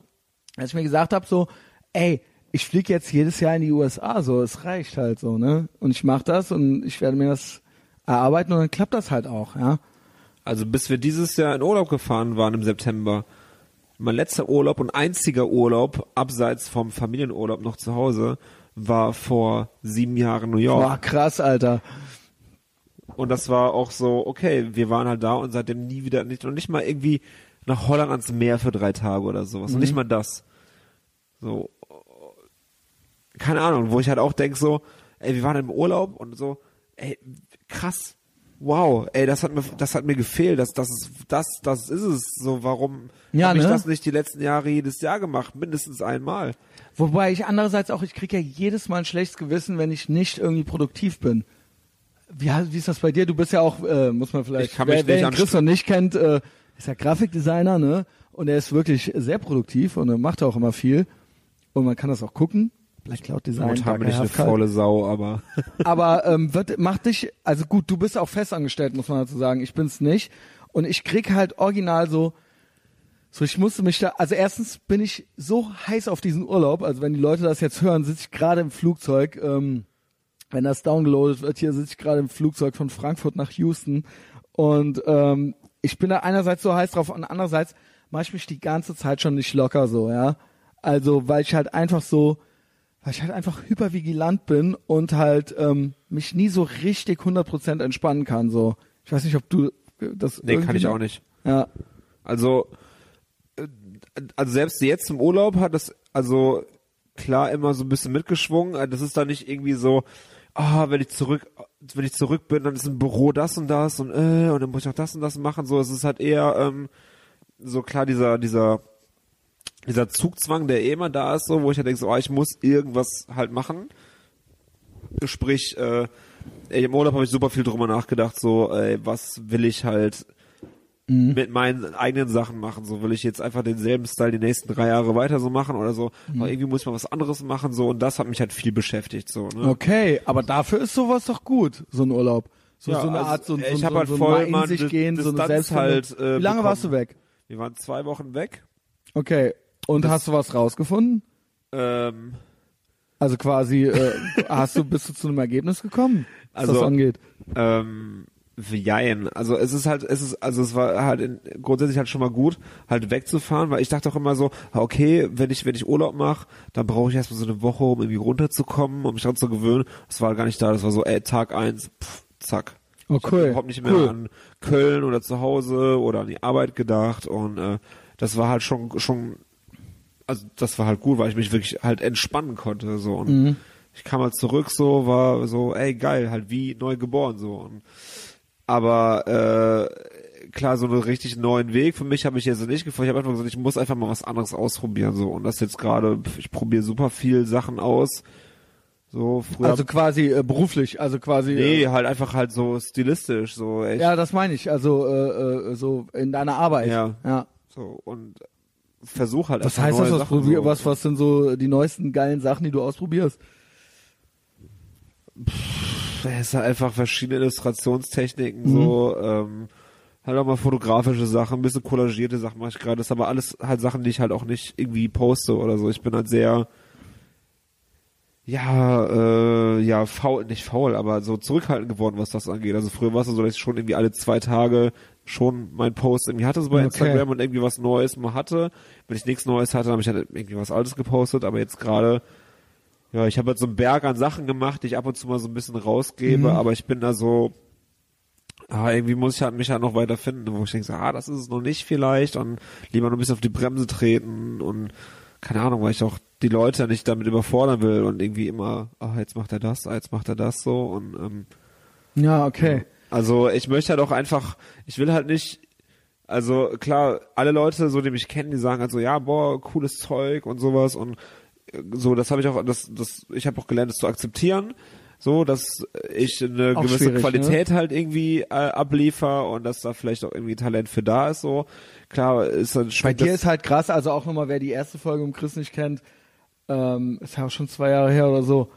A: als ich mir gesagt habe so, ey, ich fliege jetzt jedes Jahr in die USA, so es reicht halt so, ne? Und ich mache das und ich werde mir das erarbeiten und dann klappt das halt auch, ja.
B: Also bis wir dieses Jahr in Urlaub gefahren waren im September, mein letzter Urlaub und einziger Urlaub abseits vom Familienurlaub noch zu Hause war vor sieben Jahren New York.
A: Boah, krass, Alter.
B: Und das war auch so, okay, wir waren halt da und seitdem nie wieder, nicht, und nicht mal irgendwie nach Holland ans Meer für drei Tage oder sowas. Und nicht mal das. So, keine Ahnung, wo ich halt auch denk so, ey, wir waren im Urlaub und so, ey, krass, wow, ey, das hat mir, das hat mir gefehlt, das, das ist, das, das ist es, so, warum
A: Ja,
B: habe ich
A: ne?
B: das nicht die letzten Jahre jedes Jahr gemacht, mindestens einmal.
A: Wobei ich andererseits auch, ich krieg ja jedes Mal ein schlechtes Gewissen, wenn ich nicht irgendwie produktiv bin. Wie, wie ist das bei dir? Du bist ja auch, äh, muss man vielleicht,
B: Ich kann
A: wer,
B: mich
A: wer
B: nicht
A: den
B: an-
A: Chris noch nicht kennt, äh, ist ja Grafikdesigner, ne? Und er ist wirklich sehr produktiv und er macht auch immer viel. Und man kann das auch gucken. Black Cloud Design,
B: bin ich
A: Darker
B: eine faule Sau, aber
A: aber ähm, wird, macht dich, also gut, du bist auch festangestellt, muss man dazu sagen. Ich bin's nicht. Und ich krieg halt original so, so ich musste mich da, also erstens bin ich so heiß auf diesen Urlaub, also wenn die Leute das jetzt hören, sitze ich gerade im Flugzeug, ähm, wenn das downgeloadet wird, hier sitze ich gerade im Flugzeug von Frankfurt nach Houston und ähm, ich bin da einerseits so heiß drauf und andererseits mache ich mich die ganze Zeit schon nicht locker so, ja. Also, weil ich halt einfach so, weil ich halt einfach hypervigilant bin und halt ähm, mich nie so richtig 100% entspannen kann. So, ich weiß nicht, ob du äh, das.
B: nee, kann ich auch nicht.
A: Ja,
B: Also, äh, also selbst jetzt im Urlaub hat das, also klar immer so ein bisschen mitgeschwungen. Also Das ist da nicht irgendwie so, ah, wenn ich zurück, wenn ich zurück bin, dann ist im Büro das und das und äh, und dann muss ich auch das und das machen. So, es ist halt eher ähm, so klar dieser dieser dieser Zugzwang, der eh immer da ist, so, wo ich halt denke, so, ah, ich muss irgendwas halt machen. Sprich, äh, ey, im Urlaub habe ich super viel drüber nachgedacht, so, ey, was will ich halt mit meinen eigenen Sachen machen. So will ich jetzt einfach denselben Style die nächsten drei Jahre weiter so machen oder so. Aber irgendwie muss mal was anderes machen so und das hat mich halt viel beschäftigt so. Ne?
A: okay, aber dafür ist sowas doch gut, so ein Urlaub. So,
B: Ja,
A: so eine
B: also,
A: Art, so, so,
B: ich
A: so,
B: hab halt
A: so
B: voll
A: in sich gehen, so eine
B: Distanz
A: Selbstfindung.
B: halt, äh,
A: Wie lange warst du
B: bekommen.
A: weg?
B: Wir waren zwei Wochen weg.
A: Okay, und hast du was rausgefunden?
B: Ähm,
A: Also quasi, äh, hast du, bist du zu einem Ergebnis gekommen, was
B: Also-
A: das angeht?
B: ähm, jein. Also es ist halt, es ist, also es war halt in, grundsätzlich halt schon mal gut, halt wegzufahren, weil ich dachte auch immer so, okay, wenn ich, wenn ich Urlaub mache, dann brauche ich erstmal so eine Woche, um irgendwie runterzukommen, um mich dran zu gewöhnen. Das war gar nicht da, das war so, ey, Tag eins, pff, zack. Ich
A: Okay,
B: habe überhaupt nicht mehr
A: cool.
B: an Köln oder zu Hause oder an die Arbeit gedacht und äh, das war halt schon schon also das war halt gut, weil ich mich wirklich halt entspannen konnte so und
A: Mhm.
B: ich kam halt zurück so war so ey geil halt wie neu geboren so und aber äh, klar, so einen richtig neuen Weg für mich habe ich jetzt nicht gefunden. Ich habe einfach gesagt, ich muss einfach mal was anderes ausprobieren so und das jetzt gerade, ich probiere super viel Sachen aus. So früher
A: Also quasi äh, beruflich, also quasi.
B: nee,
A: Äh,
B: halt einfach halt so stilistisch, so echt
A: ja, das meine ich. Also äh, äh, so in deiner Arbeit.
B: Ja.
A: ja.
B: so und versuch halt
A: Was
B: einfach
A: heißt das? Was,
B: Sachen,
A: probier,
B: so.
A: was, was sind so die neuesten geilen Sachen, die du ausprobierst?
B: es ist halt einfach verschiedene Illustrationstechniken,
A: Mhm.
B: so, ähm, halt auch mal fotografische Sachen, ein bisschen collagierte Sachen mache ich gerade. Das ist aber alles halt Sachen, die ich halt auch nicht irgendwie poste oder so. Ich bin halt sehr, ja, äh, ja, faul, nicht faul, aber so zurückhaltend geworden, was das angeht. Also früher war es so, dass ich schon irgendwie alle zwei Tage schon mein Post irgendwie hatte so bei
A: Okay.
B: Instagram und irgendwie was Neues mal hatte. Wenn ich nichts Neues hatte, dann habe ich halt irgendwie was Altes gepostet, aber jetzt gerade ja, ich habe halt so einen Berg an Sachen gemacht, die ich ab und zu mal so ein bisschen rausgebe,
A: Mhm.
B: aber ich bin da so, ah, irgendwie muss ich halt mich halt noch weiter finden, wo ich denke, so, ah, das ist es noch nicht vielleicht und lieber noch ein bisschen auf die Bremse treten und keine Ahnung, weil ich auch die Leute nicht damit überfordern will und irgendwie immer, ah, jetzt macht er das, ah, jetzt macht er das so und ähm,
A: Ja, okay.
B: Also ich möchte halt auch einfach, ich will halt nicht, also klar, alle Leute, so die mich kennen, die sagen halt so, ja, boah, cooles Zeug und sowas und äh, so, das habe ich auch, das, das, ich habe auch gelernt, das zu akzeptieren, so, dass ich eine
A: Auch
B: gewisse
A: ne?
B: Qualität halt irgendwie äh, abliefer und dass da vielleicht auch irgendwie Talent für da ist, so. Klar, ist dann
A: Bei dir ist halt krass, also auch nochmal, wer die erste Folge um Chris nicht kennt, ähm, ist ja auch schon zwei Jahre her oder so.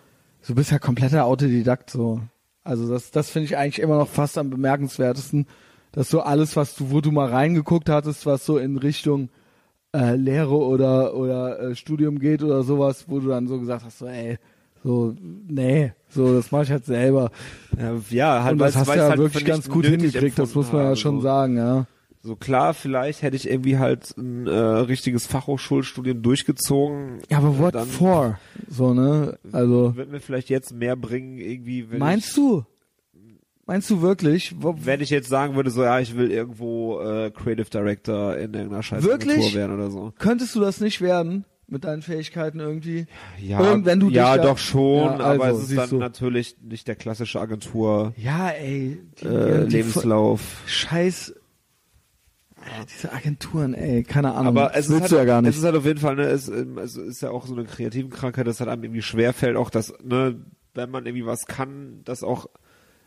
A: Du bist ja kompletter Autodidakt so. Also das, das finde ich eigentlich immer noch fast am bemerkenswertesten, dass so alles, was du, wo du mal reingeguckt hattest, was so in Richtung äh, Lehre oder oder äh, Studium geht oder sowas, wo du dann so gesagt hast, so ey, so nee, so das mache ich halt selber.
B: ja, ja halt,
A: Und das hast du ja
B: halt
A: wirklich ganz gut hingekriegt, das muss man ja
B: habe,
A: schon sagen, ja.
B: So klar, vielleicht hätte ich irgendwie halt ein äh, richtiges Fachhochschulstudium durchgezogen.
A: Ja, aber what
B: Dann
A: for? So, ne? Also
B: Wird mir vielleicht jetzt mehr bringen, irgendwie, wenn
A: Meinst du? Meinst du wirklich?
B: Ich, wenn ich jetzt sagen würde, so ja, ich will irgendwo äh, Creative Director in irgendeiner scheiß
A: Wirklich?
B: Agentur werden oder so.
A: könntest du das nicht werden mit deinen Fähigkeiten irgendwie?
B: Ja,
A: Irgendwann du dich
B: ja doch schon,
A: Ja,
B: aber
A: also,
B: es ist dann
A: du.
B: natürlich nicht der klassische Agentur
A: Ja, ey, die,
B: äh,
A: die
B: Lebenslauf.
A: Scheiß äh, diese Agenturen, ey, keine Ahnung.
B: Aber es ist, halt,
A: ja gar
B: es
A: nicht.
B: ist halt auf jeden Fall, ne, es, ähm, es ist ja auch so eine kreative Krankheit, dass halt einem irgendwie schwerfällt, auch das, ne, wenn man irgendwie was kann, das auch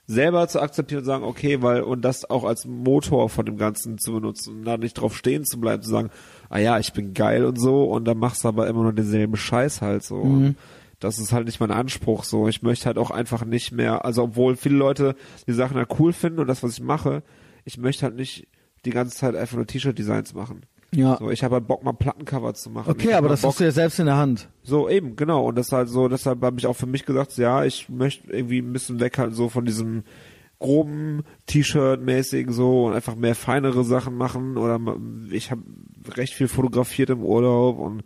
B: selber zu akzeptieren und sagen, okay, weil, und das auch als Motor von dem Ganzen zu benutzen, da nicht drauf stehen zu bleiben, zu sagen, ah ja, ich bin geil und so, und dann machst du aber immer nur denselben Scheiß halt so.
A: Mhm.
B: Und das ist halt nicht mein Anspruch so. Ich möchte halt auch einfach nicht mehr, also obwohl viele Leute die Sachen halt cool finden und das, was ich mache, ich möchte halt nicht die ganze Zeit einfach nur T-Shirt-Designs machen.
A: ja.
B: So, ich habe halt Bock, mal Plattencover zu machen.
A: Okay, aber das
B: Bock,
A: hast du ja selbst in der Hand.
B: So, eben, genau. Und das halt so, deshalb habe ich auch für mich gesagt, ja, ich möchte irgendwie ein bisschen weg halt so von diesem groben T-Shirt-mäßigen so und einfach mehr feinere Sachen machen oder ich habe recht viel fotografiert im Urlaub und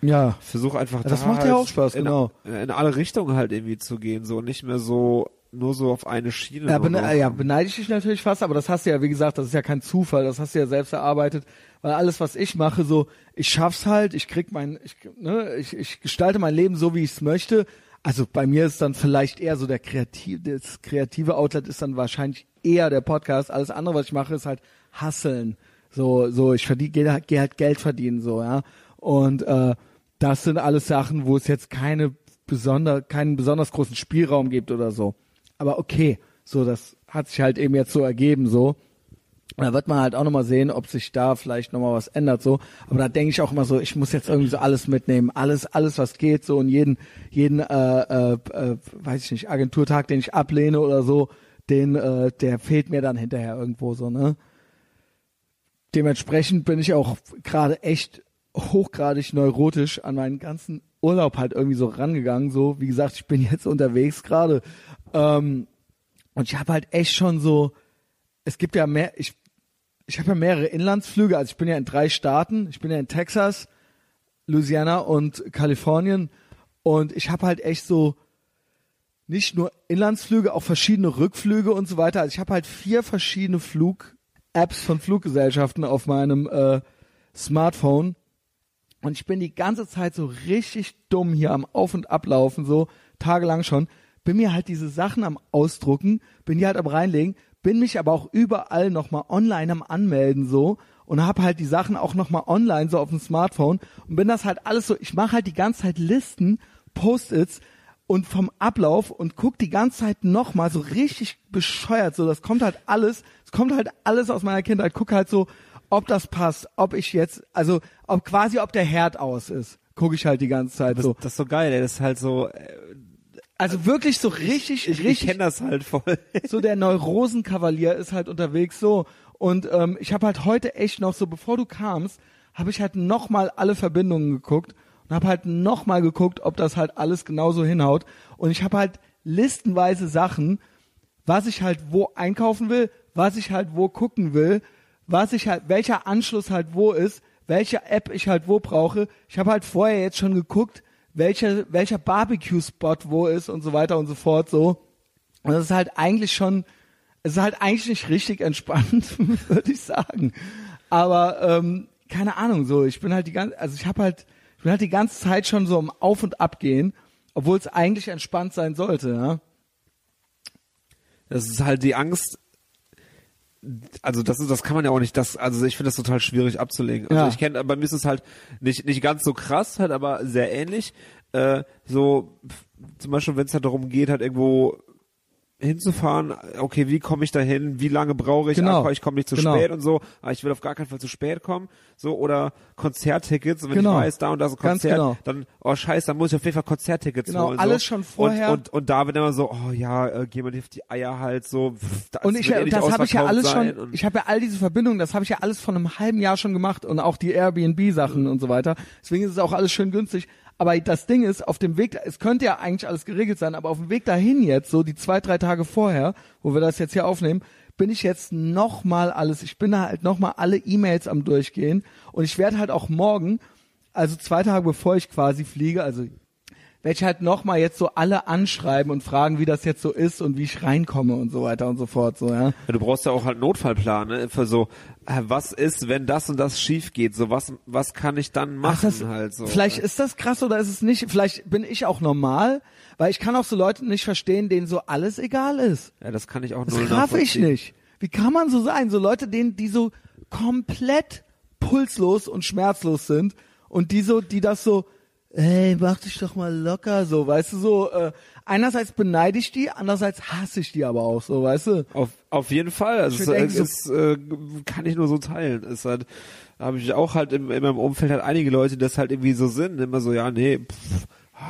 A: Ja.
B: versuche einfach
A: das
B: da
A: macht
B: halt
A: ja auch Spaß,
B: in,
A: genau.
B: in alle Richtungen halt irgendwie zu gehen so und nicht mehr so nur so auf eine Schiene.
A: Ja, bene ja, beneide ich dich natürlich fast, aber das hast du ja, wie gesagt, das ist ja kein Zufall, das hast du ja selbst erarbeitet, weil alles, was ich mache, so, ich schaff's halt, ich krieg mein, ich, ne, ich, ich gestalte mein Leben so, wie ich es möchte. Also bei mir ist dann vielleicht eher so der kreative, das kreative Outlet ist dann wahrscheinlich eher der Podcast. Alles andere, was ich mache, ist halt Hasseln. So, so, ich verdiene, gehe halt, geh halt Geld verdienen, so, ja. Und äh, das sind alles Sachen, wo es jetzt keine besonder, keinen besonders großen Spielraum gibt oder so. Aber okay, so, das hat sich halt eben jetzt so ergeben, so. Und da wird man halt auch nochmal sehen, ob sich da vielleicht nochmal was ändert, so. Aber da denke ich auch immer so, ich muss jetzt irgendwie so alles mitnehmen, alles, alles was geht, so und jeden, jeden, äh, äh, äh, weiß ich nicht, Agenturtag, den ich ablehne oder so, den, äh, der fehlt mir dann hinterher irgendwo so, ne? Dementsprechend bin ich auch gerade echt hochgradig neurotisch an meinen ganzen Urlaub halt irgendwie so rangegangen, so, wie gesagt, ich bin jetzt unterwegs gerade, ähm, und ich habe halt echt schon so, es gibt ja mehr, ich, ich habe ja mehrere Inlandsflüge, also ich bin ja in drei Staaten, ich bin ja in Texas, Louisiana und Kalifornien und ich habe halt echt so nicht nur Inlandsflüge, auch verschiedene Rückflüge und so weiter. Also ich habe halt vier verschiedene Flug-Apps von Fluggesellschaften auf meinem äh, Smartphone und ich bin die ganze Zeit so richtig dumm hier am Auf- und Ablaufen, so tagelang schon. Bin mir halt diese Sachen am Ausdrucken, bin die halt am reinlegen, bin mich aber auch überall nochmal online am Anmelden so und habe halt die Sachen auch nochmal online so auf dem Smartphone und bin das halt alles so, ich mache halt die ganze Zeit Listen, Post-its und vom Ablauf und guck die ganze Zeit nochmal so richtig bescheuert, so das kommt halt alles, es kommt halt alles aus meiner Kindheit, guck halt so, ob das passt, ob ich jetzt, also ob quasi ob der Herd aus ist, gucke ich halt die ganze Zeit
B: Das,
A: so.
B: das ist so geil, ey. Das ist halt so, äh,
A: Also wirklich so richtig,
B: ich, ich
A: richtig
B: kenne das halt voll.
A: so der Neurosenkavalier ist halt unterwegs so. Und ähm, ich habe halt heute echt noch so bevor du kamst habe ich halt noch mal alle Verbindungen geguckt und habe halt noch mal geguckt ob das halt alles genauso hinhaut. Und ich habe halt listenweise Sachen was ich halt wo einkaufen will was ich halt wo gucken will was ich halt welcher Anschluss halt wo ist welche App ich halt wo brauche. Ich habe halt vorher jetzt schon geguckt welcher welcher Barbecue Spot wo ist und so weiter und so fort so und das ist halt eigentlich schon, es ist halt eigentlich nicht richtig entspannt, würde ich sagen. Aber ähm, keine Ahnung, so ich bin halt die ganze, also ich habe halt, ich bin halt die ganze Zeit schon so im Auf und Ab gehen, obwohl es eigentlich entspannt sein sollte. Ja?
B: Das ist halt die Angst. Also das ist, das kann man ja auch nicht, das, also ich finde das total schwierig abzulegen. Also
A: Ja.
B: ich kenne, bei mir ist es halt nicht, nicht ganz so krass, halt aber sehr ähnlich. Äh, so, zum Beispiel, wenn es halt darum geht, halt irgendwo hinzufahren, okay, wie komme ich da hin, wie lange brauche ich,
A: Genau.
B: ah, ich komme nicht zu
A: Genau.
B: spät und so, aber ich will auf gar keinen Fall zu spät kommen, so, oder Konzerttickets, und wenn
A: Genau.
B: ich weiß, da und da ist ein Konzert,
A: genau.
B: dann, oh scheiße, dann muss ich auf jeden Fall Konzerttickets
A: Genau,
B: holen.
A: alles
B: so.
A: schon vorher.
B: Und, und, und da wird immer so, oh ja, äh, geh mal auf die Eier halt, so, das
A: Und ich,
B: eh
A: das habe ich ja alles schon, ich habe ja all diese Verbindungen, das habe ich ja alles von einem halben Jahr schon gemacht und auch die Airbnb-Sachen und so weiter. Deswegen ist es auch alles schön günstig. Aber das Ding ist, auf dem Weg, es könnte ja eigentlich alles geregelt sein, aber auf dem Weg dahin jetzt, so die zwei, drei Tage vorher, wo wir das jetzt hier aufnehmen, bin ich jetzt nochmal alles, ich bin halt nochmal alle E-Mails am durchgehen und ich werde halt auch morgen, also zwei Tage bevor ich quasi fliege, also ich halt nochmal jetzt so alle anschreiben und fragen, wie das jetzt so ist und wie ich reinkomme und so weiter und so fort, so, ja.
B: Ja, du brauchst ja auch halt Notfallplan, ne? Für so, was ist, wenn das und das schief geht? So, was, was kann ich dann machen
A: Ach, das,
B: halt so?
A: Vielleicht ist das krass oder ist es nicht. Vielleicht bin ich auch normal, weil ich kann auch so Leute nicht verstehen, denen so alles egal ist.
B: Ja, das kann ich auch
A: Das
B: null
A: raff ich nicht. Wie kann man so sein? So Leute, denen, die so komplett pulslos und schmerzlos sind und die so, die das so, ey, mach dich doch mal locker, so, weißt du, so, äh, einerseits beneide ich die, andererseits hasse ich die aber auch, so, weißt du?
B: Auf, auf jeden Fall. Also es,
A: denk so-
B: es äh, kann ich nur so teilen. Es halt, habe ich auch halt im, in meinem Umfeld halt einige Leute, die das halt irgendwie so sind. Immer so, ja, nee, pff,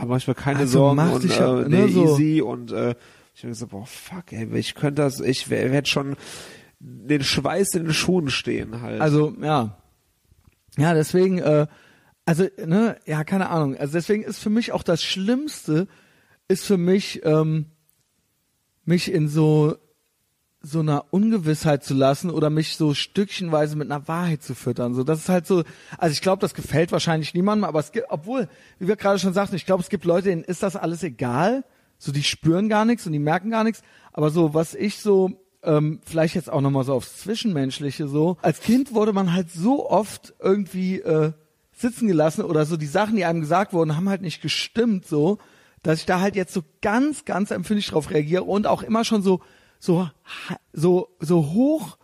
B: manchmal keine
A: Also
B: Sorgen
A: mach
B: und
A: dich
B: äh,
A: ne,
B: nee,
A: so.
B: easy und äh, ich denke so, boah, fuck, ey, ich könnte das, ich werde schon den Schweiß in den Schuhen stehen halt.
A: Also, ja. Ja, deswegen, äh, also, ne, ja, keine Ahnung. Also deswegen ist für mich auch das Schlimmste, ist für mich, ähm, mich in so, so einer Ungewissheit zu lassen oder mich so stückchenweise mit einer Wahrheit zu füttern. So, das ist halt so, also ich glaube, das gefällt wahrscheinlich niemandem, aber es gibt, obwohl, wie wir gerade schon sagten, ich glaube, es gibt Leute, denen ist das alles egal. So, die spüren gar nichts und die merken gar nichts. Aber so, was ich so, ähm, vielleicht jetzt auch nochmal so aufs Zwischenmenschliche so. Als Kind wurde man halt so oft irgendwie äh, sitzen gelassen oder so die Sachen, die einem gesagt wurden, haben halt nicht gestimmt so, dass ich da halt jetzt so ganz, ganz empfindlich drauf reagiere und auch immer schon so, so, so, so hoch,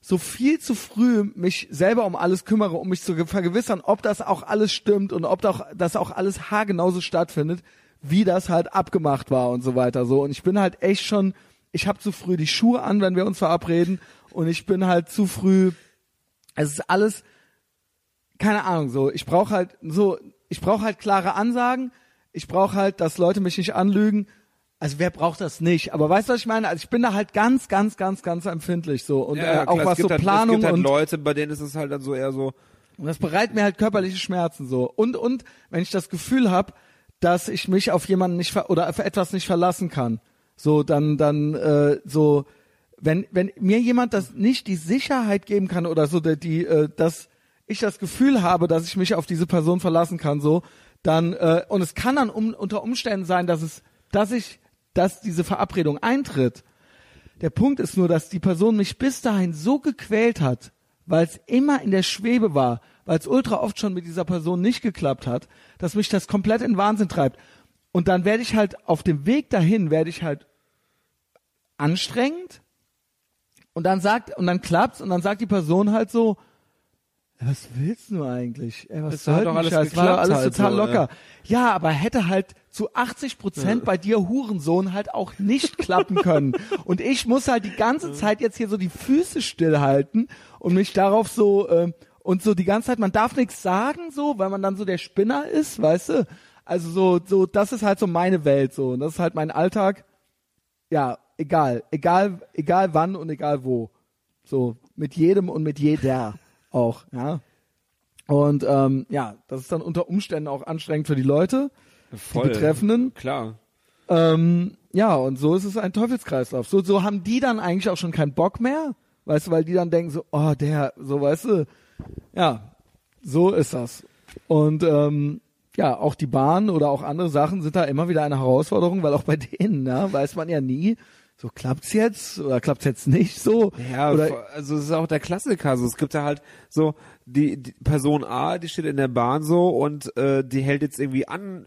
A: so viel zu früh mich selber um alles kümmere, um mich zu ge- vergewissern, ob das auch alles stimmt und ob das auch alles haargenauso stattfindet, wie das halt abgemacht war und so weiter so. Und ich bin halt echt schon, ich habe zu früh die Schuhe an, wenn wir uns verabreden und ich bin halt zu früh, es ist alles, keine Ahnung, so, ich brauche halt so, ich brauche halt klare Ansagen, ich brauche halt, dass Leute mich nicht anlügen. Also wer braucht das nicht? Aber weißt du, was ich meine? Also ich bin da halt ganz, ganz, ganz, ganz empfindlich so und
B: ja,
A: äh, auch
B: klar,
A: was so
B: halt,
A: Planung
B: es gibt halt
A: und
B: Leute, bei denen ist es halt dann so eher so,
A: und das bereitet mir halt körperliche Schmerzen so. Und und wenn ich das Gefühl habe, dass ich mich auf jemanden nicht ver oder auf etwas nicht verlassen kann, so dann dann äh, so wenn wenn mir jemand das nicht die Sicherheit geben kann oder so die, die äh, dass ich das Gefühl habe, dass ich mich auf diese Person verlassen kann, so dann äh, und es kann dann um, unter Umständen sein, dass es dass ich dass diese Verabredung eintritt. Der Punkt ist nur, dass die Person mich bis dahin so gequält hat, weil es immer in der Schwebe war, weil es ultra oft schon mit dieser Person nicht geklappt hat, dass mich das komplett in Wahnsinn treibt. Und dann werde ich halt auf dem Weg dahin, werde ich halt anstrengend Und dann sagt, und dann klappt's und dann sagt die Person halt so, "Ja, was willst du eigentlich? Ey, was
B: Das
A: soll
B: doch alles?
A: Das war doch alles
B: halt
A: total
B: so,
A: locker. Ja. aber hätte halt zu 80 Prozent bei dir Hurensohn halt auch nicht klappen können. Und ich muss halt die ganze Zeit jetzt hier so die Füße stillhalten und mich darauf so, ähm, und so die ganze Zeit, man darf nichts sagen, so, weil man dann so der Spinner ist, weißt du? Also so, so, das ist halt so meine Welt, so. Und das ist halt mein Alltag. Ja, egal, egal, egal wann und egal wo. So, mit jedem und mit jeder auch, ja. Und ähm, ja, das ist dann unter Umständen auch anstrengend für die Leute,
B: Voll.
A: die Betreffenden.
B: Klar.
A: Ähm, ja, und so ist es ein Teufelskreislauf. So, so haben die dann eigentlich auch schon keinen Bock mehr, weißt du, weil die dann denken so, oh, der, so, weißt du, ja, so ist das. Und ähm, ja, auch die Bahn oder auch andere Sachen sind da immer wieder eine Herausforderung, weil auch bei denen, ja, weiß man ja nie, so klappt's jetzt oder klappt's jetzt nicht so.
B: Ja,
A: oder,
B: also es ist auch der Klassiker. So, es gibt ja halt so die, die Person A, die steht in der Bahn so und äh, die hält jetzt irgendwie an,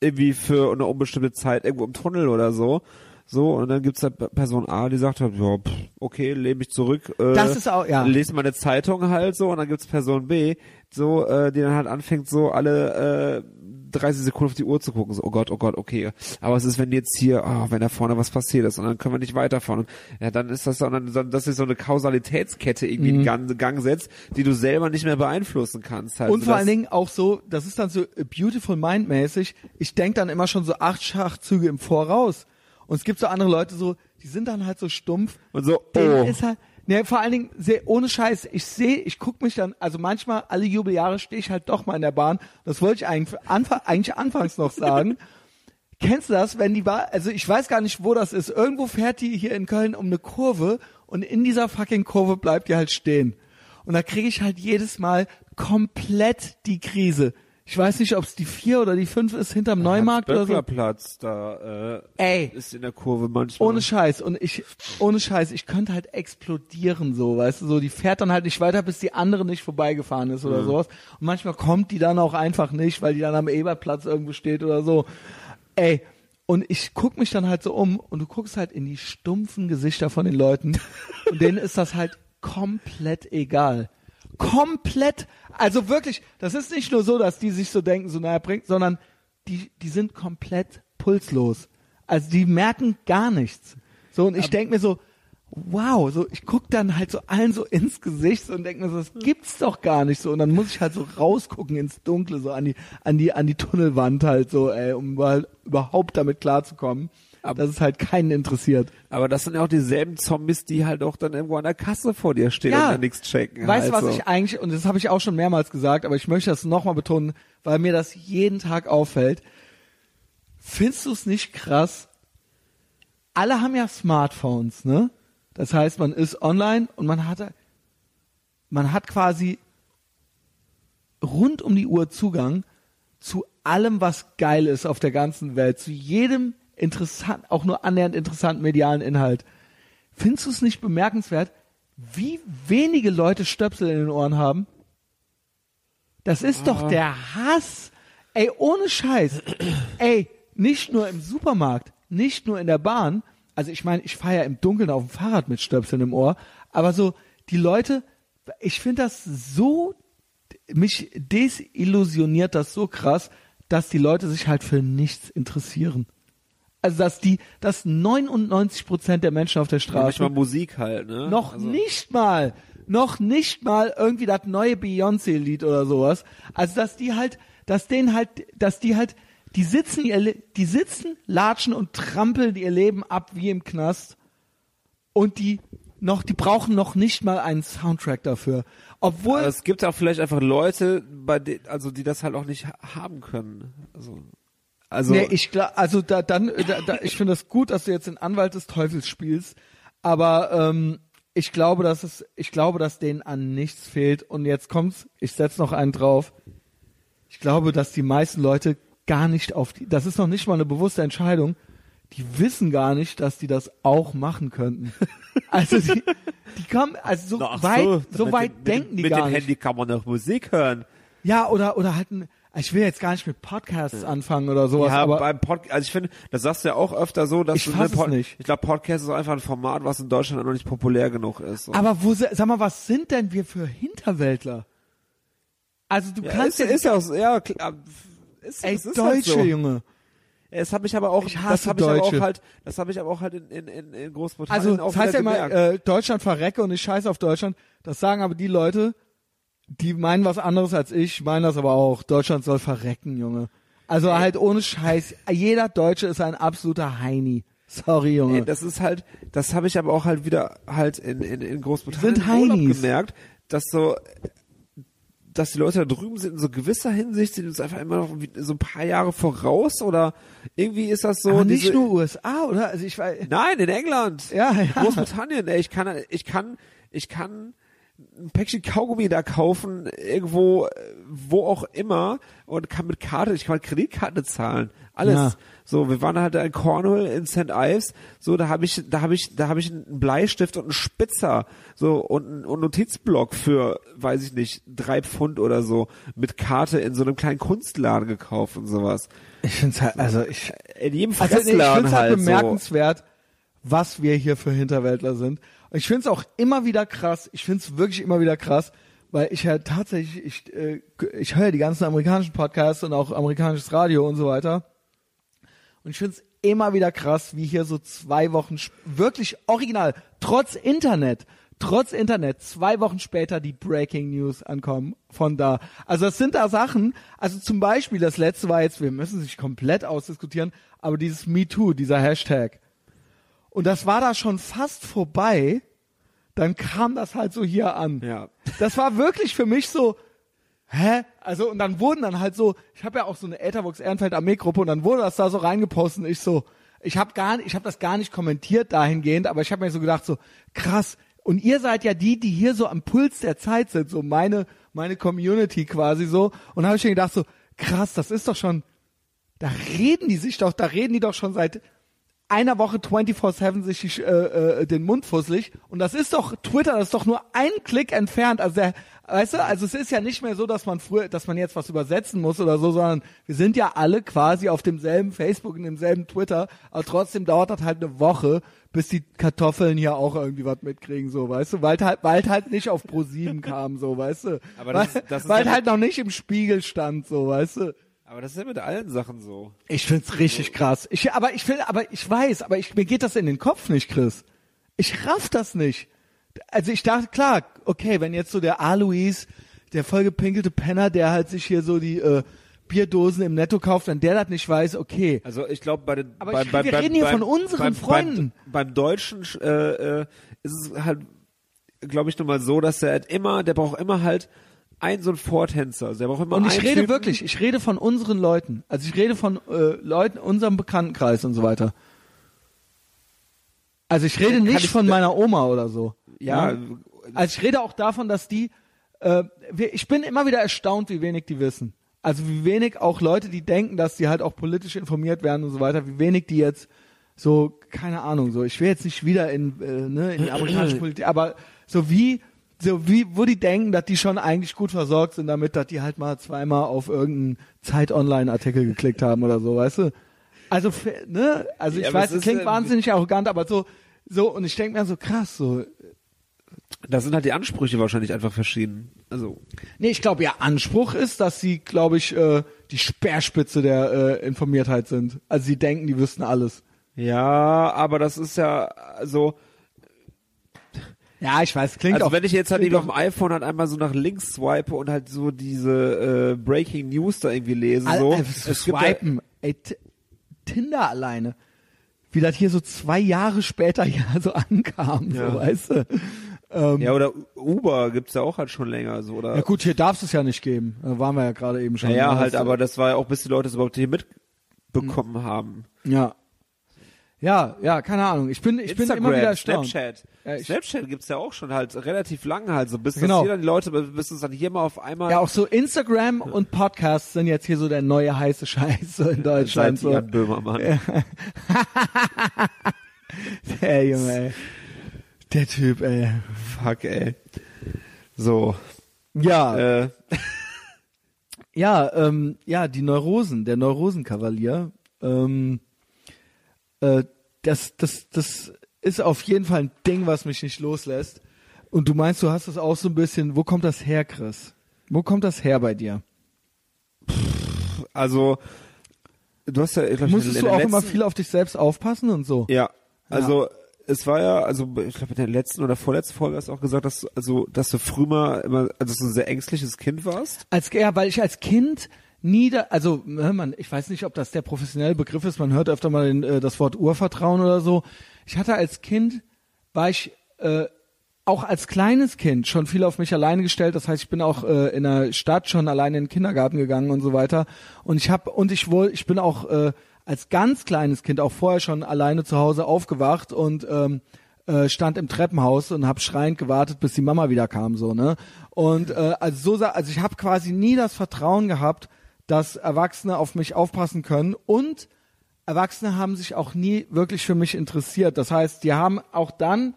B: irgendwie für eine unbestimmte Zeit irgendwo im Tunnel oder so. So, und dann gibt's da P- Person A, die sagt halt, ja, pff, okay, lehne mich zurück, äh,
A: Das ist auch- ja.
B: lese meine Zeitung halt so, und dann gibt's Person B, so, äh, die dann halt anfängt, so alle äh, 30 Sekunden auf die Uhr zu gucken, so, oh Gott, oh Gott, okay. Aber was ist, wenn jetzt hier, oh, wenn da vorne was passiert ist und dann können wir nicht weiterfahren? Ja, dann ist das dann, dann, das ist so eine Kausalitätskette irgendwie in Gang, Gang setzt, die du selber nicht mehr beeinflussen kannst. Halt.
A: Mhm. Und
B: So,
A: vor allen Dingen auch so, das ist dann so beautiful mind mäßig. Ich denk dann immer schon so acht Schachzüge im Voraus. Und es gibt so andere Leute so, die sind dann halt so stumpf.
B: Und so, oh.
A: ist halt, ne, vor allen Dingen, sehr, ohne Scheiß, ich sehe, ich guck mich dann, also manchmal, alle Jubeljahre stehe ich halt doch mal in der Bahn. Das wollte ich eigentlich, anfa eigentlich anfangs noch sagen. Kennst du das, wenn die war, also ich weiß gar nicht, wo das ist. Irgendwo fährt die hier in Köln um eine Kurve und in dieser fucking Kurve bleibt die halt stehen. Und da kriege ich halt jedes Mal komplett die Krise. Ich weiß nicht, ob es die vier oder die fünf ist hinterm Neumarkt oder so.
B: Böcklerplatz, da äh,
A: Ey,
B: ist in der Kurve manchmal.
A: ohne Scheiß. Und ich, ohne Scheiß, ich könnte halt explodieren so, weißt du, so, die fährt dann halt nicht weiter, bis die andere nicht vorbeigefahren ist oder sowas. Und manchmal kommt die dann auch einfach nicht, weil die dann am Eberplatz irgendwo steht oder so. Ey, und ich guck mich dann halt so um und du guckst halt in die stumpfen Gesichter von den Leuten und denen ist das halt komplett egal. Komplett, also wirklich, das ist nicht nur so, dass die sich so denken, so naja bringt, sondern die, die sind komplett pulslos. Also die merken gar nichts. So, und ich denk mir so, wow, so ich guck dann halt so allen so ins Gesicht und denk mir so, das gibt's doch gar nicht so. Und dann muss ich halt so rausgucken ins Dunkle, so an die, an die, an die Tunnelwand halt so, ey, um halt überhaupt damit klarzukommen, dass es halt keinen interessiert.
B: Aber das sind ja auch dieselben Zombies, die halt auch dann irgendwo an der Kasse vor dir stehen und dann nichts checken.
A: Weißt du, was
B: so.
A: ich eigentlich, und das habe ich auch schon mehrmals gesagt, aber ich möchte das nochmal betonen, weil mir das jeden Tag auffällt. Findest du es nicht krass? Alle haben ja Smartphones, ne? Das heißt, man ist online und man hat, man hat quasi rund um die Uhr Zugang zu allem, was geil ist auf der ganzen Welt, zu jedem interessant, auch nur annähernd interessanten medialen Inhalt. Findest du es nicht bemerkenswert, wie wenige Leute Stöpsel in den Ohren haben? Das ist doch der Hass. Ey, ohne Scheiß. Ey, nicht nur im Supermarkt, nicht nur in der Bahn. Also ich meine, ich fahre ja im Dunkeln auf dem Fahrrad mit Stöpseln im Ohr. Aber so, die Leute, ich finde das so, mich desillusioniert das so krass, dass die Leute sich halt für nichts interessieren. Also dass die, dass 99 Prozent der Menschen auf der Straße
B: Manchmal Musik halt, ne?
A: noch
B: Also-
A: nicht mal, noch nicht mal irgendwie das neue Beyoncé-Lied oder sowas. Also dass die halt, dass denen halt, dass die halt, die sitzen, ihr, die sitzen, latschen und trampeln ihr Leben ab wie im Knast. Und die noch, die brauchen noch nicht mal einen Soundtrack dafür. Obwohl,
B: Aber es gibt auch vielleicht einfach Leute, bei denen, also die das halt auch nicht ha- haben können. Also, also
A: nee, ich also da, dann, da, da, ich finde es gut, dass du jetzt den Anwalt des Teufels spielst, aber ähm, ich glaube, dass es, ich glaube, dass denen an nichts fehlt. Und jetzt kommt's, ich setz noch einen drauf. Ich glaube, dass die meisten Leute gar nicht auf die, das ist noch nicht mal eine bewusste Entscheidung. Die wissen gar nicht, dass die das auch machen könnten. Also die, die kommen, also so
B: ach
A: weit, so,
B: mit
A: weit
B: dem,
A: denken
B: mit,
A: die
B: mit
A: gar
B: dem
A: nicht.
B: Handy kann man auch Musik hören.
A: Ja, oder, oder halt ein, Ich will jetzt gar nicht mit Podcasts anfangen oder sowas,
B: ja,
A: aber
B: beim Podcast, also ich finde, das sagst du ja auch öfter so, dass
A: Ich
B: du
A: fass
B: ne,
A: es nicht.
B: ich glaube, Podcast ist einfach ein Format, was in Deutschland noch nicht populär genug ist. So.
A: aber wo sag mal, was sind denn wir für Hinterwäldler? Also du
B: ja,
A: kannst
B: ist,
A: ja
B: ist ja ja, klar, ist,
A: ey
B: es ist halt
A: Deutsche
B: so.
A: Junge.
B: Das habe ich aber auch,
A: Ich
B: das
A: hasse
B: habe ich aber auch halt, das habe ich aber auch halt in, in, in, Großbritannien
A: Also
B: auch
A: das heißt ja immer, äh, Deutschland verrecke und ich scheiße auf Deutschland. Das sagen aber die Leute, die meinen was anderes als ich, meinen das aber auch. Deutschland soll verrecken, Junge. Also halt ohne Scheiß. Jeder Deutsche ist ein absoluter Heini. Sorry, Junge.
B: Ey, das ist halt, das habe ich aber auch halt wieder halt in, in, in Großbritannien
A: Sind
B: gemerkt, dass so, dass die Leute da drüben sind in so gewisser Hinsicht sind uns einfach immer noch so ein paar Jahre voraus oder irgendwie ist das so.
A: aber nicht
B: diese,
A: nur USA, oder? Also ich weiß.
B: Nein, in England.
A: Ja, ja.
B: Großbritannien, ey, ich kann, ich kann, ich kann ein Päckchen Kaugummi da kaufen, irgendwo, äh, wo auch immer, und kann mit Karte, ich kann mit Kreditkarte zahlen. Alles.
A: Ja.
B: So, wir waren halt in Cornwall in St. Ives, so, da habe ich, da habe ich, da habe ich einen Bleistift und einen Spitzer, so, und einen und Notizblock für, weiß ich nicht, drei Pfund oder so, mit Karte in so einem kleinen Kunstladen gekauft und sowas.
A: Ich find's halt, also ich,
B: In jedem
A: also nee, ich find's halt
B: halt so.
A: bemerkenswert, was wir hier für Hinterwäldler sind. Ich find's auch immer wieder krass. Ich find's wirklich immer wieder krass, weil ich halt tatsächlich, ich, äh, ich höre die ganzen amerikanischen Podcasts und auch amerikanisches Radio und so weiter. Und ich find's immer wieder krass, wie hier so zwei Wochen, wirklich original, trotz Internet, trotz Internet, zwei Wochen später die Breaking News ankommen von da. Also es sind da Sachen, also zum Beispiel das letzte war jetzt, wir müssen sich komplett ausdiskutieren, aber dieses MeToo, dieser Hashtag. Und das war da schon fast vorbei, dann kam das halt so hier an.
B: Ja.
A: Das war wirklich für mich so, hä? Also und dann wurden dann halt so, ich habe ja auch so eine Etherbox Ehrenfeld Armeegruppe und dann wurde das da so reingepostet und ich so, ich habe gar ich habe das gar nicht kommentiert dahingehend, aber ich habe mir so gedacht so, krass, und ihr seid ja die, die hier so am Puls der Zeit sind, so meine meine Community quasi so und habe ich mir gedacht so, krass, das ist doch schon da reden die sich doch, da reden die doch schon seit einer Woche 24-7 sich äh, äh, den Mund fusselig. Und das ist doch, Twitter, das ist doch nur ein Klick entfernt. Also der, weißt du, also es ist ja nicht mehr so, dass man früher, dass man jetzt was übersetzen muss oder so, sondern wir sind ja alle quasi auf demselben Facebook und demselben Twitter, aber trotzdem dauert das halt eine Woche, bis die Kartoffeln hier auch irgendwie was mitkriegen, so, weißt du, weil halt, weil halt nicht auf Pro 7 kam, so, weißt du.
B: Aber
A: weil
B: das ist- das ist
A: weil
B: ja-
A: halt noch nicht im Spiegel stand, so, weißt du.
B: Aber das ist ja mit allen Sachen so.
A: Ich find's richtig krass. Ich, aber ich will, aber ich weiß, aber ich, mir geht das in den Kopf nicht, Chris. Ich raff das nicht. Also ich dachte, klar, okay, wenn jetzt so der Alois, der vollgepinkelte Penner, der halt sich hier so die äh, Bierdosen im Netto kauft, wenn der das nicht weiß, okay.
B: Also ich glaube bei den
A: Aber
B: beim,
A: ich-
B: beim,
A: wir
B: beim,
A: reden hier von unseren Freunden.
B: Beim, beim Deutschen äh, äh, ist es halt, glaube ich, nun mal so, dass er halt immer, der braucht immer halt einen so einen Vortänzer. Also der braucht immer
A: Und ich rede
B: Typen,
A: wirklich, ich rede von unseren Leuten. Also ich rede von äh, Leuten, unserem Bekanntenkreis und so weiter. Also ich rede
B: Kann
A: nicht
B: ich
A: von meiner Oma oder so.
B: Ja,
A: Also ich rede auch davon, dass die, äh, ich bin immer wieder erstaunt, wie wenig die wissen. Also wie wenig auch Leute, die denken, dass die halt auch politisch informiert werden und so weiter, wie wenig die jetzt so, keine Ahnung, so, ich will jetzt nicht wieder in, äh, ne, in die amerikanische Politik, aber so wie, so wie, wo die denken, dass die schon eigentlich gut versorgt sind damit, dass die halt mal zweimal auf irgendeinen Zeit-Online-Artikel geklickt haben oder so, weißt du? Also, ne, also ich
B: Ja,
A: weiß,
B: es
A: klingt
B: äh,
A: wahnsinnig arrogant, aber so, so, und ich denke mir so, krass, so,
B: da sind halt die Ansprüche wahrscheinlich einfach verschieden. Also
A: Nee, ich glaube, ihr Anspruch ist, dass sie, glaube ich, äh, die Speerspitze der äh, Informiertheit sind. Also sie denken, die wüssten alles.
B: ja, aber das ist ja so.
A: Ja, ich weiß, klingt
B: Also
A: auch.
B: wenn ich jetzt halt irgendwie auf dem iPhone halt einmal so nach links swipe und halt so diese äh, Breaking News da irgendwie lese, so.
A: einfach so
B: es gibt ja-
A: swipen. Ey, Tinder alleine. Wie das hier so zwei Jahre später ja so ankam,
B: Ja.
A: so weißt du. Ähm,
B: Ja, oder Uber gibt's ja auch halt schon länger, so, oder?
A: ja gut, hier darf es ja nicht geben. Da waren wir ja gerade eben schon.
B: Ja,
A: ne?
B: halt, aber das war ja auch, bis die Leute es überhaupt hier mitbekommen haben.
A: Ja. Ja, ja, keine Ahnung. Ich bin, ich bin
B: Instagram,
A: immer wieder erstaunt.
B: Snapchat.
A: Ja,
B: Snapchat gibt's ja auch schon halt relativ lang halt, so bis
A: Genau.
B: das jeder die Leute, bis es dann hier mal auf einmal
A: Ja, auch so Instagram und Podcasts sind jetzt hier so der neue heiße Scheiß so in Deutschland.
B: seit
A: So.
B: Böhmermann.
A: Der Junge, ey. Der Typ, ey.
B: Fuck, ey. So,
A: Ja,
B: äh,
A: Ja, ähm, ja, die Neurosen, der Neurosenkavalier. Ähm, äh, das, das, das ist auf jeden Fall ein Ding, was mich nicht loslässt. Und du meinst, du hast das auch so ein bisschen. Wo kommt das her, Chris? Wo kommt das her bei dir?
B: Also, du hast ja, ich glaub,
A: Musstest
B: in
A: du
B: der
A: auch
B: letzten,
A: immer viel auf dich selbst aufpassen und so?
B: Ja, also es war ja, also ich glaube in der letzten oder vorletzten Folge hast du auch gesagt, dass du, also dass du früher mal immer, also dass du ein sehr ängstliches Kind warst.
A: Als ja, weil ich als Kind nie da, also man, ich weiß nicht, ob das der professionelle Begriff ist. Man hört öfter mal den, äh, das Wort Urvertrauen oder so. Ich hatte als Kind war ich äh, auch als kleines Kind schon viel auf mich alleine gestellt. Das heißt, ich bin auch äh, in der Stadt schon alleine in den Kindergarten gegangen und so weiter. Und ich habe und ich wohl, ich bin auch äh, als ganz kleines Kind auch vorher schon alleine zu Hause aufgewacht und ähm, äh, stand im Treppenhaus und habe schreiend gewartet, bis die Mama wieder kam, so ne. Und äh, also so, also ich habe quasi nie das Vertrauen gehabt, dass Erwachsene auf mich aufpassen können und Erwachsene haben sich auch nie wirklich für mich interessiert. Das heißt, die haben auch dann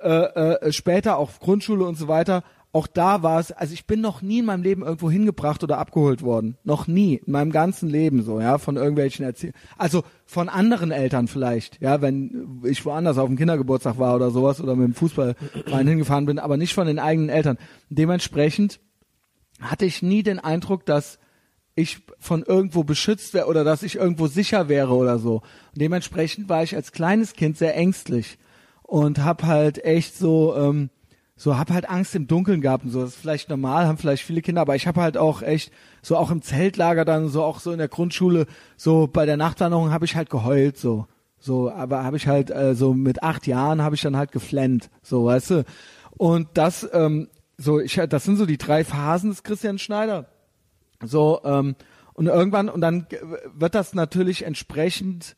A: äh, äh, später auch Grundschule und so weiter, auch da war es, also ich bin noch nie in meinem Leben irgendwo hingebracht oder abgeholt worden. Noch nie. In meinem ganzen Leben so, ja, von irgendwelchen Erziehern. Also von anderen Eltern vielleicht, ja, wenn ich woanders auf dem Kindergeburtstag war oder sowas oder mit dem Fußballverein hingefahren bin, aber nicht von den eigenen Eltern. Dementsprechend hatte ich nie den Eindruck, dass ich von irgendwo beschützt wäre oder dass ich irgendwo sicher wäre oder so. Und dementsprechend war ich als kleines Kind sehr ängstlich und hab halt echt so ähm, so hab halt Angst im Dunkeln gehabt und so. Das ist vielleicht normal, haben vielleicht viele Kinder, aber ich habe halt auch echt so auch im Zeltlager dann so auch so in der Grundschule so bei der Nachtwanderung habe ich halt geheult so. So, aber habe ich halt äh, so mit acht Jahren habe ich dann halt geflennt, so, weißt du. Und das ähm, so ich das sind so die drei Phasen des Christian Schneider. So, ähm, und irgendwann, und dann wird das natürlich entsprechend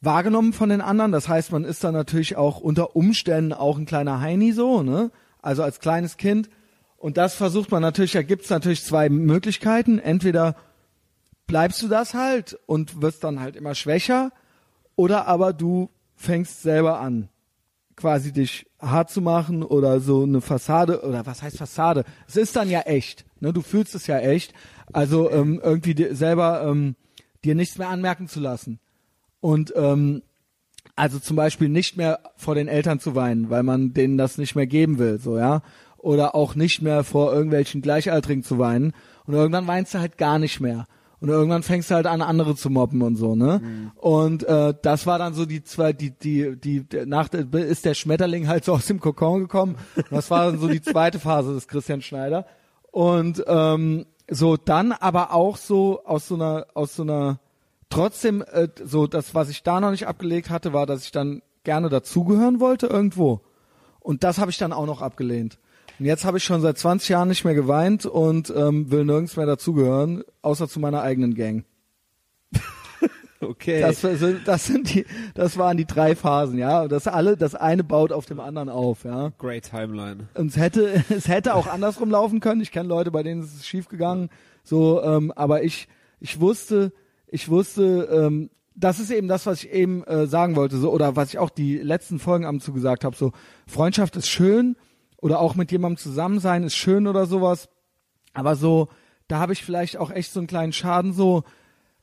A: wahrgenommen von den anderen. Das heißt, man ist dann natürlich auch unter Umständen auch ein kleiner Heini so, ne? Also als kleines Kind. Und das versucht man natürlich, da gibt's natürlich zwei Möglichkeiten. Entweder bleibst du das halt und wirst dann halt immer schwächer, oder aber du fängst selber an, quasi dich hart zu machen oder so eine Fassade oder was heißt Fassade? Es ist dann ja echt, ne? Du fühlst es ja echt. Also ähm, irgendwie dir selber ähm, dir nichts mehr anmerken zu lassen und ähm, also zum Beispiel nicht mehr vor den Eltern zu weinen, weil man denen das nicht mehr geben will, so ja, oder auch nicht mehr vor irgendwelchen Gleichaltrigen zu weinen und irgendwann weinst du halt gar nicht mehr. Und irgendwann fängst du halt an, andere zu mobben und so, ne? Und äh, das war dann so die zwei, die, die, die, nach ist der Schmetterling halt so aus dem Kokon gekommen. Und das war dann so die zweite Phase des Christian Schneider. Und ähm, so dann aber auch so aus so einer, aus so einer, trotzdem, äh, so das, was ich da noch nicht abgelegt hatte, war, dass ich dann gerne dazugehören wollte irgendwo. Und das habe ich dann auch noch abgelehnt. Und jetzt habe ich schon seit 20 Jahren nicht mehr geweint und ähm, will nirgends mehr dazugehören, außer zu meiner eigenen Gang.
B: Okay.
A: Das, das sind die, das waren die drei Phasen, ja. Das alle, das eine baut auf dem anderen auf, ja.
B: Great Timeline.
A: Und es hätte, es hätte auch andersrum laufen können. Ich kenne Leute, bei denen ist es schief gegangen. So, ähm, aber ich, ich wusste, ich wusste, ähm, das ist eben das, was ich eben äh, sagen wollte, so oder was ich auch die letzten Folgen am zu gesagt habe. So, Freundschaft ist schön oder auch mit jemandem zusammen sein ist schön oder sowas. Aber so, da habe ich vielleicht auch echt so einen kleinen Schaden. So,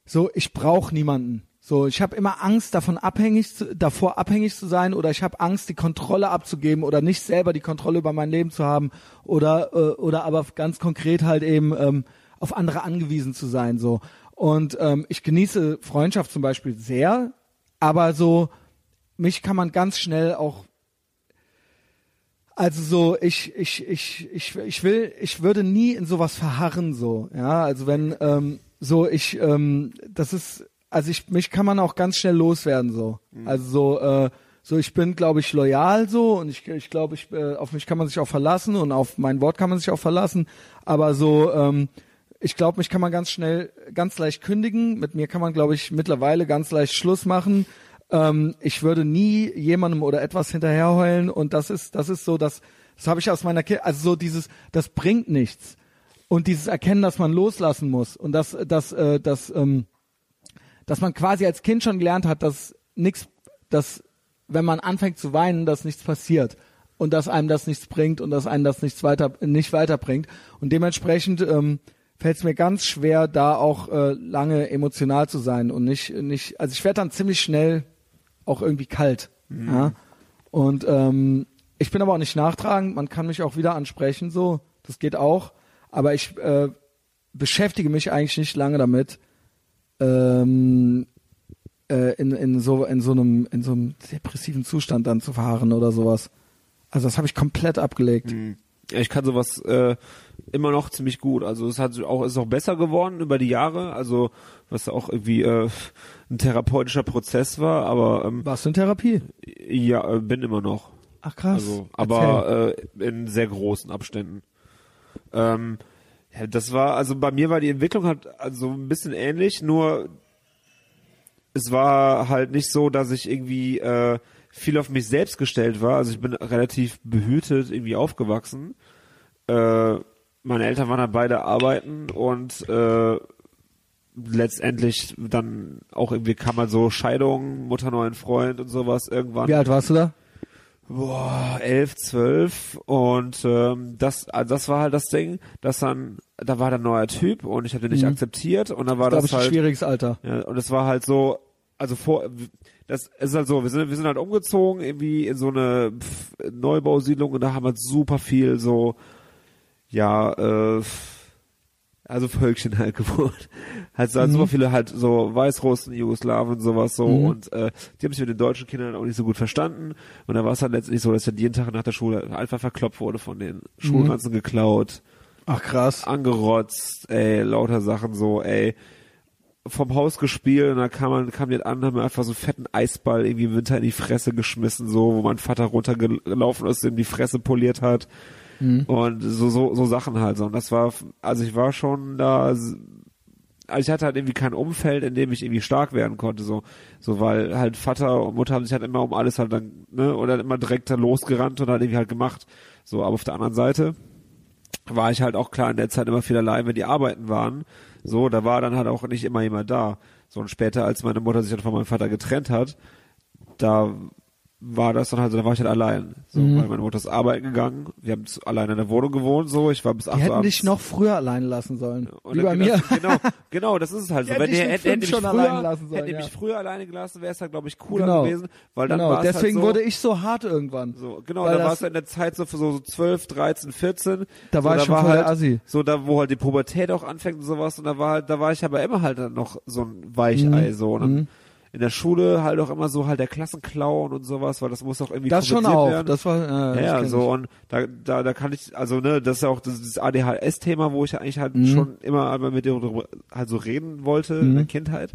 A: so ich brauche niemanden. So, ich habe immer Angst davon abhängig zu, davor abhängig zu sein oder ich habe Angst die Kontrolle abzugeben oder nicht selber die Kontrolle über mein Leben zu haben oder äh, oder aber ganz konkret halt eben ähm, auf andere angewiesen zu sein so. Und ähm, ich genieße Freundschaft zum Beispiel sehr, aber so mich kann man ganz schnell auch also so, ich, ich, ich, ich, ich will, ich würde nie in sowas verharren, so, ja, also wenn, ähm, so, ich, ähm, das ist, also ich, mich kann man auch ganz schnell loswerden, so, also so, äh, so, ich bin, glaube ich, loyal so und ich, ich glaube, ich, äh, auf mich kann man sich auch verlassen und auf mein Wort kann man sich auch verlassen, aber so, ähm, ich glaube, mich kann man ganz schnell, ganz leicht kündigen. Mit mir kann man, glaube ich, mittlerweile ganz leicht Schluss machen. Ähm, ich würde nie jemandem oder etwas hinterherheulen. Und das ist, das ist so, das, das habe ich aus meiner Kindheit, also so dieses, das bringt nichts und dieses Erkennen, dass man loslassen muss und dass, dass, äh, dass, ähm, dass man quasi als Kind schon gelernt hat, dass nichts, dass wenn man anfängt zu weinen, dass nichts passiert und dass einem das nichts bringt und dass einem das nichts weiter nicht weiterbringt und dementsprechend ähm, fällt es mir ganz schwer, da auch äh, lange emotional zu sein und nicht, nicht, also ich werde dann ziemlich schnell auch irgendwie kalt. Ja? Und ähm, ich bin aber auch nicht nachtragend, man kann mich auch wieder ansprechen, so, das geht auch. Aber ich äh, beschäftige mich eigentlich nicht lange damit, ähm, äh, in, in so in so einem in so einem depressiven Zustand dann zu fahren oder sowas. Also das habe ich komplett abgelegt.
B: Ja, ich kann sowas äh, immer noch ziemlich gut. Also es hat auch ist auch besser geworden über die Jahre. Also was auch irgendwie äh, ein therapeutischer Prozess war, aber ähm,
A: Warst du in Therapie?
B: ja, äh, bin immer noch.
A: Ach krass.
B: Also, aber äh, in sehr großen Abständen. Ähm, ja, das war, also bei mir war die Entwicklung halt also ein bisschen ähnlich, nur es war halt nicht so, dass ich irgendwie äh, viel auf mich selbst gestellt war. Also ich bin relativ behütet irgendwie aufgewachsen. Äh, meine Eltern waren halt beide arbeiten und äh, letztendlich dann auch irgendwie kam halt so Scheidung, Mutter neuen Freund und sowas irgendwann.
A: Wie alt warst du da?
B: Boah, elf, zwölf und ähm, das, also das war halt das Ding, dass dann, da war der neuer Typ und ich habe den nicht
A: Mhm.
B: akzeptiert und dann war das
A: ein
B: halt,
A: schwieriges Alter.
B: ja, und es war halt so, also vor, das ist halt so, wir sind, wir sind halt umgezogen irgendwie in so eine pff, Neubausiedlung und da haben halt super viel so, ja, äh, also Völkchen halt gewohnt. Halt so,
A: Mhm.
B: super viele halt so Weißrussen, Jugoslawen, sowas so
A: Mhm.
B: und äh, die haben sich mit den deutschen Kindern auch nicht so gut verstanden und da war es halt letztendlich so, dass dann jeden Tag nach der Schule einfach verkloppt wurde von den Schulranzen geklaut,
A: Ach krass.
B: angerotzt, ey, lauter Sachen so, ey, vom Haus gespielt und da kam man, kam die an, haben mir einfach so einen fetten Eisball irgendwie im Winter in die Fresse geschmissen, so, wo mein Vater runtergelaufen ist, dem die Fresse poliert hat. Und so, so, so Sachen halt so. Und das war, also ich war schon da, also ich hatte halt irgendwie kein Umfeld, in dem ich irgendwie stark werden konnte, so, so, weil halt Vater und Mutter haben sich halt immer um alles halt dann, ne, oder immer direkt da losgerannt und halt irgendwie halt gemacht. So, aber auf der anderen Seite war ich halt auch klar in der Zeit immer viel allein, wenn die arbeiten waren. So, da war dann halt auch nicht immer jemand da. So, und später, als meine Mutter sich dann von meinem Vater getrennt hat, da war das dann halt so, da war ich halt allein. So,
A: Mhm.
B: weil meine Mutter ist arbeiten gegangen, wir haben zu- allein in der Wohnung gewohnt, so, ich war bis acht
A: Die
B: Uhr
A: hätten
B: abends.
A: dich noch früher allein lassen sollen.
B: Und
A: Wie bei mir.
B: Das, genau, genau, das ist es halt so.
A: Die
B: Wenn
A: hätten
B: die hätten, hätten die
A: fünf
B: mich
A: schon
B: früher,
A: allein lassen sollen,
B: hätten die
A: ja.
B: mich früher alleine gelassen, wäre es halt, glaube ich, cooler
A: Genau.
B: gewesen, weil dann
A: genau,
B: war es
A: deswegen
B: halt so,
A: wurde ich so hart irgendwann.
B: so, genau, da war es in der Zeit so für so, so 12, 13, 14.
A: Da war
B: so,
A: ich schon voll
B: halt,
A: Assi.
B: So, da, wo halt die Pubertät auch anfängt und sowas, und da war halt, da war ich aber immer halt dann noch so ein Weichei,
A: Mhm.
B: so, und dann
A: Mhm.
B: In der Schule halt auch immer so halt der Klassenclown und sowas, weil das muss auch irgendwie
A: Das schon auch.
B: werden.
A: Das war äh,
B: ja, so
A: ich.
B: und da, da, da kann ich, also ne, das ist ja auch das, das ADHS-Thema, wo ich ja eigentlich halt
A: Mhm.
B: schon immer einmal mit dir darüber halt so reden wollte in
A: Mhm.
B: der Kindheit.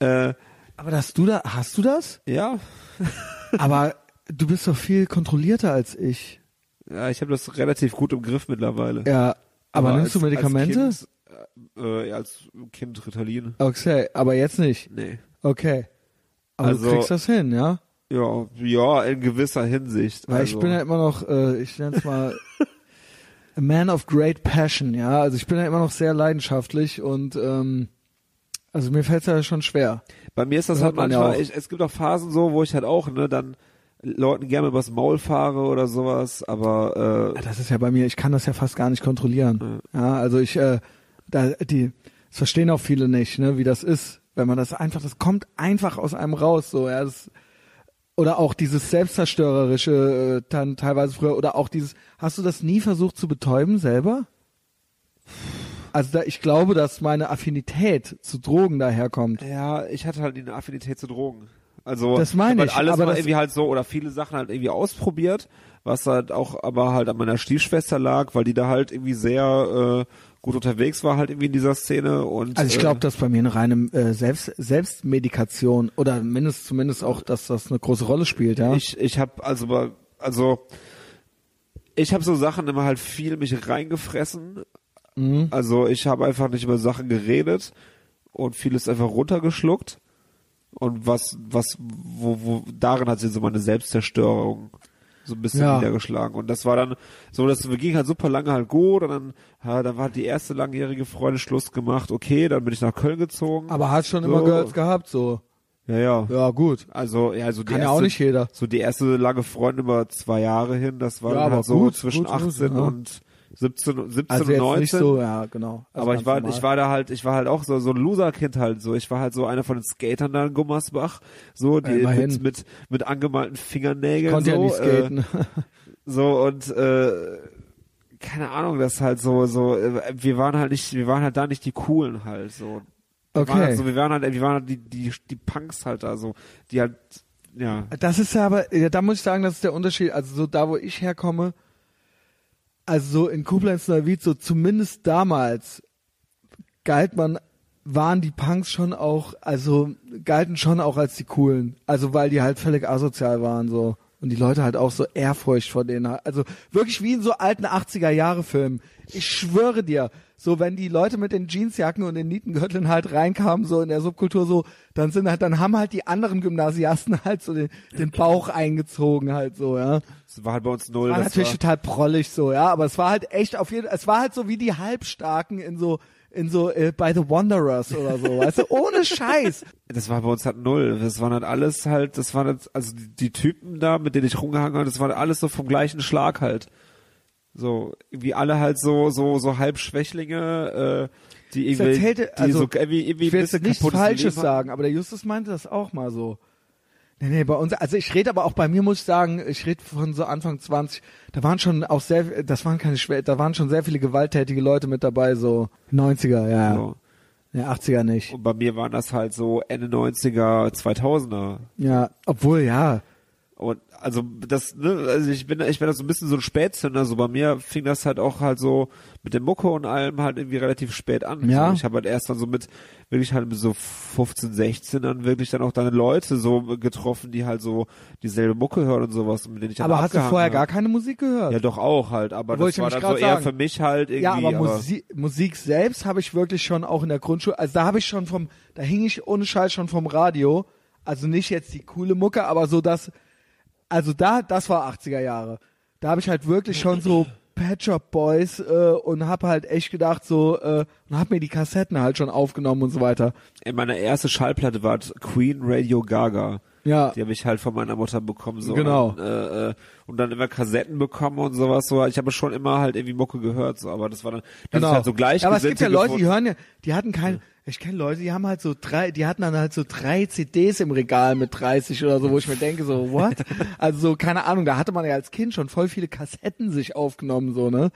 B: Äh,
A: Aber dass du da, hast du das?
B: ja,
A: Aber du bist doch viel kontrollierter als ich.
B: ja, ich habe das relativ gut im Griff mittlerweile.
A: Ja. Aber, nimmst
B: als,
A: du Medikamente?
B: Als kind, äh, ja, als Kind Ritalin.
A: okay, aber jetzt nicht.
B: Nee.
A: Okay. Aber
B: Also-
A: du kriegst das hin, ja?
B: Ja, ja, in gewisser Hinsicht.
A: Weil
B: also,
A: ich bin ja immer noch, äh, ich nenne es mal a man of great passion, ja. Also ich bin ja immer noch sehr leidenschaftlich und ähm, also mir fällt es ja schon schwer.
B: bei mir ist das
A: das
B: halt
A: hat man ja
B: manchmal, ich, es gibt auch Phasen so, wo ich halt auch, ne, dann Leuten gerne übers Maul fahre oder sowas, aber äh,
A: Das ist ja bei mir, ich kann das ja fast gar nicht kontrollieren. Ja, also ich, äh, da, die, das verstehen auch viele nicht, ne, wie das ist, wenn man das einfach, das kommt einfach aus einem raus, so, ja, das, oder auch dieses selbstzerstörerische, äh, dann teilweise früher, oder auch dieses, hast du das nie versucht zu betäuben selber? Also da, ich glaube, dass meine Affinität zu Drogen daherkommt.
B: ja, ich hatte halt eine Affinität zu Drogen. Also
A: Das meine
B: hab
A: ich,
B: halt alles
A: aber
B: mal irgendwie halt so oder viele Sachen halt irgendwie ausprobiert, was halt auch aber halt an meiner Stiefschwester lag, weil die da halt irgendwie sehr äh, gut unterwegs war halt irgendwie in dieser Szene und
A: Also ich glaube,
B: äh,
A: dass bei mir eine reine äh, Selbst, Selbstmedikation oder mindestens zumindest auch, dass das eine große Rolle spielt, ja.
B: Ich, ich habe also also ich habe so Sachen immer halt viel mich reingefressen.
A: Mhm.
B: Also ich habe einfach nicht über Sachen geredet und vieles einfach runtergeschluckt. Und was, was, wo, wo, darin hat sich so meine Selbstzerstörung so ein bisschen
A: Ja.
B: niedergeschlagen. Und das war dann so, das ging halt super lange halt gut und dann, ja, dann war die erste langjährige Freundin Schluss gemacht. Okay, dann bin ich nach Köln gezogen.
A: Aber hat schon
B: So.
A: immer Girls gehabt, so.
B: ja, ja.
A: Ja, gut.
B: Also, ja, also die
A: Kann ja
B: erste,
A: auch nicht jeder.
B: so die erste lange Freundin über zwei Jahre hin, das war
A: Ja,
B: dann
A: aber
B: halt so
A: gut,
B: zwischen
A: gut,
B: 18
A: ja.
B: und 17, 17
A: Also
B: und
A: jetzt
B: 19.
A: nicht so, ja, genau. Also
B: aber ich war,
A: normal.
B: ich war da halt, ich war halt auch so, so ein Loser-Kind halt so. Ich war halt so einer von den Skatern da in Gummersbach, so, die
A: immerhin.
B: mit, mit, mit angemalten Fingernägeln,
A: Konnte
B: so,
A: ja nicht skaten.
B: Äh, so und, äh, keine Ahnung, das halt so, so, äh, wir waren halt nicht, wir waren halt da nicht die coolen halt, so. Wir waren
A: Okay.
B: halt so, wir waren halt, wir waren halt die, die, die Punks halt da so, die halt, ja.
A: Das ist ja aber, ja, da muss ich sagen, das ist der Unterschied. Also so da, wo ich herkomme, also so in Koblenz Neuwied, so zumindest damals galt man, waren die Punks schon auch, also galten schon auch als die coolen. Also weil die halt völlig asozial waren so. Und die Leute halt auch so Ehrfurcht vor denen. Also wirklich wie in so alten 80er Jahre Filmen. Ich schwöre dir, so wenn die Leute mit den Jeansjacken und den Nietengürteln halt reinkamen, so in der Subkultur so, dann sind halt, dann haben halt die anderen Gymnasiasten halt so den, den Bauch eingezogen halt so, ja.
B: Das war halt bei uns null.
A: War
B: das
A: natürlich
B: war,
A: total prollig so, ja, aber es war halt echt auf jeden es war halt so wie die Halbstarken in so in so äh, bei The Wanderers oder so, weißt du, ohne Scheiß.
B: das war bei uns halt null. Das waren halt alles halt, das waren halt, also die, die Typen da, mit denen ich rumgehangen habe, das waren alles so vom gleichen Schlag halt. So, irgendwie alle halt so, so, so Halbschwächlinge, äh, die irgendwie,
A: erzählte,
B: die
A: also,
B: so irgendwie, irgendwie
A: ich will
B: ein bisschen
A: nichts
B: kaputtes
A: Falsches sagen, aber der Justus meinte das auch mal so. Nee, nee, bei uns, also ich rede aber auch bei mir, muss ich sagen, ich rede von so Anfang 20, da waren schon auch sehr, das waren keine schwer, da waren schon sehr viele gewalttätige Leute mit dabei, so 90er, ja.
B: So.
A: Ja, 80er nicht.
B: Und bei mir waren das halt so Ende 90er, 2000er.
A: Ja, obwohl, ja.
B: Und also das, ne, also ich bin, ich bin da so ein bisschen so ein Spätzünder. So bei mir fing das halt auch halt so mit dem Mucke und allem halt irgendwie relativ spät an.
A: Ja.
B: So, ich habe halt erst dann so mit wirklich halt mit so 15, 16 dann wirklich dann auch deine Leute so getroffen, die halt so dieselbe Mucke hören und sowas, mit denen ich dann
A: Aber hast du vorher
B: hab.
A: gar keine Musik gehört?
B: Ja, doch auch halt, aber
A: Wollte
B: das war dann so
A: grad
B: eher
A: sagen.
B: für mich halt irgendwie.
A: Ja, aber, Musik, Musik selbst habe ich wirklich schon auch in der Grundschule, also da habe ich schon vom, da hing ich ohne Scheiß schon vom Radio, also nicht jetzt die coole Mucke, aber so das, also da, das war 80er Jahre. Da habe ich halt wirklich schon so Pet Shop Boys äh, und habe halt echt gedacht so, äh, und habe mir die Kassetten halt schon aufgenommen und so weiter.
B: In meiner erste Schallplatte war Queen Radio Gaga.
A: Ja,
B: Die habe ich halt von meiner Mutter bekommen. So.
A: Genau.
B: Und, äh, äh, und dann immer Kassetten bekommen und sowas. So. Ich habe schon immer halt irgendwie Mucke gehört, so. aber das war dann das
A: genau.
B: ist halt so gleich.
A: aber es gibt ja Leute, die hören ja, die hatten kein, ich kenne Leute, die haben halt so drei, die hatten dann halt so drei CDs im Regal mit 30 oder so, wo ich mir denke so, what? Also so, keine Ahnung, da hatte man ja als Kind schon voll viele Kassetten sich aufgenommen, so, ne?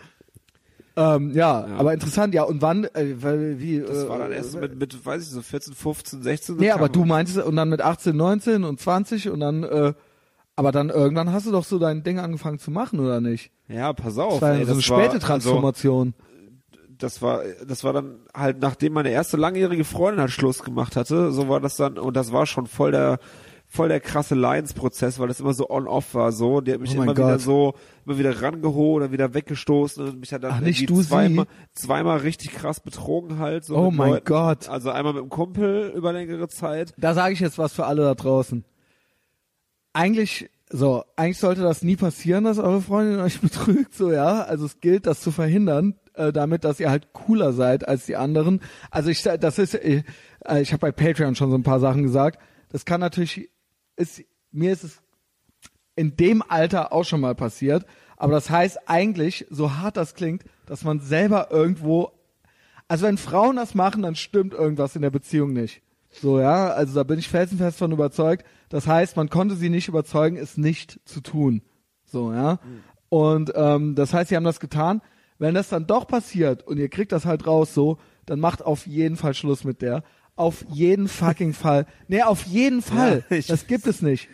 A: Ähm, ja,
B: Ja.
A: aber interessant, ja, und wann, äh, weil, wie,
B: Das
A: äh,
B: war dann erst mit, mit, weiß ich, so 14, 15, 16. so
A: Nee, aber du meintest, und dann mit 18, 19 und 20 und dann, äh, aber dann irgendwann hast du doch so dein Ding angefangen zu machen, oder nicht?
B: Ja, pass
A: Das
B: auf.
A: war
B: ey,
A: so eine
B: das
A: späte
B: war, also,
A: Transformation.
B: das war, das war dann halt, nachdem meine erste langjährige Freundin halt Schluss gemacht hatte, so war das dann, und das war schon voll der, voll der krasse Lions-Prozess, weil das immer so on-off war, so. Die hat mich
A: Oh
B: immer wieder so, immer wieder rangeholt oder wieder weggestoßen und mich hat dann
A: Ach, nicht du,
B: zweimal,
A: sie?
B: zweimal richtig krass betrogen halt, so.
A: Oh mein
B: Leuten.
A: Gott.
B: Also einmal mit dem Kumpel über längere Zeit.
A: Da sage ich jetzt was für alle da draußen. Eigentlich, so, eigentlich sollte das nie passieren, dass eure Freundin euch betrügt, so ja. Also es gilt, das zu verhindern, äh, damit, dass ihr halt cooler seid als die anderen. Also ich, das ist, äh, ich habe bei Patreon schon so ein paar Sachen gesagt. Das kann natürlich, ist, mir ist es in dem Alter auch schon mal passiert. Aber das heißt eigentlich, so hart das klingt, dass man selber irgendwo also wenn Frauen das machen, dann stimmt irgendwas in der Beziehung nicht. So, ja, also da bin ich felsenfest von überzeugt. Das heißt, man konnte sie nicht überzeugen, es nicht zu tun. So, ja. Und ähm, das heißt, sie haben das getan. Wenn das dann doch passiert und ihr kriegt das halt raus so, dann macht auf jeden Fall Schluss mit der. Auf jeden fucking Fall. Nee, auf jeden Fall.
B: Ja,
A: das gibt es nicht.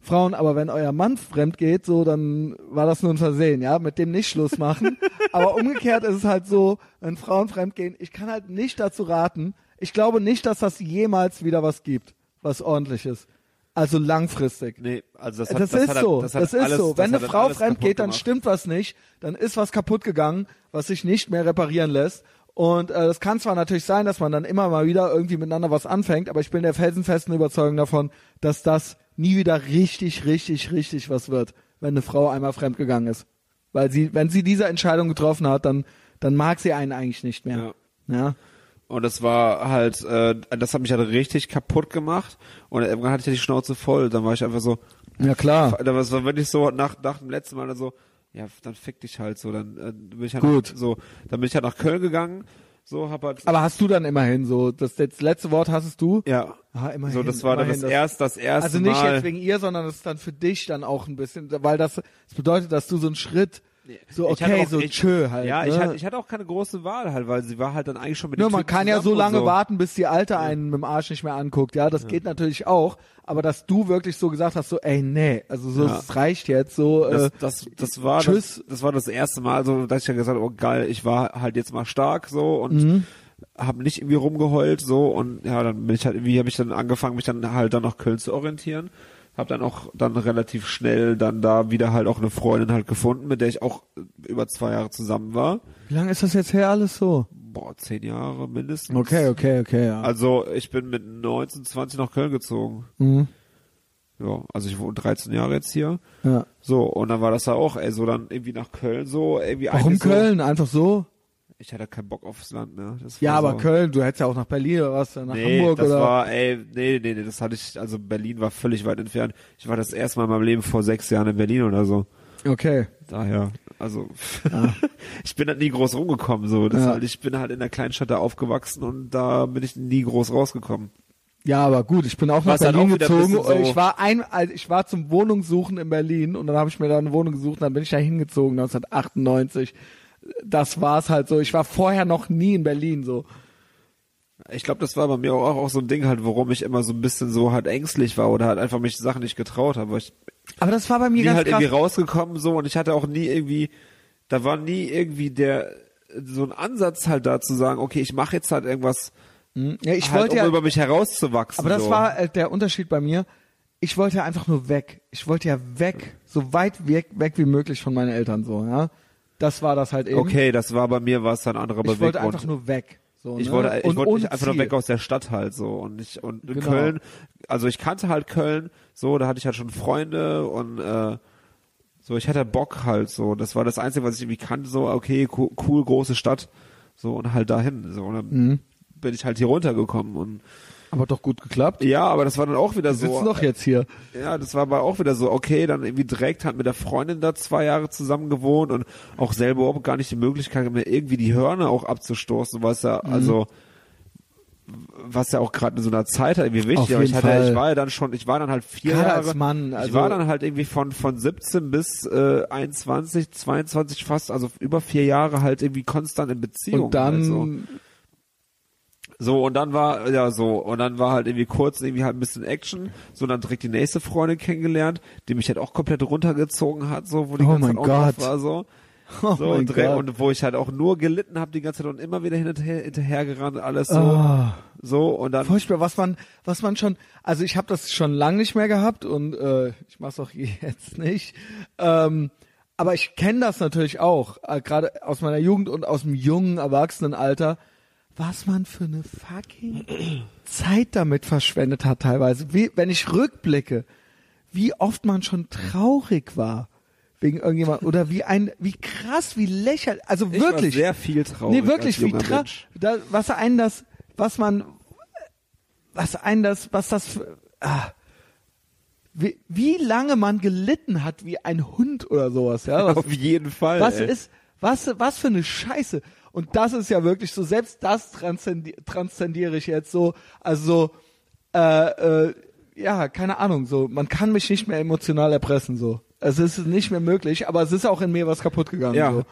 A: Frauen, aber wenn euer Mann fremd geht, so, dann war das nur ein Versehen, ja, mit dem nicht Schluss machen. aber umgekehrt ist es halt so, wenn Frauen fremd gehen, ich kann halt nicht dazu raten, ich glaube nicht, dass das jemals wieder was gibt, was ordentliches. Also langfristig.
B: Nee, also das
A: Das,
B: hat, das
A: ist
B: hat,
A: so,
B: das,
A: das, ist
B: alles,
A: so.
B: das
A: Wenn eine Frau fremd geht, dann
B: gemacht.
A: stimmt was nicht, dann ist was kaputt gegangen, was sich nicht mehr reparieren lässt. Und äh, das kann zwar natürlich sein, dass man dann immer mal wieder irgendwie miteinander was anfängt, aber ich bin der felsenfesten Überzeugung davon, dass das nie wieder richtig, richtig, richtig was wird, wenn eine Frau einmal fremdgegangen ist. Weil sie, wenn sie diese Entscheidung getroffen hat, dann, dann mag sie einen eigentlich nicht mehr. Ja.
B: Und das war halt, äh, das hat mich halt richtig kaputt gemacht. Und irgendwann hatte ich ja die Schnauze voll. Dann war ich einfach so,
A: Ja, klar.
B: da war es war wirklich so nach, nach dem letzten Mal dann so, ja, dann fick dich halt so, dann äh, bin ich halt
A: Gut.
B: so, dann bin ich halt nach Köln gegangen, so hab halt
A: Aber hast du dann immerhin so, das, das letzte Wort hattest du?
B: ja,
A: Ah, immerhin.
B: so das war dann das
A: immerhin,
B: erste, das erste
A: Also nicht
B: Mal.
A: jetzt wegen ihr, sondern das ist dann für dich dann auch ein bisschen, weil das, das bedeutet, dass du so einen Schritt, so okay,
B: auch-
A: so
B: ich-
A: tschö halt.
B: ja,
A: ne?
B: ich hatte, ich hatte auch keine große Wahl halt, weil sie war halt dann eigentlich schon mit
A: Nur
B: dem
A: man
B: Typen
A: kann ja so lange
B: so.
A: warten, bis die Alte einen mit dem Arsch nicht mehr anguckt. Ja, das geht natürlich auch. Aber dass du wirklich so gesagt hast, so, ey, nee, also so,
B: Ja.
A: es reicht jetzt, so,
B: Das,
A: äh,
B: das, das war
A: tschüss.
B: Das, das war das erste Mal, so dass ich ja gesagt habe, oh geil, ich war halt jetzt mal stark so und
A: Mhm.
B: habe nicht irgendwie rumgeheult so und ja, dann bin ich halt irgendwie habe ich dann angefangen, mich dann halt dann nach Köln zu orientieren. Hab dann auch dann relativ schnell dann da wieder halt auch eine Freundin halt gefunden, mit der ich auch über zwei Jahre zusammen war.
A: wie lange ist das jetzt her alles so?
B: Boah, zehn Jahre mindestens.
A: Okay, okay, okay, ja.
B: Also ich bin mit 19, 20 nach Köln gezogen.
A: Mhm.
B: Ja, also ich wohne 13 Jahre jetzt hier.
A: ja.
B: So, und dann war das ja auch, ey, so dann irgendwie nach Köln so, irgendwie
A: Warum
B: eigentlich so,
A: Köln? Einfach so?
B: Ich hatte keinen Bock aufs Land mehr. Das
A: Ja, aber
B: so,
A: Köln, du hättest ja auch nach Berlin oder was, nach
B: Nee,
A: Hamburg
B: das
A: oder.
B: war, ey, nee, nee, nee, das hatte ich, also Berlin war völlig weit entfernt. Ich war das erste Mal in meinem Leben vor sechs Jahren in Berlin oder so.
A: okay.
B: Daher, also, ich bin halt nie groß rumgekommen, so.
A: Ja.
B: halt, ich bin halt in der Kleinstadt da aufgewachsen und da bin ich nie groß rausgekommen.
A: Ja, aber gut, ich bin auch nach
B: halt
A: Berlin
B: auch
A: gezogen.
B: so-
A: Ich war ein, also ich war zum Wohnungssuchen in Berlin und dann habe ich mir da eine Wohnung gesucht, dann bin ich da hingezogen 1998. Das war's halt so. Ich war vorher noch nie in Berlin so.
B: Ich glaube, das war bei mir auch, auch so ein Ding halt, warum ich immer so ein bisschen so halt ängstlich war oder halt einfach mich Sachen nicht getraut habe, ich
A: Aber das war bei mir
B: nie
A: ganz
B: halt
A: krass.
B: irgendwie rausgekommen so und ich hatte auch nie irgendwie, da war nie irgendwie der so ein Ansatz halt da zu sagen, okay, ich mache jetzt halt irgendwas,
A: Hm? Ja, ich
B: halt,
A: wollte
B: um
A: ja,
B: über mich herauszuwachsen.
A: aber das
B: so.
A: war äh, der Unterschied bei mir. Ich wollte ja einfach nur weg. Ich wollte ja weg, so weit weg, weg wie möglich von meinen Eltern so, ja. Das war das halt eben.
B: okay, das war bei mir war es ein anderer
A: Ich wollte
B: Beweggrund.
A: einfach nur weg. So,
B: ich
A: ne?
B: wollte, ich
A: Und
B: wollte nicht einfach nur weg aus der Stadt halt so und ich und
A: Genau.
B: Köln, also ich kannte halt Köln, so da hatte ich halt schon Freunde und äh, so ich hatte Bock halt so, das war das einzige, was ich irgendwie kannte, so okay, cool, cool große Stadt, so und halt dahin, so und dann
A: Mhm.
B: bin ich halt hier runtergekommen und
A: Aber doch gut geklappt.
B: ja, aber das war dann auch wieder
A: Wir
B: so,
A: sitzen doch jetzt hier.
B: ja, das war aber auch wieder so, okay, dann irgendwie direkt hat mit der Freundin da zwei Jahre zusammen gewohnt und auch selber überhaupt gar nicht die Möglichkeit mehr irgendwie die Hörner auch abzustoßen, was ja,
A: Mhm.
B: also was ja auch gerade in so einer Zeit halt irgendwie wichtig, aber ich hatte,
A: Fall.
B: ich war ja dann schon, ich war dann halt vier
A: Gerade
B: Jahre,
A: als Mann,
B: ich
A: also-
B: war dann halt irgendwie von von 17 bis äh, 21, 22 fast, also über vier Jahre halt irgendwie konstant in Beziehung.
A: Und dann,
B: halt so. Und dann war, ja, so, und dann war halt irgendwie kurz irgendwie halt ein bisschen Action, so, dann direkt die nächste Freundin kennengelernt, die mich halt auch komplett runtergezogen hat, so, wo die
A: Oh
B: ganze Zeit auch drauf war, so.
A: oh
B: So, und,
A: Gott.
B: und wo ich halt auch nur gelitten habe die ganze Zeit und immer wieder hinterher, hinterhergerannt, alles so,
A: Ah.
B: so, und dann,
A: Furchtbar, was man, was man schon, also ich habe das schon lange nicht mehr gehabt und äh, ich mach's auch jetzt nicht. Ähm, aber ich kenne das natürlich auch, äh, gerade aus meiner Jugend und aus dem jungen Erwachsenenalter, was man für eine fucking Zeit damit verschwendet hat teilweise. Wie, wenn ich rückblicke, wie oft man schon traurig war wegen irgendjemand oder wie ein, wie krass, wie lächerlich, also
B: ich
A: wirklich.
B: sehr viel traurig.
A: Nee, wirklich, wie tra da, was einen das, was man, was einen das, was das, für, ah, wie, wie lange man gelitten hat wie ein Hund oder sowas, ja. Was,
B: Auf jeden Fall.
A: was
B: ey.
A: ist, was, was für eine Scheiße. Und das ist ja wirklich so, selbst das transzendi transzendiere ich jetzt so, also so, äh, äh, ja, keine Ahnung, so, man kann mich nicht mehr emotional erpressen, so. Es ist nicht mehr möglich, aber es ist auch in mir was kaputt gegangen,
B: Ja.
A: so.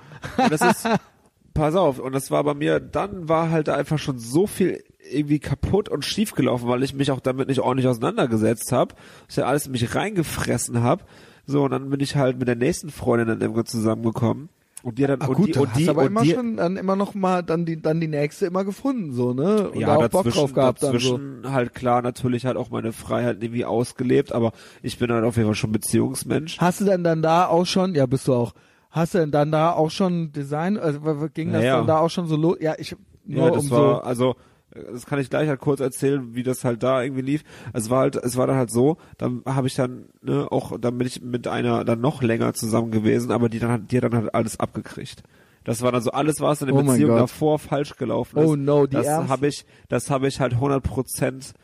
B: Und das ist, pass auf, und das war bei mir, dann war halt einfach schon so viel irgendwie kaputt und schief gelaufen, weil ich mich auch damit nicht ordentlich auseinandergesetzt habe, dass ich alles in mich reingefressen habe. So, und dann bin ich halt mit der nächsten Freundin dann irgendwo zusammengekommen. Und die hat dann,
A: Ah,
B: und
A: gut,
B: die, und
A: hast
B: die,
A: aber
B: und
A: immer
B: die,
A: schon dann immer noch mal dann die dann die nächste immer gefunden so ne und
B: ja,
A: da auch Bock drauf gehabt dann so.
B: halt klar natürlich halt auch meine Freiheit irgendwie ausgelebt, aber ich bin halt auf jeden Fall schon Beziehungsmensch.
A: Hast du denn dann da auch schon ja bist du auch hast du denn dann da auch schon Design also ging das
B: Ja, ja.
A: dann da auch schon so los ja ich nur
B: Ja, das
A: um
B: war,
A: so
B: also, das kann ich gleich halt kurz erzählen, wie das halt da irgendwie lief. Es war halt, es war dann halt so, dann habe ich dann, ne, auch, dann bin ich mit einer dann noch länger zusammen gewesen, aber die dann hat, die hat dann halt alles abgekriegt. Das war dann so alles, was in der
A: Oh
B: Beziehung davor falsch gelaufen ist.
A: Oh no, die
B: das habe ich, das habe ich halt 100 Prozent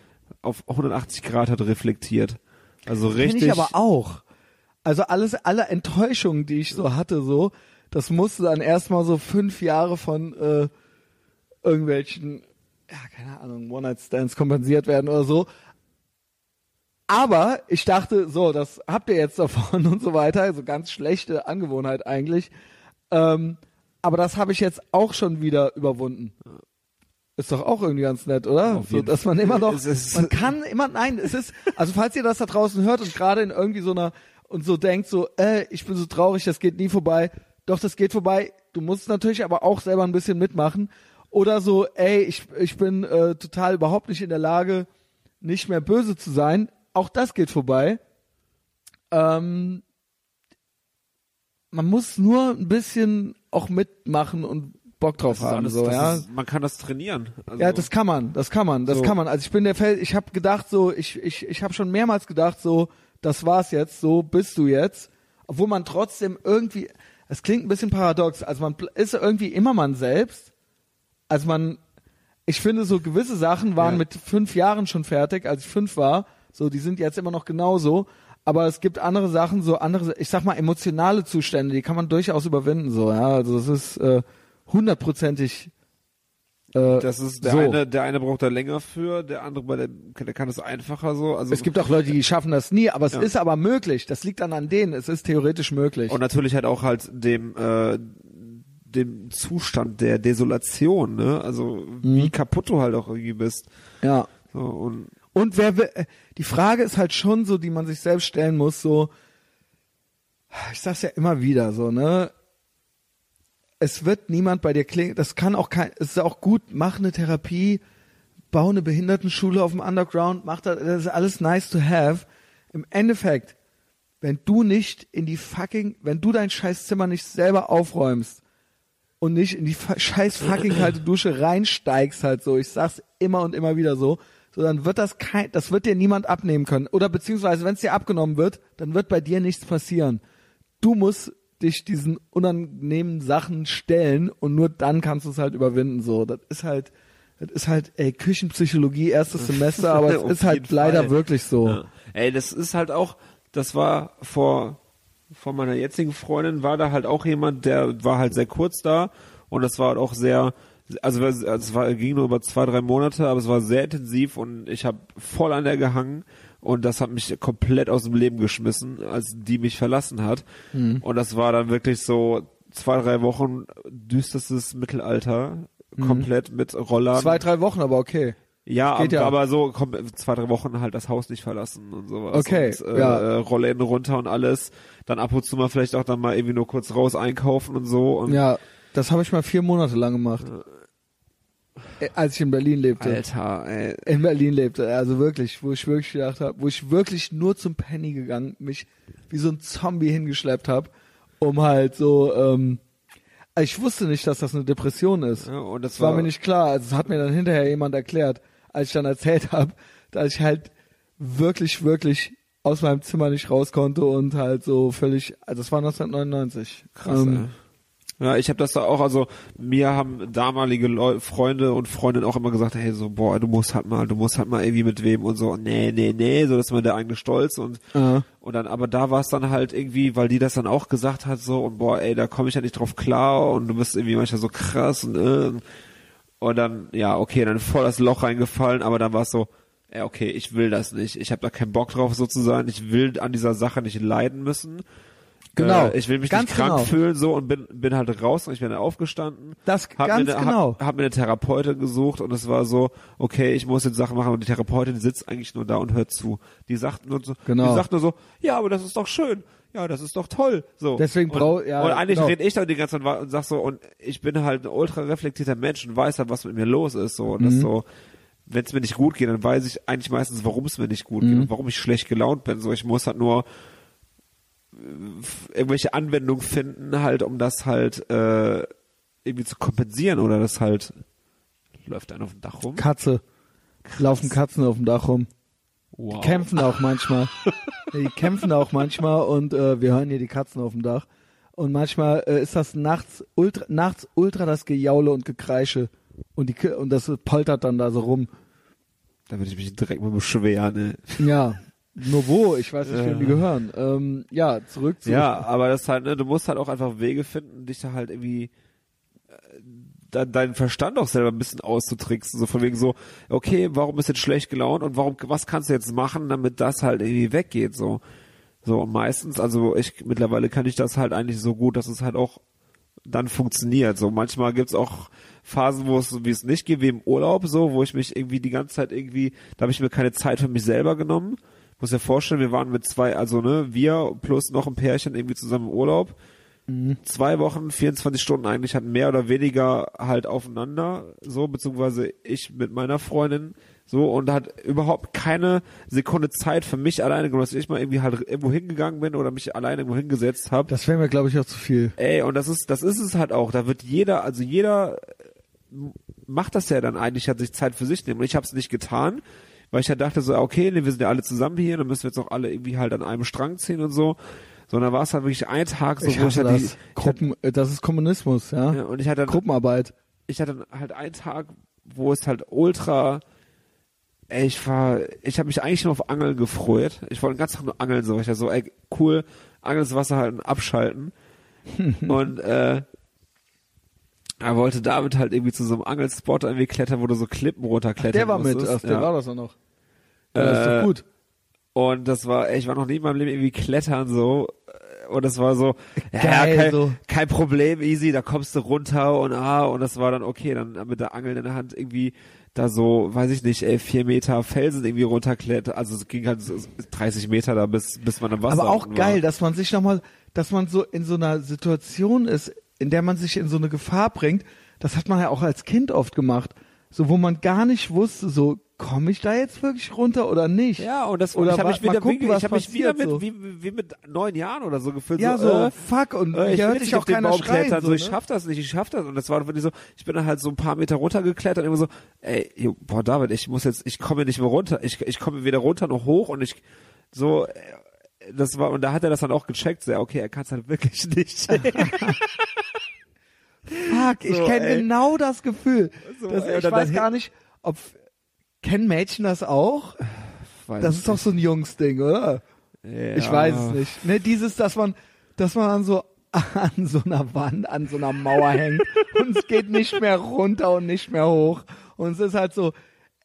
B: auf 180 Grad halt reflektiert. Also
A: Kenn
B: richtig.
A: ich aber auch Also alles, alle Enttäuschungen, die ich so hatte, so, das musste dann erstmal so fünf Jahre von äh, irgendwelchen, ja, keine Ahnung, One-Night-Stands kompensiert werden oder so. Aber ich dachte, so, das habt ihr jetzt davon und so weiter, also ganz schlechte Angewohnheit eigentlich. Ähm, aber das habe ich jetzt auch schon wieder überwunden. Ist doch auch irgendwie ganz nett, oder? So, dass man immer noch, man kann immer, nein, es ist, also falls ihr das da draußen hört und gerade in irgendwie so einer, und so denkt so, äh, ich bin so traurig, das geht nie vorbei. Doch, das geht vorbei. Du musst natürlich aber auch selber ein bisschen mitmachen. Oder so, ey, ich, ich bin äh, total überhaupt nicht in der Lage, nicht mehr böse zu sein. Auch das geht vorbei. Ähm, man muss nur ein bisschen auch mitmachen und Bock drauf haben.
B: alles,
A: so, ja.
B: ist, man kann das trainieren. Also,
A: Ja, das kann man, das kann man, das
B: So.
A: kann man. Also ich bin der Feld, ich habe gedacht so, ich ich ich habe schon mehrmals gedacht so, das war's jetzt, so bist du jetzt, obwohl man trotzdem irgendwie, es klingt ein bisschen paradox, also man ist irgendwie immer man selbst. Also man, ich finde so gewisse Sachen waren
B: Ja.
A: mit fünf Jahren schon fertig, als ich fünf war, so die sind jetzt immer noch genauso. Aber es gibt andere Sachen, so andere, ich sag mal emotionale Zustände, die kann man durchaus überwinden, so ja. Also es ist äh, hundertprozentig äh,
B: das ist der
A: so.
B: eine, der eine braucht da länger für, der andere bei der, der kann es einfacher so. Also
A: Es gibt auch Leute, die schaffen das nie, aber es
B: Ja.
A: ist aber möglich. Das liegt dann an denen. Es ist theoretisch möglich.
B: Und natürlich halt auch halt dem äh, dem Zustand der Desolation, ne? Also
A: Mhm.
B: wie kaputt du halt auch irgendwie bist.
A: ja.
B: So, und
A: Und wer will, äh, die Frage ist halt schon so, die man sich selbst stellen muss, so, ich sag's ja immer wieder so, ne? Es wird niemand bei dir klingen, das kann auch kein, es ist auch gut, mach eine Therapie, bau eine Behindertenschule auf dem Underground, mach das, das ist alles nice to have. Im Endeffekt, wenn du nicht in die fucking, wenn du dein Scheißzimmer nicht selber aufräumst und nicht in die scheiß fucking kalte Dusche reinsteigst halt so, ich sag's immer und immer wieder so, so dann wird das kein, das wird dir niemand abnehmen können. Oder beziehungsweise, wenn es dir abgenommen wird, dann wird bei dir nichts passieren. Du musst dich diesen unangenehmen Sachen stellen und nur dann kannst du es halt überwinden. So, das ist halt, das ist halt, ey, Küchenpsychologie, erstes Semester, aber es ist halt leider
B: Fall.
A: wirklich so.
B: Ja. Ey, das ist halt auch, das war vor, vor meiner jetzigen Freundin war da halt auch jemand, der war halt sehr kurz da und das war halt auch sehr, also es war- ging nur über zwei, drei Monate, aber es war sehr intensiv und ich habe voll an der gehangen und das hat mich komplett aus dem Leben geschmissen, als die mich verlassen hat.
A: Mhm.
B: Und das war dann wirklich so zwei, drei Wochen düsterstes Mittelalter, komplett mit Rollern.
A: Mhm. Zwei, drei Wochen, aber okay.
B: Ja, ab,
A: ja.
B: aber so komm, zwei, drei Wochen halt das Haus nicht verlassen und sowas.
A: Okay,
B: und, äh,
A: ja.
B: äh, Rollläden runter und alles. Dann ab und zu mal vielleicht auch dann mal irgendwie nur kurz raus einkaufen und so. Und
A: Ja, das habe ich mal vier Monate lang gemacht. Äh, Als ich in Berlin lebte.
B: Alter, ey.
A: In Berlin lebte, also wirklich, wo ich wirklich gedacht habe, wo ich wirklich nur zum Penny gegangen, mich wie so ein Zombie hingeschleppt habe, um halt so, ähm, ich wusste nicht, dass das eine Depression ist.
B: Ja, und das
A: Das war
B: war,
A: mir nicht klar. Also, das hat mir dann hinterher jemand erklärt, als ich dann erzählt habe, dass ich halt wirklich, wirklich aus meinem Zimmer nicht raus konnte und halt so völlig, also das war 1999.
B: krass,
A: Ähm.
B: Ja, ich habe das da auch, also mir haben damalige Leu Freunde und Freundinnen auch immer gesagt, hey, so, boah, du musst halt mal, du musst halt mal irgendwie mit wem und so, nee, nee, nee, so, das ist mal der eigene Stolz und
A: äh,
B: Und dann, aber da war es dann halt irgendwie, weil die das dann auch gesagt hat, so, und boah, ey, da komme ich ja nicht drauf klar und du bist irgendwie manchmal so krass und äh, und dann, ja, okay, dann voll das Loch reingefallen, aber dann war es so, ja, okay, ich will das nicht. Ich habe da keinen Bock drauf, so zu sein. Ich will an dieser Sache nicht leiden müssen.
A: Genau,
B: Äh, ich will mich
A: ganz
B: nicht krank
A: genau.
B: fühlen, so, und bin, bin halt raus und ich bin dann aufgestanden.
A: Das
B: hab
A: ganz
B: mir ne,
A: genau.
B: Hab, hab mir eine Therapeutin gesucht und es war so, okay, ich muss jetzt Sachen machen und die Therapeutin sitzt eigentlich nur da und hört zu. Die sagt nur so,
A: Genau.
B: die sagt nur so, ja, aber das ist doch schön. Ja, das ist doch toll. So.
A: Deswegen
B: und,
A: brau- ja,
B: und eigentlich
A: genau.
B: rede ich da die ganze Zeit und sag so, und ich bin halt ein ultra reflektierter Mensch und weiß halt, was mit mir los ist. So. Und
A: Mhm.
B: das so, wenn es mir nicht gut geht, dann weiß ich eigentlich meistens, warum es mir nicht gut
A: Mhm.
B: geht und warum ich schlecht gelaunt bin. So, ich muss halt nur äh, irgendwelche Anwendungen finden, halt, um das halt äh, irgendwie zu kompensieren oder das halt läuft einer auf dem Dach rum.
A: Katze. Laufen Katzen auf dem Dach rum.
B: Wow.
A: Die kämpfen auch manchmal. Die kämpfen auch manchmal und äh, wir hören hier die Katzen auf dem Dach. Und manchmal äh, ist das nachts ultra, nachts ultra das Gejaule und Gekreische. Und die und das poltert dann da so rum.
B: Da würde ich mich direkt mal beschweren. Ne?
A: Ja. Nur wo? Ich weiß nicht, wem die gehören. Ähm, ja, zurück zu.
B: Ja, aber das halt, ne, du musst halt auch einfach Wege finden, dich da halt irgendwie deinen Verstand auch selber ein bisschen auszutricksen, so von wegen so, okay, warum ist jetzt schlecht gelaunt und warum, was kannst du jetzt machen, damit das halt irgendwie weggeht, so. So, und meistens, also ich, mittlerweile kann ich das halt eigentlich so gut, dass es halt auch dann funktioniert, so. Manchmal gibt's auch Phasen, wo es, wie es nicht geht, wie im Urlaub, so, wo ich mich irgendwie die ganze Zeit irgendwie, da habe ich mir keine Zeit für mich selber genommen. Muss ja vorstellen, wir waren mit zwei, also ne, wir plus noch ein Pärchen irgendwie zusammen im Urlaub. Zwei Wochen, 24 Stunden eigentlich hatten mehr oder weniger halt aufeinander, so, beziehungsweise ich mit meiner Freundin, so, und hat überhaupt keine Sekunde Zeit für mich alleine genommen, dass ich mal irgendwie halt irgendwo hingegangen bin oder mich alleine irgendwo hingesetzt habe.
A: Das wäre mir, glaube ich, auch zu viel.
B: Ey, und das ist, das ist es halt auch. Da wird jeder, also jeder macht das ja dann eigentlich, hat sich Zeit für sich nehmen. Und ich habe es nicht getan, weil ich ja dachte so, okay, nee, wir sind ja alle zusammen hier, dann müssen wir jetzt auch alle irgendwie halt an einem Strang ziehen und so. Sondern war es halt wirklich ein Tag, so,
A: ich
B: wo ich halt die,
A: das. Gruppen, äh, das ist Kommunismus, ja.
B: ja, und ich hatte dann,
A: Gruppenarbeit.
B: ich hatte halt einen Tag, wo es halt ultra, ey, ich war, ich habe mich eigentlich nur auf Angeln gefreut. Ich wollte den ganzen Tag nur angeln, so. Ich dachte so, ey, cool, Angeln ins Wasser halten, abschalten. und äh, er wollte David halt irgendwie zu so einem Angelspot irgendwie klettern, wo du so Klippen runterklettern
A: Der war mit,
B: musstest.
A: ach, der
B: ja.
A: war das auch noch. Ja, das ist
B: Äh,
A: doch gut.
B: Und das war, ich war noch nie in meinem Leben irgendwie klettern so. Und das war so, ja,
A: Geil,
B: kein,
A: so.
B: kein Problem, easy, da kommst du runter und ah, und das war dann okay, dann mit der Angel in der Hand irgendwie da so, weiß ich nicht, ey, vier Meter Felsen irgendwie runterklettern. Also es ging halt so 30 Meter da, bis, bis man am Wasser
A: Aber auch geil,
B: war.
A: dass man sich nochmal, dass man so in so einer Situation ist, in der man sich in so eine Gefahr bringt. Das hat man ja auch als Kind oft gemacht. So, wo man gar nicht wusste, so, komme ich da jetzt wirklich runter oder nicht?
B: Ja, und das,
A: Oder
B: ich habe mich wieder,
A: gucken,
B: wie, ich habe mich wieder mit,
A: so.
B: wie, wie mit neun Jahren oder so gefühlt.
A: Ja, so,
B: äh,
A: fuck, und
B: äh, ich
A: hier
B: will
A: hört
B: jetzt
A: sich
B: nicht
A: auch keiner
B: Baum
A: schreien.
B: klettern, so,
A: so,
B: ich
A: ne?
B: schaff das nicht, ich schaff das. Und das war wirklich so, ich bin dann halt so ein paar Meter runtergeklettert und immer so, ey, boah, David, ich muss jetzt, ich komme nicht mehr runter, ich, ich komme weder runter noch hoch und ich, so, äh, das war, und da hat er das dann auch gecheckt, so, ja, okay, er kann es halt wirklich nicht.
A: Fuck, ich
B: So,
A: kenne
B: ey.
A: genau das Gefühl.
B: So,
A: das,
B: ey,
A: ich weiß gar nicht, ob, kennen Mädchen das auch?
B: Weiß
A: Das ist doch so ein Jungsding, oder?
B: nicht.
A: Ich
B: Ja.
A: weiß es nicht. Ne, dieses, dass man, dass man an so an so einer Wand, an so einer Mauer hängt und es geht nicht mehr runter und nicht mehr hoch. Und es ist halt so,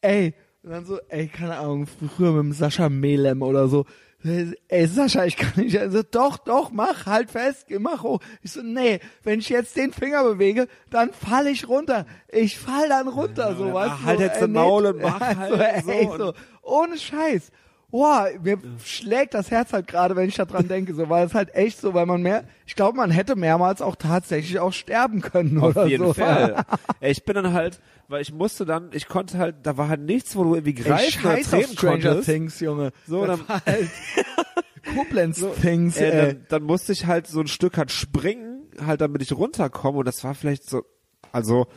A: ey, und dann so, ey, keine Ahnung, früher mit dem Sascha Melem oder so. Ey, Sascha, ich kann nicht. Also, doch, doch, mach, halt fest, mach hoch. Ich so, nee, wenn ich jetzt den Finger bewege, dann fall ich runter. Ich fall dann runter, so,
B: dann
A: weißt
B: mach
A: du.
B: halt
A: so,
B: jetzt
A: ey,
B: den Maul und mach
A: ja,
B: halt
A: so, ey,
B: so
A: ohne Scheiß. Boah, mir schlägt das Herz halt gerade, wenn ich daran denke, so, weil es halt echt so, weil man mehr, ich glaube, man hätte mehrmals auch tatsächlich auch sterben können
B: Auf
A: oder
B: jeden
A: so.
B: Fall. Ey, ich bin dann halt, weil ich musste dann, ich konnte halt, da war halt nichts, wo du irgendwie greifen oder
A: auf
B: treten
A: Stranger
B: konntest.
A: Things, Junge.
B: So,
A: das
B: dann-
A: war halt Koblenz Things,
B: Äh,
A: ey.
B: dann, dann musste ich halt so ein Stück halt springen, halt damit ich runterkomme und das war vielleicht so, also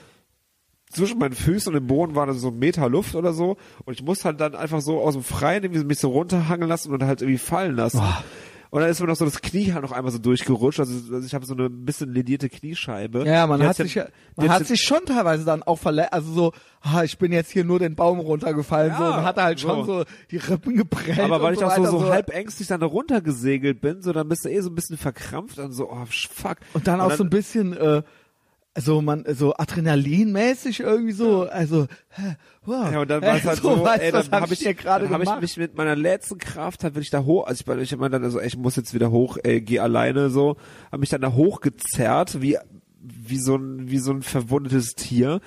B: zwischen meinen Füßen und dem Boden war dann so ein Meter Luft oder so und ich musste halt dann einfach so aus dem Freien irgendwie mich so runterhangeln lassen und halt irgendwie fallen lassen. Und dann ist mir noch so das Knie halt noch einmal so durchgerutscht. Also, also ich habe so eine ein bisschen ledierte Kniescheibe.
A: Ja, man hat sich, ja, man hat sich schon teilweise dann auch verletzt, also so, ah, ich bin jetzt hier nur den Baum runtergefallen,
B: Ja,
A: so, und hatte halt schon
B: so.
A: so die Rippen geprellt.
B: Aber weil
A: und
B: ich auch so,
A: weiter,
B: so halb ängstlich dann da runtergesegelt bin, so dann bist du eh so ein bisschen verkrampft und so, oh fuck.
A: Und dann auch so ein bisschen, äh, also man, so Adrenalinmäßig irgendwie so, also, hä, wow.
B: Ja, und dann war es halt so,
A: weißt,
B: ey, dann
A: hab
B: habe
A: ich
B: ich, dann hab ich mich mit meiner letzten Kraft, halt, wenn ich da hoch, also ich meine, ich meine dann so, ey, ich muss jetzt wieder hoch, ey, geh alleine so, habe mich dann da hochgezerrt, wie, wie so ein, wie so ein verwundetes Tier.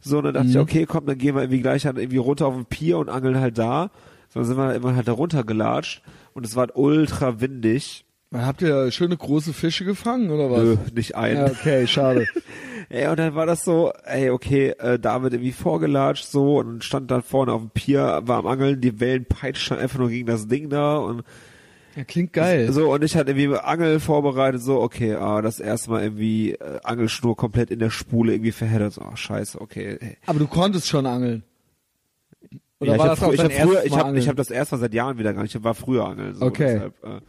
B: So, und dann
A: Mhm.
B: dachte ich, okay, komm, dann gehen wir irgendwie gleich halt irgendwie runter auf den Pier und angeln halt da. So, dann sind wir immer halt da runtergelatscht und es war halt ultra windig.
A: Habt ihr schöne große Fische gefangen oder was?
B: Nö, nicht ein.
A: Ja, okay, schade.
B: Ey, und dann war das so, ey, okay, äh, David irgendwie vorgelatscht so und stand dann vorne auf dem Pier, war am Angeln, die Wellen peitschten einfach nur gegen das Ding da und
A: Ja, klingt geil.
B: so und ich hatte irgendwie Angel vorbereitet, so, okay, ah, das erste Mal irgendwie äh, Angelschnur komplett in der Spule irgendwie verheddert, so, ach, scheiße, okay. Ey.
A: Aber du konntest schon angeln. Oder
B: ja,
A: war
B: ich
A: das
B: hab,
A: auch
B: ich
A: dein
B: hab früher, ich habe ich hab das erst mal seit Jahren wieder gar nicht, ich war früher angeln. So,
A: Okay.
B: Deshalb, äh,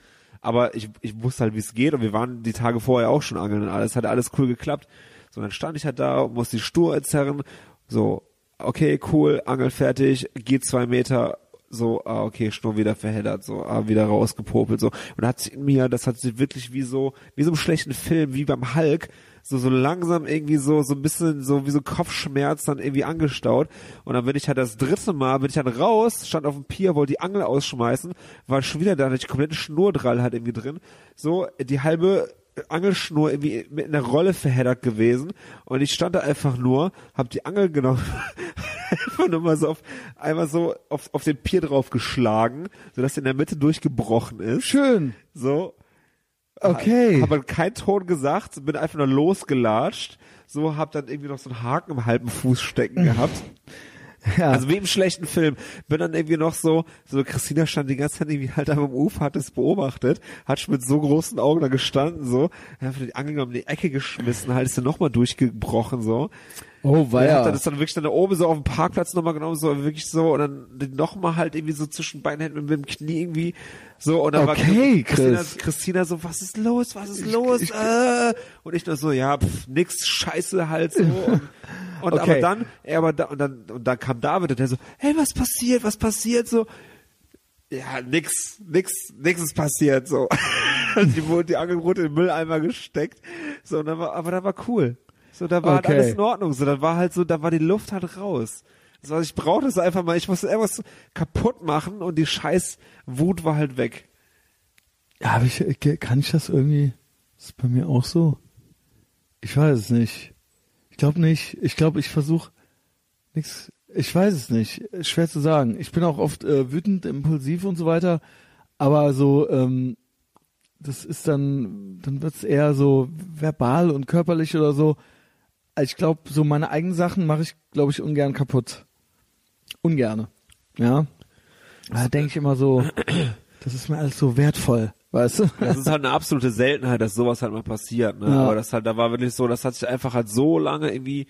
B: aber ich, ich wusste halt, wie es geht und wir waren die Tage vorher auch schon angeln und alles, hat alles cool geklappt. So, dann stand ich halt da musste die Stur erzerren. So, okay, cool, Angel fertig, geht zwei Meter, so, ah, okay, Schnur wieder verheddert, so, ah, wieder rausgepopelt, so. Und hat sich in mir, das hat sich wirklich wie so, wie so einem schlechten Film, wie beim Hulk, so, so langsam irgendwie so, so ein bisschen so wie so Kopfschmerz dann irgendwie angestaut. Und dann bin ich halt das dritte Mal, bin ich dann raus, stand auf dem Pier, wollte die Angel ausschmeißen, war schon wieder da, hatte ich komplette Schnurdrall halt irgendwie drin. So, die halbe Angelschnur irgendwie mit einer Rolle verheddert gewesen und ich stand da einfach nur, hab die Angel genommen, einfach nur mal so auf, einmal so auf, auf den Pier drauf geschlagen, sodass sie in der Mitte durchgebrochen ist.
A: Schön.
B: So.
A: Okay.
B: Hab dann keinen Ton gesagt, bin einfach nur losgelatscht, so hab dann irgendwie noch so einen Haken im halben Fuß stecken gehabt.
A: Ja.
B: Also wie im schlechten Film. Bin dann irgendwie noch so, so Christina stand die ganze Zeit irgendwie halt am Ufer, hat es beobachtet, hat schon mit so großen Augen da gestanden, so, hat die Angel um die Ecke geschmissen, halt ist dann nochmal durchgebrochen, so.
A: Oh,
B: Ja.
A: ja.
B: Hat dann ist dann wirklich dann da oben so auf dem Parkplatz nochmal genommen, so wirklich so, und dann nochmal halt irgendwie so zwischen beiden Händen mit dem Knie irgendwie, so, und dann
A: Okay,
B: war Christina,
A: Chris.
B: Christina so, was ist los, was ist los, äh, und ich nur so, ja, pff, nix, scheiße halt so, und, und aber
A: Okay.
B: dann, er aber da, und dann, und dann kam David und der so, hey, was passiert, was passiert, so, ja, nix, nix, nix ist passiert, so. die wurde, die Angel wurde in den Mülleimer gesteckt, so, und dann war, aber da war cool. So, da war
A: Okay.
B: halt alles in Ordnung, so, dann war halt so, da war die Luft halt raus. Das, was ich brauchte, ist einfach mal, ich musste irgendwas kaputt machen und die scheiß Wut war halt weg.
A: Ja, hab ich, kann ich das irgendwie? Ist bei mir auch so? Ich weiß es nicht. Ich glaube nicht. Ich glaube, ich versuche nichts. Ich weiß es nicht. Schwer zu sagen. Ich bin auch oft äh, wütend, impulsiv und so weiter. Aber so, ähm, das ist dann, dann wird's eher so verbal und körperlich oder so. Also Ich glaube, so meine eigenen Sachen mache ich, glaube ich, ungern kaputt. Ungerne. Ja. Da denke ich immer so, das ist mir alles so wertvoll, weißt du?
B: Das ist halt eine absolute Seltenheit, dass sowas halt mal passiert, ne?
A: Ja.
B: Aber das halt, da war wirklich so, das hat sich einfach halt so lange irgendwie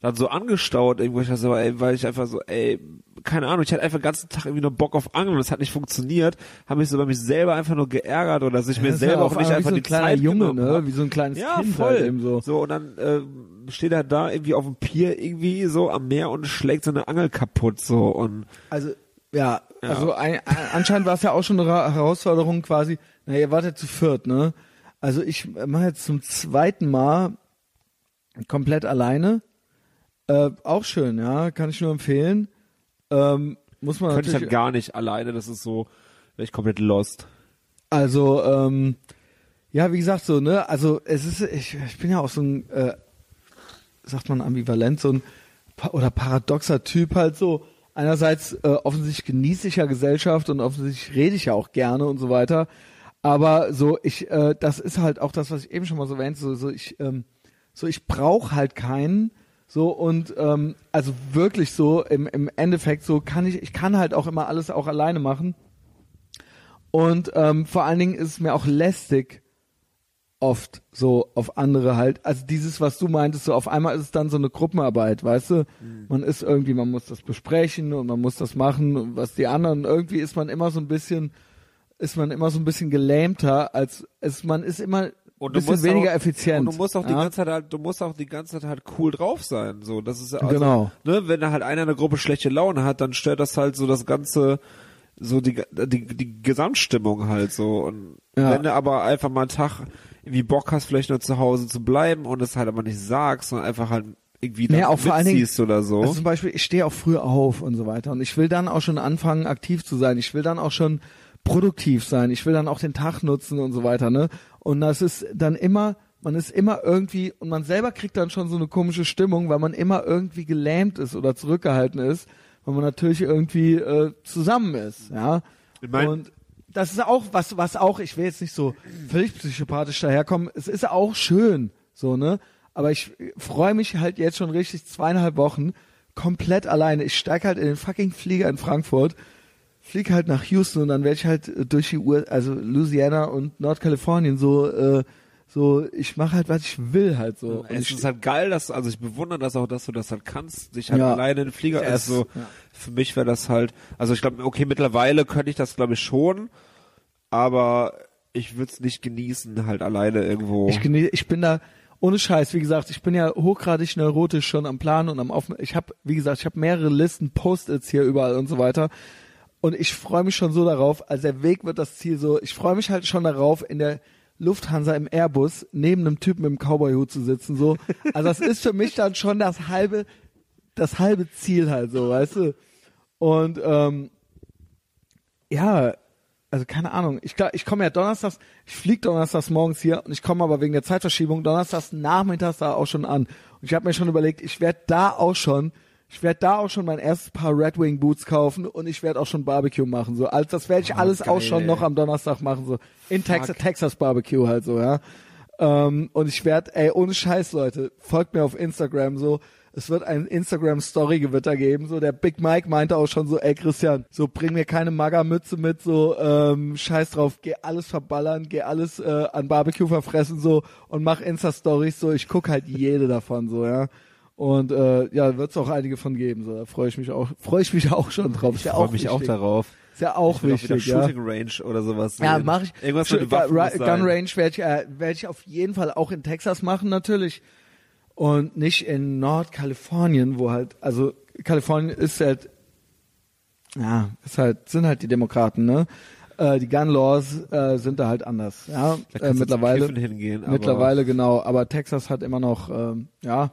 B: dann so angestaut, irgendwo ich so, ey, weil ich einfach so, ey, keine Ahnung, ich hatte einfach den ganzen Tag irgendwie nur Bock auf Angeln und es hat nicht funktioniert, habe mich so bei mich selber einfach nur geärgert oder dass ich mir
A: ja
B: selber
A: auf
B: auch nicht einfach
A: so
B: die
A: ein kleiner
B: Zeit
A: Junge,
B: genommen
A: ne? Wie so ein kleines
B: Ja,
A: Kind
B: voll.
A: halt eben so.
B: so und dann äh, steht er da irgendwie auf dem Pier irgendwie so am Meer und schlägt so eine Angel kaputt so und
A: Also ja,
B: Ja.
A: also ein, ein, anscheinend war es ja auch schon eine Ra- Herausforderung quasi. Na, ihr wart ja zu viert, ne? Also ich mache jetzt zum zweiten Mal komplett alleine. Äh, auch schön, ja, kann ich nur empfehlen. Ähm, muss man
B: könnte ich halt gar nicht alleine, das ist so, wäre ich komplett lost.
A: Also, ähm, ja, wie gesagt, so, ne, also es ist, ich, ich bin ja auch so ein, äh, sagt man ambivalent, so ein oder paradoxer Typ halt so. Einerseits äh, offensichtlich genieße ich ja Gesellschaft und offensichtlich rede ich ja auch gerne und so weiter. Aber so, ich, äh, das ist halt auch das, was ich eben schon mal so erwähnte, so, so ich, ähm, so ich brauche halt keinen, so und ähm, also wirklich so im, im Endeffekt so kann ich, ich kann halt auch immer alles auch alleine machen. Und ähm, vor allen Dingen ist es mir auch lästig, oft so auf andere halt. Also dieses, was du meintest, so auf einmal ist es dann so eine Gruppenarbeit, weißt du? Man ist irgendwie, man muss das besprechen und man muss das machen, was die anderen, irgendwie ist man immer so ein bisschen, ist man immer so ein bisschen gelähmter, als es, man ist immer
B: Und du
A: bisschen
B: musst
A: weniger
B: auch,
A: effizient.
B: Und du musst auch die
A: ja?
B: ganze Zeit halt, du musst auch die ganze Zeit halt cool drauf sein. So, das ist ja also,
A: Genau.
B: Ne, wenn da halt einer in der Gruppe schlechte Laune hat, dann stört das halt so das ganze, so die die die Gesamtstimmung halt so. Und
A: Ja.
B: wenn du aber einfach mal einen Tag irgendwie Bock hast, vielleicht nur zu Hause zu bleiben und es halt aber nicht sagst, sondern einfach halt irgendwie dann
A: auch vor allen Dingen-
B: oder so.
A: Also zum Beispiel, ich stehe auch früh auf und so weiter. Und ich will dann auch schon anfangen, aktiv zu sein. Ich will dann auch schon produktiv sein. Ich will dann auch den Tag nutzen und so weiter, ne? Und das ist dann immer, man ist immer irgendwie, und man selber kriegt dann schon so eine komische Stimmung, weil man immer irgendwie gelähmt ist oder zurückgehalten ist, weil man natürlich irgendwie äh, zusammen ist, ja?
B: Ich mein-
A: und das ist auch was, was auch, ich will jetzt nicht so völlig psychopathisch daherkommen, es ist auch schön, so, ne? Aber ich freue mich halt jetzt schon richtig zweieinhalb Wochen komplett alleine. Ich steige halt in den fucking Flieger in Frankfurt, fliege halt nach Houston und dann werde ich halt äh, durch die Uhr, also Louisiana und Nordkalifornien so, äh, so, ich mache halt, was ich will halt so. Und
B: es
A: ich,
B: ist halt geil, dass, also ich bewundere das auch, dass du das halt kannst, dich halt
A: Ja.
B: alleine in den Flieger,
A: Yes.
B: also
A: Ja.
B: für mich wäre das halt, also ich glaube, okay, mittlerweile könnte ich das glaube ich schon, aber ich würde es nicht genießen, halt alleine irgendwo.
A: Ich, genie- ich bin da ohne Scheiß, wie gesagt, ich bin ja hochgradig neurotisch schon am Plan und am Auf. Ich habe, wie gesagt, ich habe mehrere Listen, Post-its hier überall und so weiter. Und ich freue mich schon so darauf, also der Weg wird das Ziel so, ich freue mich halt schon darauf, in der Lufthansa im Airbus neben einem Typen im Cowboy-Hut zu sitzen, so. Also das ist für mich dann schon das halbe, das halbe Ziel halt so, weißt du? Und, ähm, ja, also keine Ahnung. Ich ich komme ja donnerstags, ich fliege donnerstags morgens hier und ich komme aber wegen der Zeitverschiebung donnerstags nachmittags da auch schon an. Und ich habe mir schon überlegt, ich werde da auch schon, ich werde da auch schon mein erstes Paar Red Wing Boots kaufen und ich werde auch schon Barbecue machen. So, also das werde ich
B: Oh,
A: alles
B: geil,
A: auch schon
B: ey.
A: noch am Donnerstag machen. So in Texas, Texas Barbecue halt so, ja. Ähm, und ich werde, ey, ohne Scheiß, Leute, folgt mir auf Instagram so. Es wird ein Instagram-Story-Gewitter geben. So, der Big Mike meinte auch schon so, ey Christian, so bring mir keine Magermütze mit, so ähm, scheiß drauf, geh alles verballern, geh alles äh, an Barbecue verfressen so und mach Insta-Stories so. Ich guck halt jede davon so, ja. Und äh, ja, wird es auch einige von geben. So, da freue ich mich auch, freue ich mich auch schon drauf. Ist ja
B: freue
A: auch
B: mich auch
A: wichtig.
B: darauf.
A: Ist ja auch
B: Ich will auch wieder
A: wichtig, ja.
B: Shooting Range oder sowas
A: Ja, mache ich.
B: Irgendwas mit Waffen
A: Gun, Gun. Range werde ich, äh, werd ich auf jeden Fall auch in Texas machen, natürlich. Und nicht in Nordkalifornien, wo halt, also Kalifornien ist halt, ja, ist halt, sind halt die Demokraten, ne? Äh, die Gun Laws äh, sind da halt anders, ja.
B: Da
A: Äh, mittlerweile,
B: hingehen, aber
A: mittlerweile genau. Aber Texas hat immer noch, ähm, ja,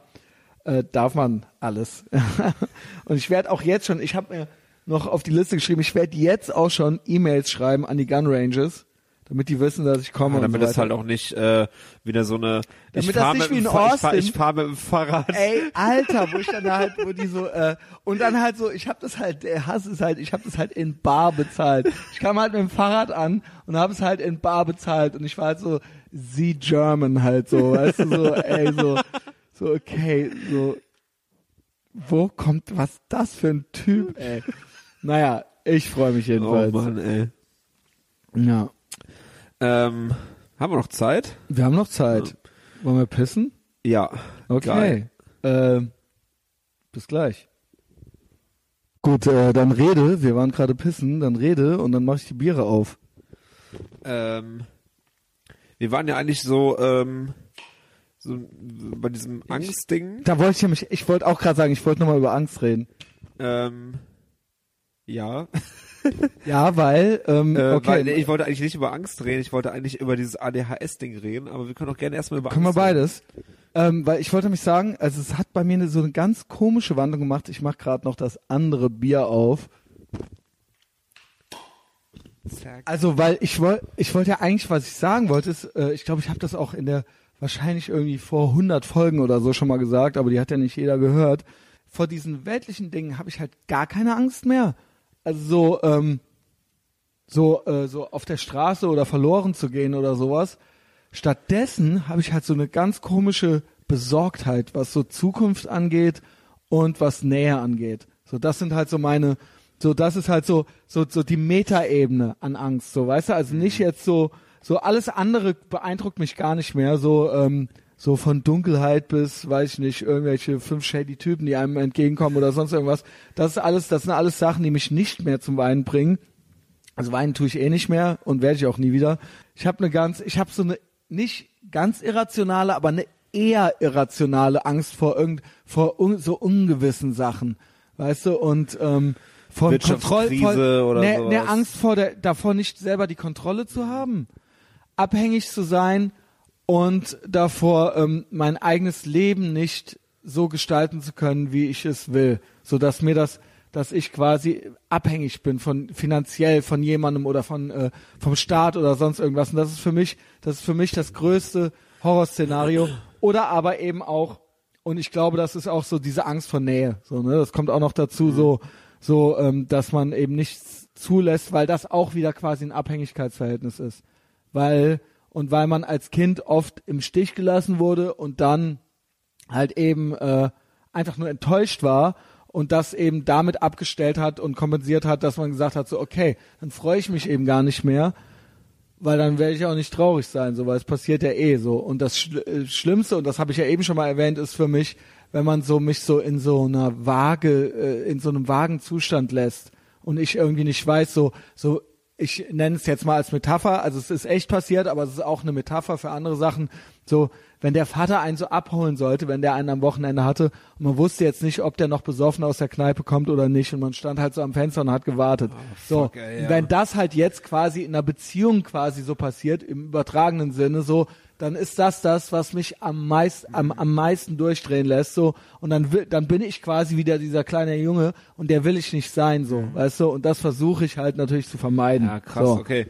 A: äh, darf man alles. Und ich werde auch jetzt schon, ich habe mir noch auf die Liste geschrieben, ich werde jetzt auch schon E-Mails schreiben an die Gun Ranges, damit die wissen, dass ich komme.
B: Ja, damit
A: und so
B: es halt auch nicht äh, wieder so eine ich
A: Damit das
B: fahr
A: nicht
B: mit
A: wie
B: ich fahr, ich fahr mit dem Fahrrad.
A: Ey, Alter, wo ich dann da halt, wo die so, äh, und dann halt so, ich habe das halt, der Hass ist halt, ich habe das halt in Bar bezahlt. Ich kam halt mit dem Fahrrad an und habe es halt in Bar bezahlt und ich war halt so, sie German halt so, weißt du, so, ey, so, so, okay, so, wo kommt, was das für ein Typ, ey. Naja, ich freue mich
B: oh
A: jedenfalls.
B: Mann, ey.
A: ja.
B: Ähm, haben wir noch Zeit?
A: Wir haben noch Zeit. Wollen wir pissen?
B: Ja.
A: Okay. Ähm, bis gleich. Gut, äh, dann rede. Wir waren gerade pissen. Dann rede und dann mache ich die Biere auf.
B: Ähm, wir waren ja eigentlich so, ähm, so bei diesem Angstding.
A: Da wollte ich nämlich, ich wollte auch gerade sagen, ich wollte nochmal über Angst reden.
B: Ähm, ja.
A: Ja, weil, ähm,
B: Äh,
A: okay,
B: weil, nee, ich wollte eigentlich nicht über Angst reden, ich wollte eigentlich über dieses ADHS-Ding reden, aber wir können auch gerne erstmal über
A: können wir
B: Angst reden.
A: beides. Ähm, weil ich wollte nämlich sagen, also es hat bei mir eine, so eine ganz komische Wandlung gemacht. Ich mache gerade noch das andere Bier auf.
B: Zack.
A: Also, weil ich wollte, ich wollte ja eigentlich, was ich sagen wollte, ist, äh, ich glaube, ich habe das auch in der wahrscheinlich irgendwie vor 100 Folgen oder so schon mal gesagt, aber die hat ja nicht jeder gehört. Vor diesen weltlichen Dingen habe ich halt gar keine Angst mehr. Also so, ähm, so, äh, so auf der Straße oder verloren zu gehen oder sowas. Stattdessen habe ich halt so eine ganz komische Besorgtheit, was so Zukunft angeht und was Nähe angeht. So, das sind halt so meine, so, das ist halt so, so, so die Metaebene an Angst, so, weißt du, also nicht jetzt so, so alles andere beeindruckt mich gar nicht mehr, so, ähm, so von Dunkelheit bis, weiß ich nicht, irgendwelche fünf shady Typen, die einem entgegenkommen oder sonst irgendwas. Das ist alles, das sind alles Sachen, die mich nicht mehr zum Weinen bringen. Also weinen tue ich eh nicht mehr und werde ich auch nie wieder. Ich habe eine ganz, ich habe so eine nicht ganz irrationale, aber eine eher irrationale Angst vor irgend, vor un, so ungewissen Sachen, weißt du und ähm, vor Kontroll,
B: Wirtschaftskrise
A: vor,
B: oder
A: ne, ne Angst vor der, davor nicht selber die Kontrolle zu haben, abhängig zu sein und davor ähm, mein eigenes Leben nicht so gestalten zu können, wie ich es will, so dass mir das dass ich quasi abhängig bin von finanziell von jemandem oder von äh, vom Staat oder sonst irgendwas. Und das ist für mich das ist für mich das größte Horrorszenario. Oder aber eben auch und ich glaube das ist auch so diese Angst vor Nähe so ne? Das kommt auch noch dazu so so ähm, dass man eben nichts zulässt weil das auch wieder quasi ein Abhängigkeitsverhältnis ist weil und weil man als Kind oft im Stich gelassen wurde und dann halt eben äh, einfach nur enttäuscht war und das eben damit abgestellt hat und kompensiert hat, dass man gesagt hat, so okay, dann freue ich mich eben gar nicht mehr, weil dann werde ich auch nicht traurig sein, so weil es passiert ja eh so. Und das Schl äh, Schlimmste, und das habe ich ja eben schon mal erwähnt, ist für mich, wenn man so mich so in so einer vage, äh, in so einem vagen Zustand lässt und ich irgendwie nicht weiß, so, so ich nenne es jetzt mal als Metapher, also es ist echt passiert, aber es ist auch eine Metapher für andere Sachen. So, wenn der Vater einen so abholen sollte, wenn der einen am Wochenende hatte und man wusste jetzt nicht, ob der noch besoffen aus der Kneipe kommt oder nicht und man stand halt so am Fenster und hat gewartet. so,
B: fuck, ey, ja.
A: wenn das halt jetzt quasi in einer Beziehung quasi so passiert, im übertragenen Sinne so, dann ist das das, was mich am meisten, am, am meisten durchdrehen lässt, so. Und dann will, dann bin ich quasi wieder dieser kleine Junge und der will ich nicht sein, so, weißt du. Und das versuche ich halt natürlich zu vermeiden.
B: Ja, krass,
A: so.
B: okay.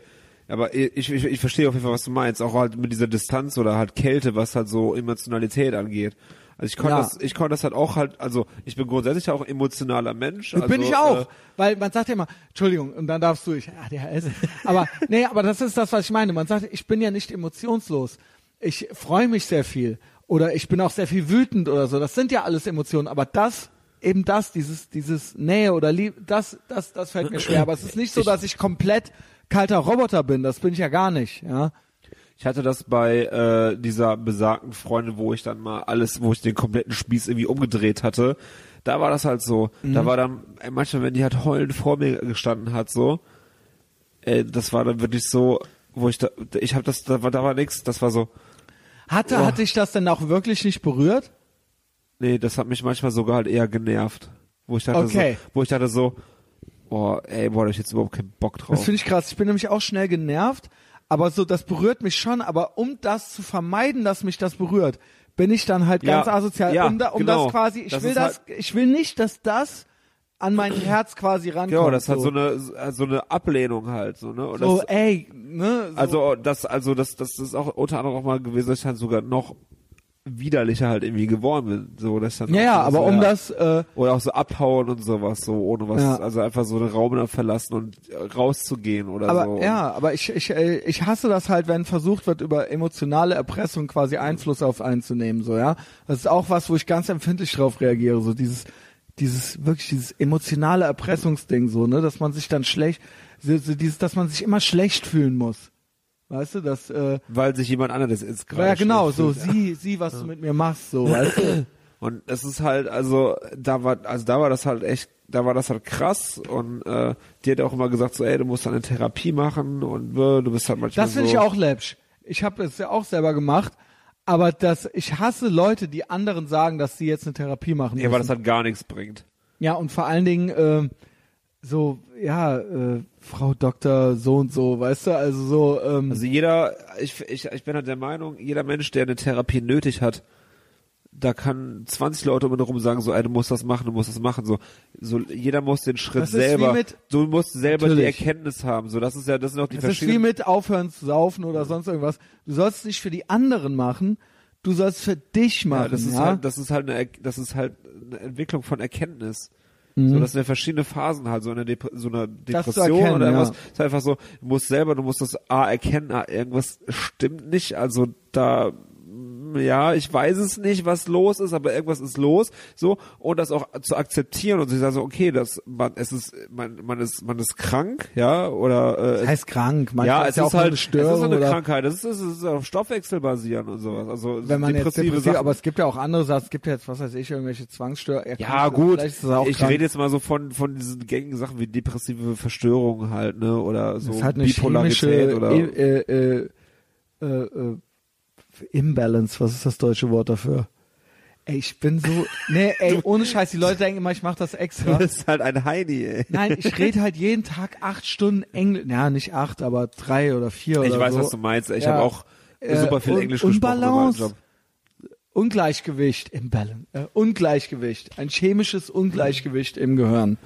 B: Aber ich, ich, ich verstehe auf jeden Fall, was du meinst. Auch halt mit dieser Distanz oder halt Kälte, was halt so Emotionalität angeht. Also ich konnte
A: Ja.
B: das, ich konnte das halt auch halt, also ich bin grundsätzlich auch emotionaler Mensch. Also,
A: bin ich auch,
B: Äh,
A: weil man sagt ja immer, Entschuldigung, und dann darfst du, ich, ah, der Hälse. Aber, nee, aber das ist das, was ich meine. Man sagt, ich bin ja nicht emotionslos. Ich freue mich sehr viel. Oder ich bin auch sehr viel wütend oder so. Das sind ja alles Emotionen. Aber das, eben das, dieses, dieses Nähe oder Liebe, das, das, das fällt mir schwer. Aber es ist nicht so, dass ich komplett kalter Roboter bin. Das bin ich ja gar nicht, ja.
B: Ich hatte das bei äh, dieser besagten Freundin, wo ich dann mal alles, wo ich den kompletten Spieß irgendwie umgedreht hatte. Da war das halt so.
A: Mhm.
B: Da war dann, ey, manchmal, wenn die halt heulend vor mir gestanden hat, so, ey, das war dann wirklich so, wo ich da, ich hab das, da war, da war nix, das war so,
A: Hatte,
B: Oh.
A: hatte ich das denn auch wirklich nicht berührt?
B: nee, das hat mich manchmal sogar halt eher genervt. Wo ich dachte
A: Okay.
B: so, wo ich dachte so, boah, ey, boah, da ich jetzt überhaupt keinen Bock drauf.
A: Das finde ich krass. Ich bin nämlich auch schnell genervt, aber so, das berührt mich schon. Aber um das zu vermeiden, dass mich das berührt, bin ich dann halt
B: Ja,
A: ganz asozial.
B: ja,
A: um da, um
B: genau.
A: das quasi, ich
B: Das
A: will das, ich will nicht, dass das an mein Herz quasi rankommt.
B: Genau, das hat
A: so,
B: so eine, so eine Ablehnung halt, so, ne? Und
A: so,
B: das,
A: ey, ne? So,
B: Also das, also das, das ist auch unter anderem auch mal gewesen, dass ich dann sogar noch widerlicher halt irgendwie geworden bin. So, dass dann
A: ja, ja, aber
B: so,
A: um
B: ja,
A: das, äh,
B: oder auch so abhauen und sowas, so ohne was,
A: Ja.
B: also einfach so den Raum dann verlassen und äh, rauszugehen oder
A: aber
B: so.
A: ja, aber ich, ich, äh, ich hasse das halt, wenn versucht wird, über emotionale Erpressung quasi Einfluss auf einzunehmen, so, ja. Das ist auch was, wo ich ganz empfindlich drauf reagiere, so dieses, dieses, wirklich dieses emotionale Erpressungsding, so, ne, dass man sich dann schlecht, so, so dieses, dass man sich immer schlecht fühlen muss. Weißt du, dass, äh,
B: Weil sich jemand anderes ins Kreis
A: ja genau, so, sieh, sieh, was du mit mir machst, so, weißt du.
B: Und es ist halt, also da war, also da war das halt echt, da war das halt krass und äh, die hat auch immer gesagt so, ey, du musst eine Therapie machen und äh, du bist halt manchmal
A: Das finde
B: so,
A: ich auch läppsch. Ich habe es ja auch selber gemacht, aber das, ich hasse Leute, die anderen sagen, dass sie jetzt eine Therapie machen
B: ja, weil das
A: müssen.
B: halt gar nichts bringt.
A: Ja, und vor allen Dingen ähm, so, ja, äh, Frau Doktor so und so, weißt du, also so, ähm,
B: Also jeder, ich, ich, ich bin halt der Meinung, jeder Mensch, der eine Therapie nötig hat, da kann 20 Leute um ihn herum sagen, so, ey, du musst das machen, du musst das machen, so, so, jeder muss den Schritt
A: Das
B: selber,
A: mit-
B: du musst selber die
A: Natürlich.
B: Erkenntnis haben, so, das ist ja, das sind auch die
A: das ist wie
B: verschiedenen,
A: mit aufhören zu saufen oder sonst irgendwas. Du sollst es nicht für die anderen machen, du sollst es für dich machen.
B: ja, das ist
A: ja?
B: halt, das ist halt eine, das ist halt eine Entwicklung von Erkenntnis.
A: Mhm.
B: So, das sind ja verschiedene Phasen halt, so eine, Dep so eine Depression
A: erkennen,
B: oder
A: ja.
B: irgendwas. ist einfach so, du musst selber, du musst das A erkennen, ah, irgendwas stimmt nicht, also da, ja, ich weiß es nicht, was los ist, aber irgendwas ist los, so, und das auch zu akzeptieren und sich sagen so, okay, das, man, es ist, man, man ist, man ist krank, ja, oder, äh,
A: das heißt krank, manchmal
B: ja,
A: ist
B: es
A: ja
B: ist
A: auch nur
B: halt,
A: eine
B: es ist
A: Störung
B: eine
A: oder
B: Krankheit, es ist, es ist auf Stoffwechsel basierend und sowas, also
A: wenn man jetzt
B: depressive
A: depressiv, aber es gibt ja auch andere Sachen, es gibt ja jetzt, was weiß ich, irgendwelche Zwangsstörungen.
B: Ja, gut.
A: Ist es
B: ich
A: krank.
B: rede jetzt mal so von, von diesen gängigen Sachen wie depressive Verstörungen halt, ne, oder so
A: Das ist halt eine
B: Bipolarität oder.
A: äh, äh, äh, äh, Imbalance, was ist das deutsche Wort dafür? Ey, ich bin so, nee, ey, ohne Scheiß, die Leute denken immer, ich mache das extra.
B: Das ist halt ein Heini, ey.
A: Nein, ich rede halt jeden Tag acht Stunden Englisch, ja, nicht acht, aber drei oder vier oder
B: Ich weiß,
A: so.
B: was du meinst. Ich
A: Ja.
B: habe auch
A: Äh,
B: super viel Englisch gesprochen
A: Unbalance.
B: Job.
A: Ungleichgewicht, Imbalance, äh, Ungleichgewicht, ein chemisches Ungleichgewicht im Gehirn.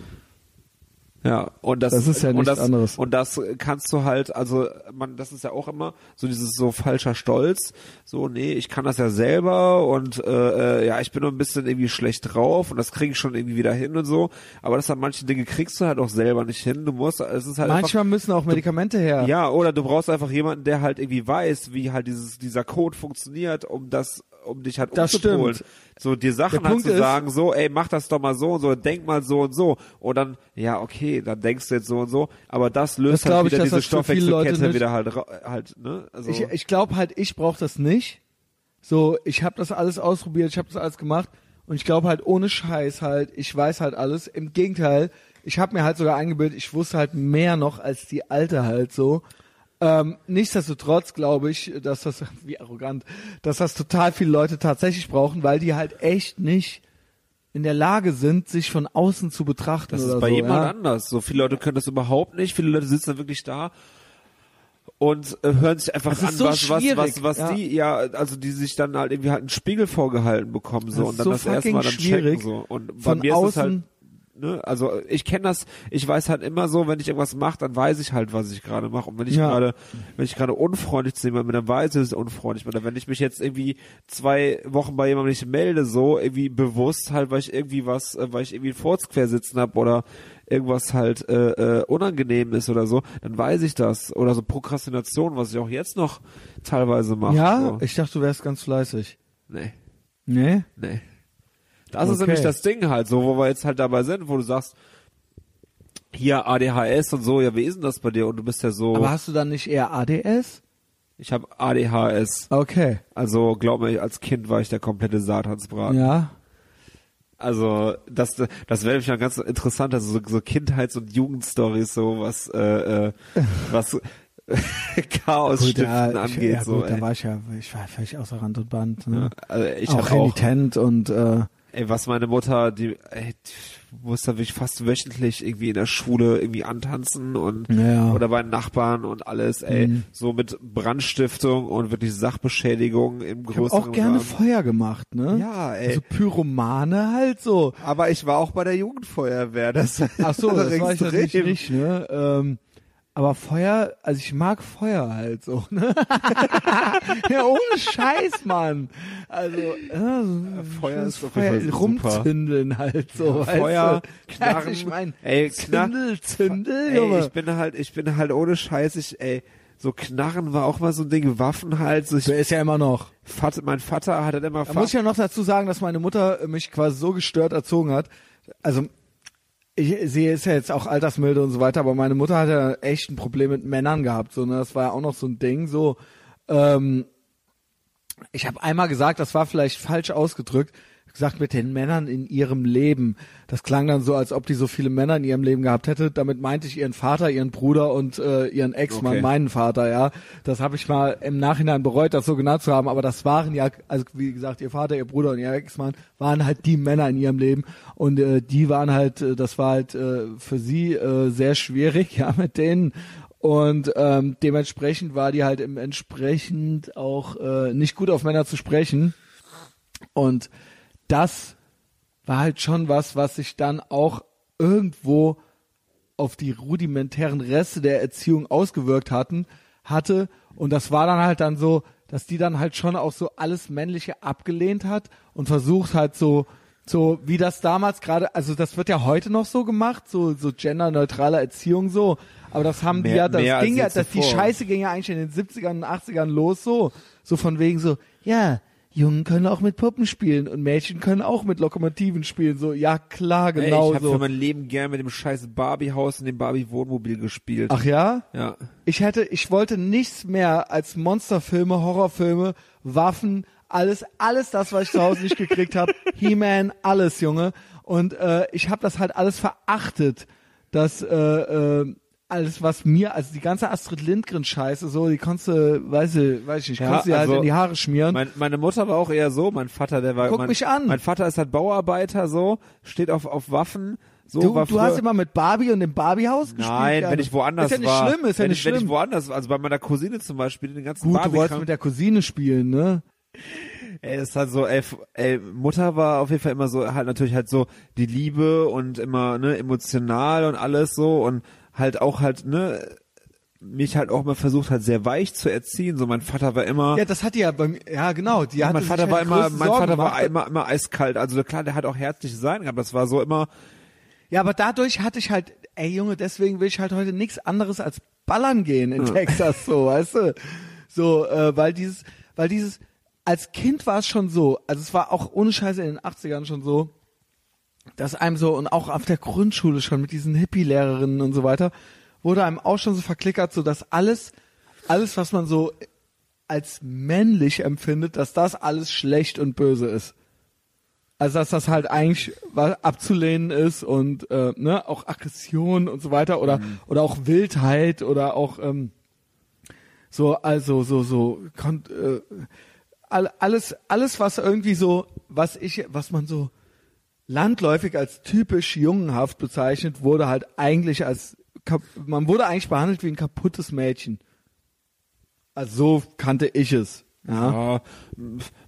B: Ja, und das,
A: Das ist ja
B: und
A: nichts
B: das,
A: anderes.
B: Und das kannst du halt, also man, das ist ja auch immer so dieses so falscher Stolz, so nee, ich kann das ja selber und äh, äh, ja, ich bin nur ein bisschen irgendwie schlecht drauf und das kriege ich schon irgendwie wieder hin und so, aber das hat manche Dinge kriegst du halt auch selber nicht hin. Du musst, es ist halt einfach,
A: Manchmal müssen auch Medikamente her.
B: Ja, oder du brauchst einfach jemanden, der halt irgendwie weiß, wie halt dieses, dieser Code funktioniert, um das, um dich halt
A: Das
B: umzupolen.
A: stimmt.
B: So dir Sachen halt zu sagen, so, ey, mach das doch mal so und so, denk mal so und so. Und dann, ja, okay, dann denkst du jetzt so und so, aber das löst
A: Das
B: halt
A: ich,
B: wieder
A: dass
B: diese Stoffwechselkette wieder halt, halt, ne? Also,
A: Ich, ich glaube halt, ich brauche das nicht. So, ich habe das alles ausprobiert, ich habe das alles gemacht und ich glaube halt ohne Scheiß halt, ich weiß halt alles. Im Gegenteil, ich habe mir halt sogar eingebildet, ich wusste halt mehr noch als die Alte halt so. Ähm, nichtsdestotrotz glaube ich, dass das, wie arrogant, dass das total viele Leute tatsächlich brauchen, weil die halt echt nicht in der Lage sind, sich von außen zu betrachten
B: Das ist bei
A: so.
B: jemand
A: ja?
B: anders. So viele Leute können das überhaupt nicht. Viele Leute sitzen da wirklich da und äh, hören sich einfach an,
A: so
B: was, was, was, was
A: ja.
B: die, ja, also die sich dann halt irgendwie halt einen Spiegel vorgehalten bekommen so und dann
A: so
B: das erste
A: fucking
B: Mal dann
A: schwierig,
B: checken so. Und bei
A: von
B: mir ist es halt
A: außen-
B: ne, also ich kenne das, ich weiß halt immer so, wenn ich irgendwas mache, dann weiß ich halt, was ich gerade mache. Und wenn ich
A: Ja.
B: gerade, wenn ich gerade unfreundlich zu jemandem bin, dann weiß ich, dass ich unfreundlich bin. Oder wenn ich mich jetzt irgendwie zwei Wochen bei jemandem nicht melde, so irgendwie bewusst halt, weil ich irgendwie was, äh, weil ich irgendwie einen Furz quer sitzen hab oder irgendwas halt äh, äh, unangenehm ist oder so, dann weiß ich das. Oder so Prokrastination, was ich auch jetzt noch teilweise mache.
A: Ja,
B: so.
A: ich dachte, du wärst ganz fleißig.
B: nee.
A: Nee?
B: Nee. Das ist
A: Okay.
B: nämlich das Ding halt, so, wo wir jetzt halt dabei sind, wo du sagst, hier ADHS und so, ja, wie ist denn das bei dir? Und du bist ja so,
A: Aber hast du dann nicht eher ADS?
B: ich habe ADHS.
A: Okay.
B: Also, glaub mir, als Kind war ich der komplette Satansbraten.
A: Ja.
B: Also, das, das wäre nämlich mal ganz interessant, also so, so Kindheits- und Jugendstories, so was, äh, äh, was Chaos stiften
A: ja, ich-
B: angeht,
A: ja,
B: so,
A: gut, da war ich ja, ich war völlig außer Rand und Band. Ne?
B: Also, ich
A: auch, renitent und äh,
B: Ey, was meine Mutter, die, ey, die musste wirklich fast wöchentlich irgendwie in der Schule irgendwie antanzen und
A: Ja.
B: oder bei den Nachbarn und alles, ey,
A: Mhm.
B: so mit Brandstiftung und wirklich Sachbeschädigung im
A: ich habe
B: größeren
A: auch gerne
B: Rahmen.
A: Feuer gemacht, ne?
B: Ja, ey.
A: Also Pyromane halt so.
B: Aber ich war auch bei der Jugendfeuerwehr, das
A: Ach so, das war ich natürlich nicht, ne? Ähm, aber Feuer, also ich mag Feuer halt so, ne? ja, ohne Scheiß, Mann. Also, ja, so
B: Feuer ist auf jeden Fall super.
A: rumzündeln halt so,
B: Ja, Feuer,
A: du?
B: Knarren,
A: Also ich mein,
B: ey,
A: Zündel, Zündel,
B: Ey,
A: Junge.
B: ich bin halt, ich bin halt ohne Scheiß, ich, ey, so Knarren war auch mal so ein Ding, Waffen halt, so ich,
A: so ist ja immer noch.
B: Vater, mein Vater hat halt immer
A: Da muss ich ja noch dazu sagen, dass meine Mutter mich quasi so gestört erzogen hat. Also ich sehe ist ja jetzt auch altersmilde und so weiter, aber meine Mutter hat ja echt ein Problem mit Männern gehabt. So, ne? Das war ja auch noch so ein Ding. So, ähm, ich habe einmal gesagt, das war vielleicht falsch ausgedrückt, gesagt mit den Männern in ihrem Leben. Das klang dann so, als ob die so viele Männer in ihrem Leben gehabt hätte. Damit meinte ich ihren Vater, ihren Bruder und äh, ihren Ex-Mann,
B: Okay.
A: meinen Vater, ja. Das habe ich mal im Nachhinein bereut, das so genannt zu haben, aber das waren ja, also wie gesagt, ihr Vater, ihr Bruder und ihr Ex-Mann waren halt die Männer in ihrem Leben und äh, die waren halt, äh, das war halt äh, für sie äh, sehr schwierig, ja, mit denen und ähm, dementsprechend war die halt im entsprechend auch äh, nicht gut auf Männer zu sprechen. Und das war halt schon was, was sich dann auch irgendwo auf die rudimentären Reste der Erziehung ausgewirkt hatten, hatte. Und das war dann halt dann so, dass die dann halt schon auch so alles Männliche abgelehnt hat und versucht halt so, so wie das damals gerade, also das wird ja heute noch so gemacht, so, so genderneutrale Erziehung so. Aber das haben die
B: Mehr-
A: ja, das ging ja, das, die. Scheiße ging ja eigentlich in den 70ern und 80ern los so. So von wegen so, ja, Jungen können auch mit Puppen spielen und Mädchen können auch mit Lokomotiven spielen. So, ja klar,
B: Ey,
A: genau
B: ich habe
A: so.
B: für mein Leben gern mit dem scheiß Barbie-Haus und dem Barbie-Wohnmobil gespielt.
A: Ach ja?
B: Ja.
A: Ich hätte, ich wollte nichts mehr als Monsterfilme, Horrorfilme, Waffen, alles, alles das, was ich zu Hause nicht gekriegt habe. He-Man, alles, Junge. Und äh, ich habe das halt alles verachtet. Das, äh, äh, alles, was mir, also die ganze Astrid Lindgren-Scheiße, so, die konntest du, weiß ich, weiß ich nicht,
B: Ja,
A: konntest du halt
B: also
A: in die Haare schmieren.
B: Mein, meine Mutter war auch eher so, mein Vater, der war.
A: Guck
B: mein,
A: mich an.
B: Mein Vater ist halt Bauarbeiter, so, steht auf, auf Waffen, so.
A: du,
B: war
A: du hast immer mit Barbie und dem Barbie-Haus gespielt?
B: Nein, wenn
A: Gerne.
B: ich woanders
A: Ist ja nicht
B: war.
A: schlimm, ist ja
B: wenn
A: nicht
B: ich, Wenn
A: schlimm.
B: ich woanders, also bei meiner Cousine zum Beispiel, den ganzen
A: Gut, du
B: Barbie
A: wolltest mit der Cousine spielen, ne?
B: Ey, ist halt so, ey, ey, Mutter war auf jeden Fall immer so, halt natürlich halt so die Liebe und immer, ne, emotional und alles so und halt auch halt, ne, mich halt auch mal versucht halt sehr weich zu erziehen. So mein Vater war immer,
A: Ja, das hat die ja bei mir, ja genau, die hatte
B: mein Vater
A: halt
B: war immer, mein
A: Sorgen
B: Vater war
A: gemacht.
B: immer, immer eiskalt. Also klar, der hat auch herzlich sein gehabt. Das war so immer,
A: Ja, aber dadurch hatte ich halt, ey Junge, deswegen will ich halt heute nichts anderes als ballern gehen in Texas, so, weißt du? So, äh, weil dieses, weil dieses, als Kind war es schon so, also es war auch ohne Scheiße in den 80ern schon so, dass einem so, und auch auf der Grundschule schon mit diesen Hippie-Lehrerinnen und so weiter, wurde einem auch schon so verklickert, so dass alles, alles, was man so als männlich empfindet, dass das alles schlecht und böse ist. Also dass das halt eigentlich abzulehnen ist und äh, ne, auch Aggression und so weiter oder oder auch Wildheit oder auch ähm, So, also so so kon äh, all- alles alles was irgendwie so was ich was man so landläufig als typisch jungenhaft bezeichnet, wurde halt eigentlich als man wurde eigentlich behandelt wie ein kaputtes Mädchen. Also so kannte ich es. Ja.
B: Ja,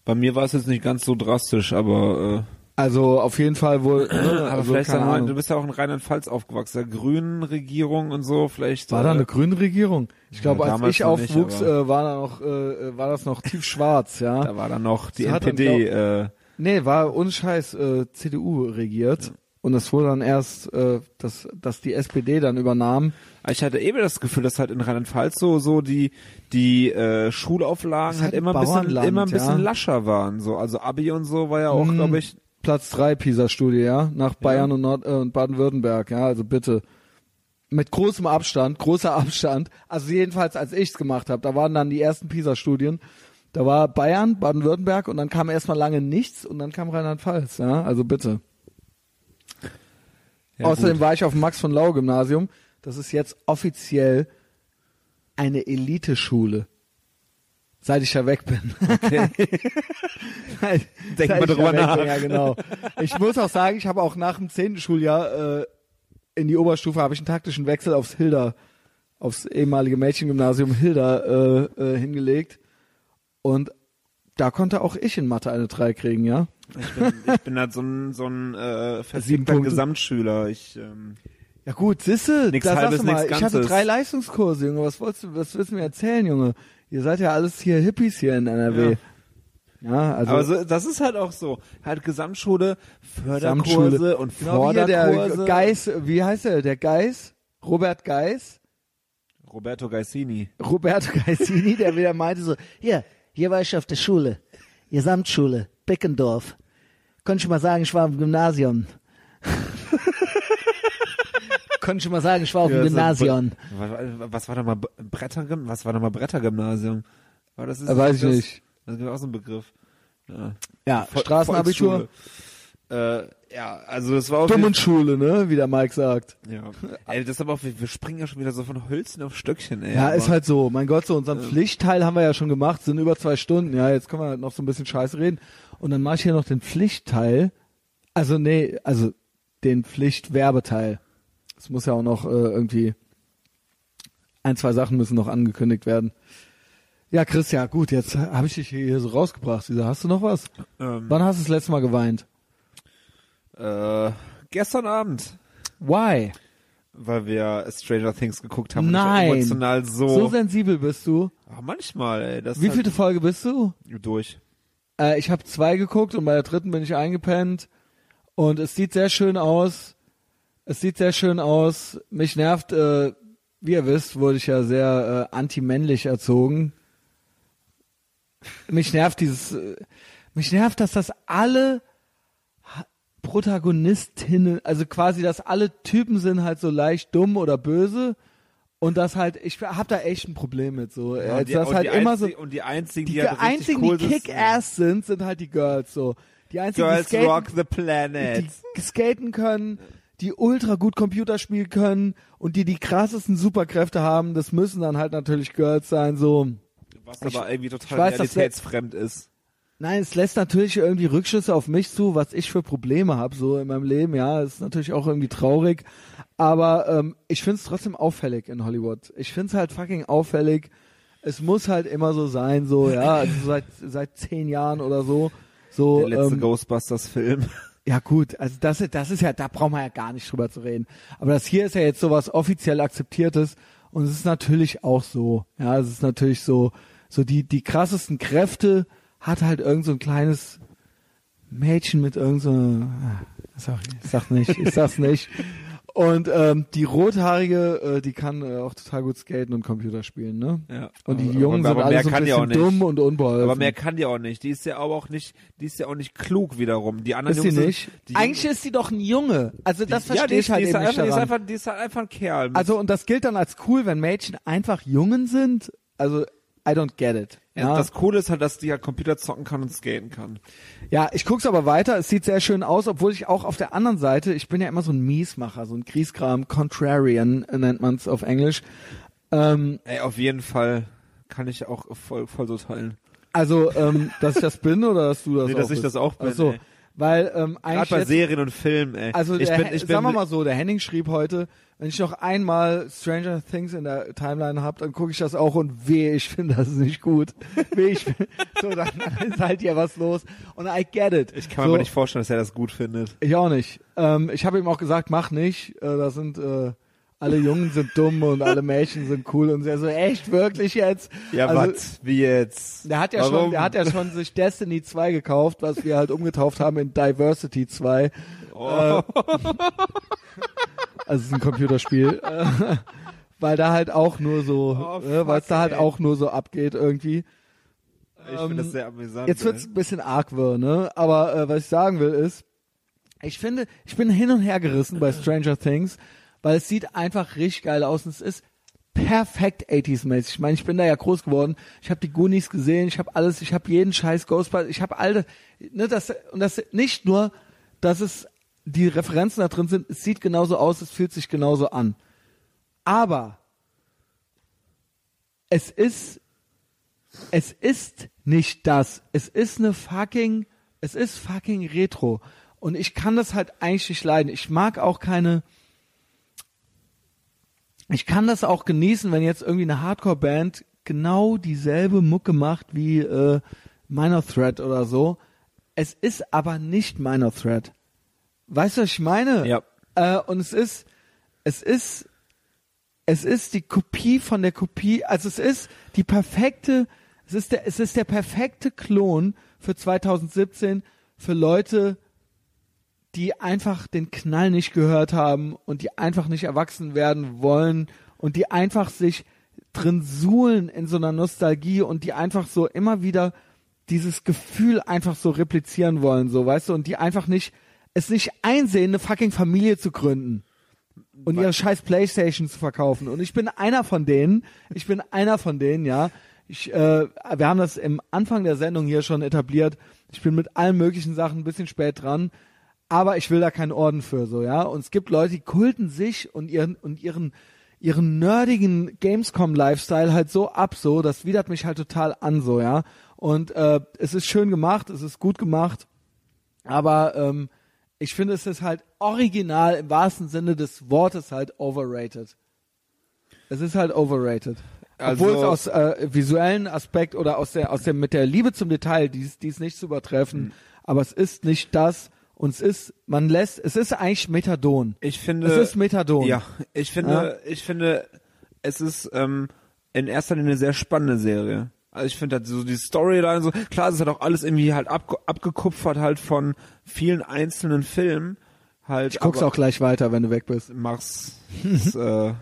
B: bei mir war es jetzt nicht ganz so drastisch, aber,
A: Also auf jeden Fall wohl.
B: äh,
A: ne,
B: aber
A: also,
B: vielleicht
A: keine
B: dann mal, du bist ja auch in Rheinland-Pfalz aufgewachsen, der grünen Regierung und so, vielleicht.
A: War da
B: äh,
A: eine grüne Regierung? Ich glaube,
B: Ja,
A: als ich
B: nicht,
A: aufwuchs,
B: aber-
A: äh, war da noch, äh, war das noch tiefschwarz, ja.
B: Da war dann noch die
A: Das hat dann,
B: NPD, äh,
A: Nee, war ohne Scheiß äh, CDU regiert. Und es wurde dann erst, äh, dass, dass die SPD dann übernahm.
B: ich hatte eben das Gefühl, dass halt in Rheinland-Pfalz so, so die, die, äh, Schulauflagen halt
A: halt
B: immer ein bisschen, immer ein bisschen
A: ja.
B: lascher waren, so. Also Abi und so war ja auch,
A: Hm,
B: glaube ich,
A: Platz drei PISA-Studie, ja, nach Bayern und, Nord äh, und Baden-Württemberg, ja, also bitte. Mit großem Abstand, großer Abstand. Also jedenfalls, als ich's gemacht habe, da waren dann die ersten PISA-Studien. Da war Bayern, Baden-Württemberg und dann kam erstmal lange nichts und dann kam Rheinland-Pfalz, ja, also bitte.
B: ja,
A: Außerdem
B: gut.
A: war ich auf dem Max-von-Lau-Gymnasium. Das ist jetzt offiziell eine Eliteschule. Seit ich da weg bin.
B: Okay.
A: Seit
B: Denk mal
A: ich da
B: drüber nach.
A: Bin, ja, genau. Ich muss auch sagen, ich habe auch nach dem zehnten Schuljahr äh, in die Oberstufe habe ich einen taktischen Wechsel aufs Hilda, aufs ehemalige Mädchengymnasium Hilda äh, äh, hingelegt. Und da konnte auch ich in Mathe eine 3 kriegen, ja.
B: Ich bin, ich bin halt so ein, so ein äh,
A: Punkte.
B: Gesamtschüler. Ich, ähm,
A: Ja gut, sisse,
B: Nix
A: da sagst
B: Halbes,
A: du mal, ich hatte drei Leistungskurse, Junge, was wolltest du, was willst du mir erzählen, Junge? Ihr seid ja alles hier Hippies hier in NRW. Ja, also,
B: aber so, das ist halt auch so. Halt Gesamtschule, Förderkurse
A: Gesamtschule.
B: und
A: genau der
B: Vorderkurse.
A: Geis, wie heißt er, der Geis? Robert Geis?
B: Roberto Gaisini.
A: Roberto Geisini, der wieder meinte so,
C: Hier, hier war ich auf der Schule. Gesamtschule, Beckendorf. Konnte ich mal sagen, ich war im Gymnasium. Konnte ich mal sagen, ich war auf dem
B: Ja, so
C: Gymnasium.
B: Was, was war da mal Bretter, was war da mal Brettergymnasium? War das ist
A: Äh, weiß ich
B: das,
A: nicht.
B: Das gibt auch so ein Begriff. Ja.
A: ja, Straßenabitur.
B: Äh, ja, also das war auf
A: dumm
B: jeden
A: und Schule, ne, wie der Mike sagt.
B: Ja. Ey, das ist aber auch, wir wir springen ja schon wieder so von Hölzchen auf Stöckchen, ey.
A: Ja,
B: aber-
A: ist halt so. Mein Gott, so unseren Pflichtteil haben wir ja schon gemacht, sind über zwei Stunden. Ja, jetzt können wir halt noch so ein bisschen Scheiße reden. Und dann mache ich hier noch den Pflichtteil. Also nee, also den Pflichtwerbeteil. Es muss ja auch noch äh, irgendwie ein, zwei Sachen müssen noch angekündigt werden. Ja, Chris, ja gut, jetzt habe ich dich hier so rausgebracht. Lisa, hast du noch was?
B: ähm,
A: Wann hast du das letzte Mal geweint?
B: Äh, gestern Abend,
A: Why?
B: weil wir Stranger Things geguckt haben. und
A: Nein.
B: Ich emotional so.
A: So sensibel bist du.
B: Ach, manchmal, ey. Das
A: Wie vielte Folge bist du?
B: durch.
A: Äh, ich habe zwei geguckt und bei der dritten bin ich eingepennt. Und es sieht sehr schön aus. Es sieht sehr schön aus. Mich nervt, äh, wie ihr wisst, wurde ich ja sehr äh, anti-männlich erzogen. Mich nervt dieses, äh, mich nervt, dass das alle Protagonistinnen, also quasi, dass alle Typen sind halt so leicht dumm oder böse. Und das halt, ich hab da echt ein Problem mit so.
B: Ja, und die-
A: das halt
B: die
A: immer so.
B: Und die einzigen, die,
A: Die,
B: halt
A: einzigen,
B: cool
A: die kick-ass sind, sind halt die Girls so. Die einzigen,
B: Girls
A: die skaten,
B: rock the planet.
A: die skaten können, die ultra gut Computer spielen können und die die krassesten Superkräfte haben, das müssen dann halt natürlich Girls sein, so.
B: was
A: ich-
B: aber irgendwie total
A: weiß,
B: realitätsfremd ist.
A: Nein, es lässt natürlich irgendwie Rückschlüsse auf mich zu, was ich für Probleme habe so in meinem Leben. Ja, ist natürlich auch irgendwie traurig, aber ähm, ich find's trotzdem auffällig in Hollywood. Ich find's halt fucking auffällig. Es muss halt immer so sein, so ja, also seit seit zehn Jahren oder so. So,
B: Der letzte
A: ähm,
B: Ghostbusters-Film.
A: ja gut, also das, das ist ja, da brauchen wir ja gar nicht drüber zu reden. Aber das hier ist ja jetzt sowas offiziell akzeptiertes und es ist natürlich auch so. Ja, es ist natürlich so, so die die krassesten Kräfte hat halt irgend so ein kleines Mädchen mit irgend so ah, sag, ich sag nicht, ich sag's nicht. Und ähm, die rothaarige, äh, die kann äh, auch total gut skaten und Computer spielen, ne?
B: Ja.
A: Und die
B: Aber-
A: Jungen
B: aber
A: sind alle so ein
B: kann die auch
A: bisschen
B: nicht.
A: dumm und unbeholfen.
B: Aber mehr kann die auch nicht. Die ist ja aber auch nicht, die ist ja auch nicht klug wiederum. Die anderen
A: ist sie
B: Jungs sind-
A: nicht?
B: Die
A: Eigentlich ist sie doch ein Junge. Also das
B: ja,
A: verstehe
B: die,
A: ich halt
B: die ist
A: eben nicht
B: einfach, die ist
A: daran.
B: einfach, die ist halt einfach ein Kerl.
A: Also und das gilt dann als cool, wenn Mädchen einfach Jungen sind. Also I don't get it.
B: ja.
A: Ja,
B: das Coole ist halt, dass die halt Computer zocken kann und skaten kann.
A: ja ich guck's aber weiter. Es sieht sehr schön aus, obwohl ich auch auf der anderen Seite, ich bin ja immer so ein Miesmacher, so ein Grieskram, Contrarian nennt man's auf Englisch. Ähm,
B: Ey, auf jeden Fall kann ich auch voll, voll so teilen.
A: Also, ähm, dass ich das bin oder dass du das
B: Nee,
A: auch
B: dass ich
A: bist?
B: das auch bin,
A: Ach so,
B: ey.
A: Weil ähm,
B: Gerade
A: eigentlich
B: bei
A: jetzt,
B: Serien und Filmen, ey.
A: also
B: ich
A: der,
B: bin, ich bin,
A: sagen wir mal so, der Henning schrieb heute, wenn ich noch einmal Stranger Things in der Timeline hab, dann gucke ich das auch und weh, ich finde das nicht gut. weh, ich find, so, dann, dann ist halt hier was los und I get it.
B: ich kann mir
A: so,
B: aber nicht vorstellen, dass er das gut findet.
A: Ich auch nicht. Ähm, ich habe ihm auch gesagt, mach nicht. Äh, da sind äh, alle Jungen sind dumm und alle Mädchen sind cool und er so echt wirklich jetzt.
B: Ja,
A: Also,
B: was? Wie jetzt?
A: Der hat ja
B: Warum?
A: schon, der hat ja schon sich Destiny 2 gekauft, was wir halt umgetauft haben in Diversity 2.
B: Oh.
A: Äh, also es ist ein Computerspiel. äh, weil da halt auch nur so,
B: Oh,
A: äh, weil es da halt
B: ey.
A: auch nur so abgeht irgendwie.
B: ich finde das sehr amüsant.
A: Jetzt wird's ein bisschen arg wirr, ne? Aber äh, was ich sagen will ist, ich finde, ich bin hin und her gerissen bei Stranger Things, weil es sieht einfach richtig geil aus und es ist perfekt 80s-mäßig. Ich meine, ich bin da ja groß geworden. Ich habe die Goonies gesehen, ich habe alles, ich habe jeden scheiß Ghostbusters, ich habe alle, ne, das und das nicht nur, dass es die Referenzen da drin sind, es sieht genauso aus, es fühlt sich genauso an. Aber es ist es ist nicht das. Es ist eine fucking, es ist fucking Retro. Und ich kann das halt eigentlich nicht leiden. Ich mag auch keine, ich kann das auch genießen, wenn jetzt irgendwie eine Hardcore-Band genau dieselbe Mucke macht wie äh, Minor Threat oder so. Es ist aber nicht Minor Threat. Weißt du, was ich meine?
B: Ja.
A: Äh, und es ist, es ist, es ist die Kopie von der Kopie, also es ist die perfekte, es ist der, es ist der perfekte Klon für 2017 für Leute, die einfach den Knall nicht gehört haben und die einfach nicht erwachsen werden wollen und die einfach sich drin suhlen in so einer Nostalgie und die einfach so immer wieder dieses Gefühl einfach so replizieren wollen, so, weißt du, und die einfach nicht, es nicht einsehen, eine fucking Familie zu gründen und ihre scheiß Playstation zu verkaufen. Und ich bin einer von denen, ich bin einer von denen, ja. Ich, äh, wir haben das im Anfang der Sendung hier schon etabliert. Ich bin mit allen möglichen Sachen ein bisschen spät dran, aber ich will da keinen Orden für, so, ja. Und es gibt Leute, die kulten sich und ihren, und ihren, ihren nerdigen Gamescom-Lifestyle halt so ab, so, das widert mich halt total an, so, ja. Und äh, es ist schön gemacht, es ist gut gemacht, aber ähm, ich finde, es ist halt original im wahrsten Sinne des Wortes halt overrated. Es ist halt overrated.
B: Also-
A: Obwohl es aus äh, visuellen Aspekt oder aus der, aus der, mit der Liebe zum Detail, die ist, nicht zu übertreffen,
B: Hm.
A: aber es ist nicht das und es ist, man lässt, es ist eigentlich Methadon.
B: Ich finde.
A: Es ist Methadon.
B: Ja, ich finde, ich finde, es ist ähm, in erster Linie eine sehr spannende Serie. Also ich finde halt so die Storyline so, klar, es ist halt auch alles irgendwie halt abge abgekupfert halt von vielen einzelnen Filmen. Halt,
A: Ich guck's auch gleich weiter, wenn du weg bist.
B: Mach's. ist, äh,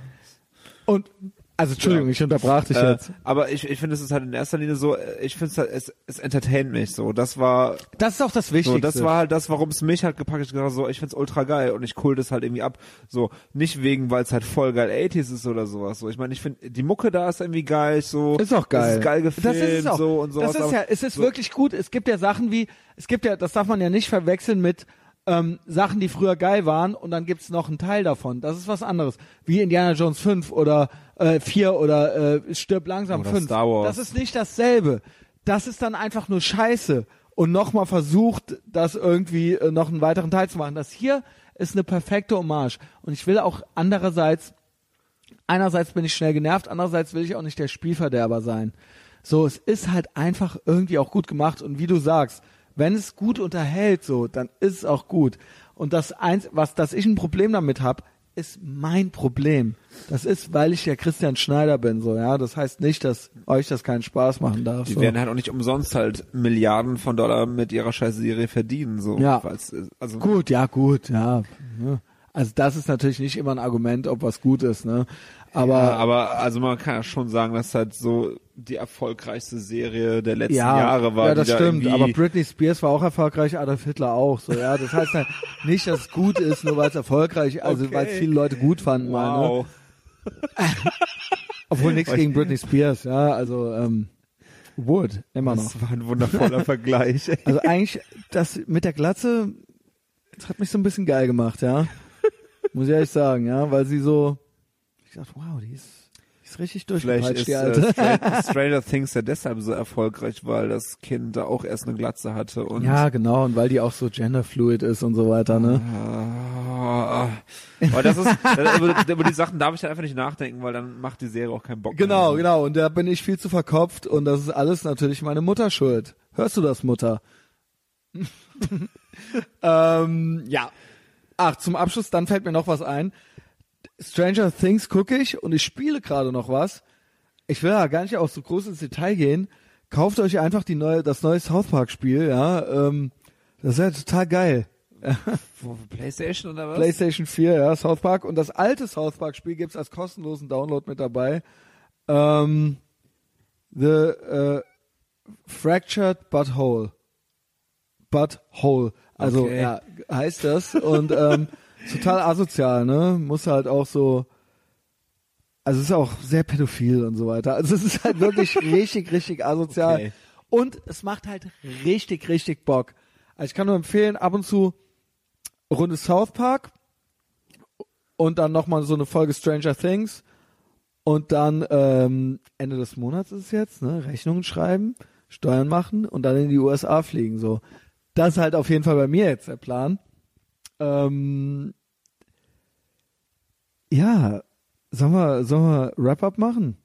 A: Und, also Entschuldigung,
B: Ja.
A: ich unterbrach dich
B: äh,
A: jetzt.
B: aber ich, ich finde, es ist halt in erster Linie so, äh, ich finde es halt, es, es entertaint mich so. Das war,
A: Das ist auch das Wichtigste.
B: so, das war halt das, warum es mich halt gepackt hat. Ich dachte so, ich find's ultra geil und ich cool das halt irgendwie ab. So, nicht wegen, weil es halt voll geil 80s ist oder sowas. So, ich meine, ich finde, die Mucke da ist irgendwie geil, so.
A: Ist auch geil.
B: Ist geil gefilmt,
A: das ist es auch.
B: so und sowas.
A: Das ist ja, es ist
B: so,
A: wirklich gut. Es gibt ja Sachen wie, es gibt ja, das darf man ja nicht verwechseln mit ähm, Sachen, die früher geil waren und dann gibt's noch einen Teil davon. Das ist was anderes. Wie Indiana Jones 5 oder äh, 4 oder äh, Stirb langsam
B: Oder
A: 5.
B: Star Wars.
A: Das ist nicht dasselbe. Das ist dann einfach nur Scheiße und nochmal versucht, das irgendwie äh, noch einen weiteren Teil zu machen. Das hier ist eine perfekte Hommage. Und ich will auch andererseits einerseits bin ich schnell genervt, andererseits will ich auch nicht der Spielverderber sein. So, es ist halt einfach irgendwie auch gut gemacht und wie du sagst, wenn es gut unterhält, so, dann ist es auch gut. Und das eins, was, dass ich ein Problem damit habe, ist mein Problem. Das ist, weil ich ja Christian Schneider bin, so, ja. Das heißt nicht, dass euch das keinen Spaß machen darf.
B: Die
A: so.
B: werden halt auch nicht umsonst halt Milliarden von Dollar mit ihrer scheiß Serie verdienen, so.
A: Ja.
B: Weil's, äh, also,
A: Gut, ja, gut, ja. Ja. Also das ist natürlich nicht immer ein Argument, ob was gut ist, ne? Aber
B: Ja, aber also man kann ja schon sagen, dass halt so die erfolgreichste Serie der letzten
A: ja,
B: Jahre war.
A: Ja, das
B: da
A: stimmt.
B: irgendwie-
A: Aber Britney Spears war auch erfolgreich, Adolf Hitler auch. So, ja, das heißt ja nicht, dass es gut ist, nur weil es erfolgreich, also
B: Okay.
A: weil es viele Leute gut fanden, mal, ne?
B: wow.
A: Obwohl nichts gegen Britney Spears, ja, also ähm, Wood immer noch.
B: Das war ein wundervoller Vergleich. ey.
A: Also eigentlich das mit der Glatze, das hat mich so ein bisschen geil gemacht, ja. Muss ich ehrlich sagen, ja, weil sie so, ich dachte, wow, die ist, die ist richtig
B: Vielleicht
A: durchgepeitscht,
B: ist
A: die
B: äh,
A: Alte.
B: Stranger, Stranger Things ja deshalb so erfolgreich, weil das Kind da auch erst eine Glatze hatte und
A: ja, genau, und weil die auch so genderfluid ist und so weiter, ne?
B: Ah. Aber das ist, das, über, über die Sachen darf ich halt einfach nicht nachdenken, weil dann macht die Serie auch keinen Bock
A: Genau,
B: mehr.
A: genau. Und da bin ich viel zu verkopft und das ist alles natürlich meine Mutter schuld. Hörst du das, Mutter? ähm, ja. Ach, zum Abschluss, dann fällt mir noch was ein. Stranger Things gucke ich und ich spiele gerade noch was. Ich will ja gar nicht auch so groß ins Detail gehen. Kauft euch einfach die neue, das neue South Park Spiel, ja. Ähm, das ist ja total geil.
B: Playstation oder was?
A: PlayStation 4, ja, South Park. Und das alte South Park Spiel gibt's als kostenlosen Download mit dabei. Ähm, the äh, Fractured But Whole. But Whole. Also
B: Okay.
A: ja, heißt das. Und ähm, total asozial, ne? Muss halt auch so. Also es ist auch sehr pädophil und so weiter. Also es ist halt wirklich richtig, richtig asozial.
B: Okay.
A: Und es macht halt richtig, richtig Bock. Also ich kann nur empfehlen, ab und zu Runde South Park und dann nochmal so eine Folge Stranger Things und dann ähm, Ende des Monats ist es jetzt, ne? Rechnungen schreiben, Steuern machen und dann in die USA fliegen. So, das ist halt auf jeden Fall bei mir jetzt der Plan. Ähm, ja, sollen wir, sollen wir Wrap-up machen?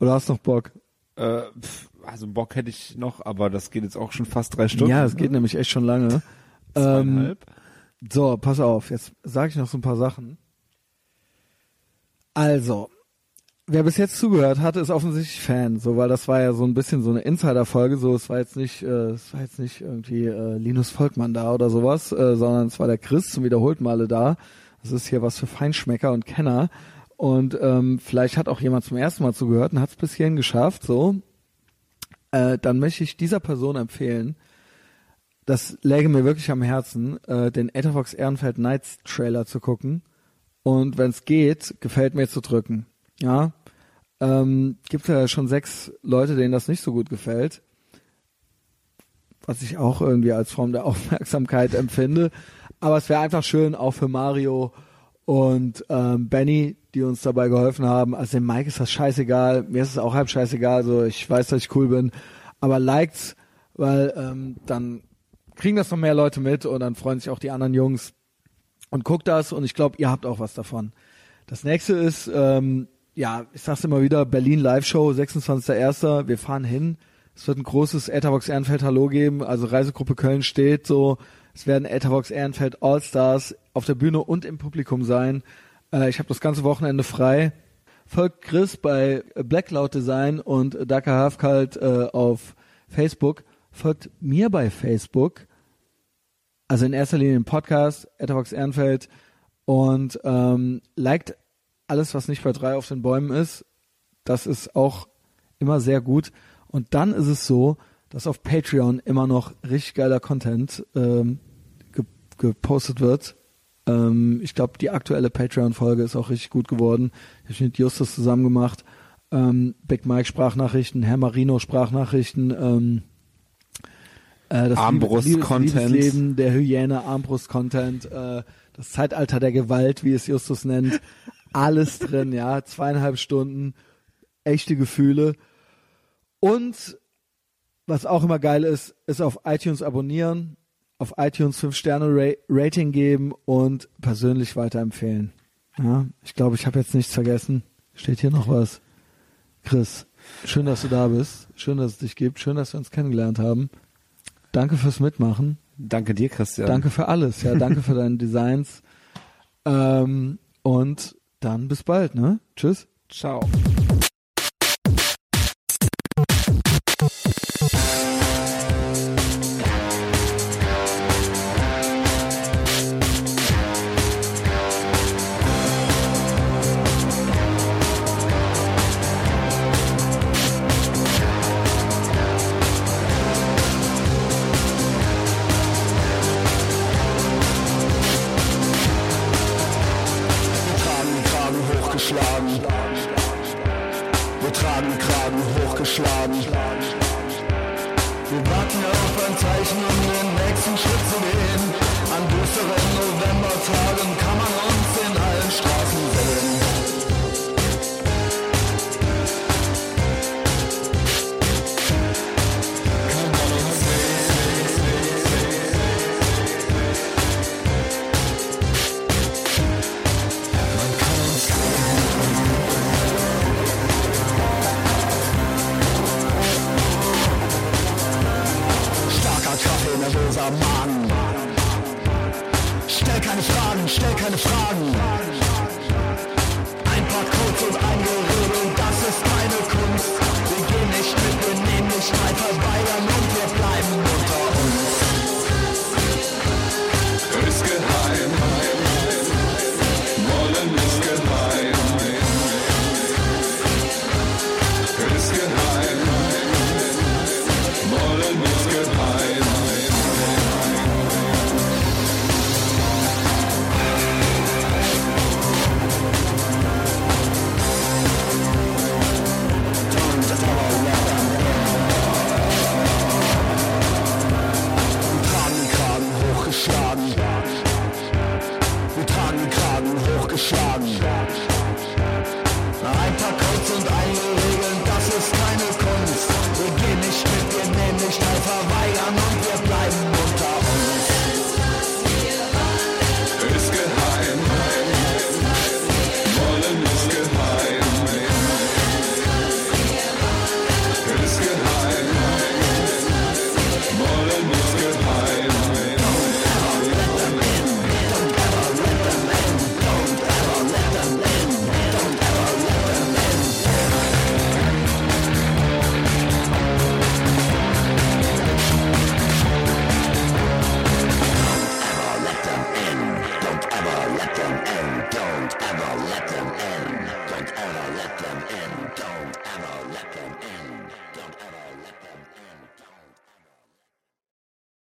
A: Oder hast du noch Bock?
B: Äh, also Bock hätte ich noch, aber das geht jetzt auch schon fast drei Stunden.
A: Ja, es geht nämlich echt schon lange. Ähm. So, pass auf, jetzt sage ich noch so ein paar Sachen. Also, wer bis jetzt zugehört hatte, ist offensichtlich Fan, so weil das war ja so ein bisschen so eine Insider-Folge, so es war jetzt nicht, äh, es war jetzt nicht irgendwie äh, Linus Volkmann da oder sowas, äh, sondern es war der Chris zum wiederholten Male da. Das ist hier was für Feinschmecker und Kenner. Und ähm, vielleicht hat auch jemand zum ersten Mal zugehört und hat es bis hierhin geschafft, so. Äh, dann möchte ich dieser Person empfehlen, das läge mir wirklich am Herzen, äh, den Ethervox Ehrenfeld Nights Trailer zu gucken und wenn es geht, gefällt mir zu drücken. Ja, ähm, gibt ja schon sechs Leute, denen das nicht so gut gefällt, was ich auch irgendwie als Form der Aufmerksamkeit empfinde. Aber es wäre einfach schön, auch für Mario und ähm, Benny, die uns dabei geholfen haben. Also dem Mike ist das scheißegal, mir ist es auch halb scheißegal, also ich weiß, dass ich cool bin, aber liked's, weil ähm, dann kriegen das noch mehr Leute mit und dann freuen sich auch die anderen Jungs und guckt das und ich glaube, ihr habt auch was davon. Das nächste ist, ähm, ja, ich sag's immer wieder, Berlin Live Show, 26.01. Wir fahren hin. Es wird ein großes Etherbox Ehrenfeld Hallo geben, also Reisegruppe Köln steht so. Es werden Etherbox Ehrenfeld All-Stars auf der Bühne und im Publikum sein. Äh, ich habe das ganze Wochenende frei. Folgt Chris bei Black Design und Daka Hafkalt äh, auf Facebook. Folgt mir bei Facebook also in erster Linie den Podcast, Etherbox Ehrenfeld und ähm, liked alles, was nicht bei drei auf den Bäumen ist. Das ist auch immer sehr gut. Und dann ist es so, dass auf Patreon immer noch richtig geiler Content ähm, ge gepostet wird. Ähm, ich glaube, die aktuelle Patreon-Folge ist auch richtig gut geworden. Ich habe mit Justus zusammen gemacht. Ähm, Big Mike Sprachnachrichten, Herr Marino Sprachnachrichten, ähm, äh, das
B: Armbrust-Content.
A: Liebesleben der Hyäne, Armbrust-Content, äh, das Zeitalter der Gewalt, wie es Justus nennt, alles drin, ja, zweieinhalb Stunden, echte Gefühle. Und was auch immer geil ist, ist auf iTunes abonnieren, auf iTunes 5 Sterne Ra Rating geben und persönlich weiterempfehlen. Ja, ich glaube, ich habe jetzt nichts vergessen. Steht hier noch was? Chris, schön, dass du da bist. Schön, dass es dich gibt. Schön, dass wir uns kennengelernt haben. Danke fürs Mitmachen.
B: Danke dir, Christian.
A: Danke für alles. Ja, danke für deine Designs. Ähm, und dann bis bald, ne? Tschüss.
B: Ciao.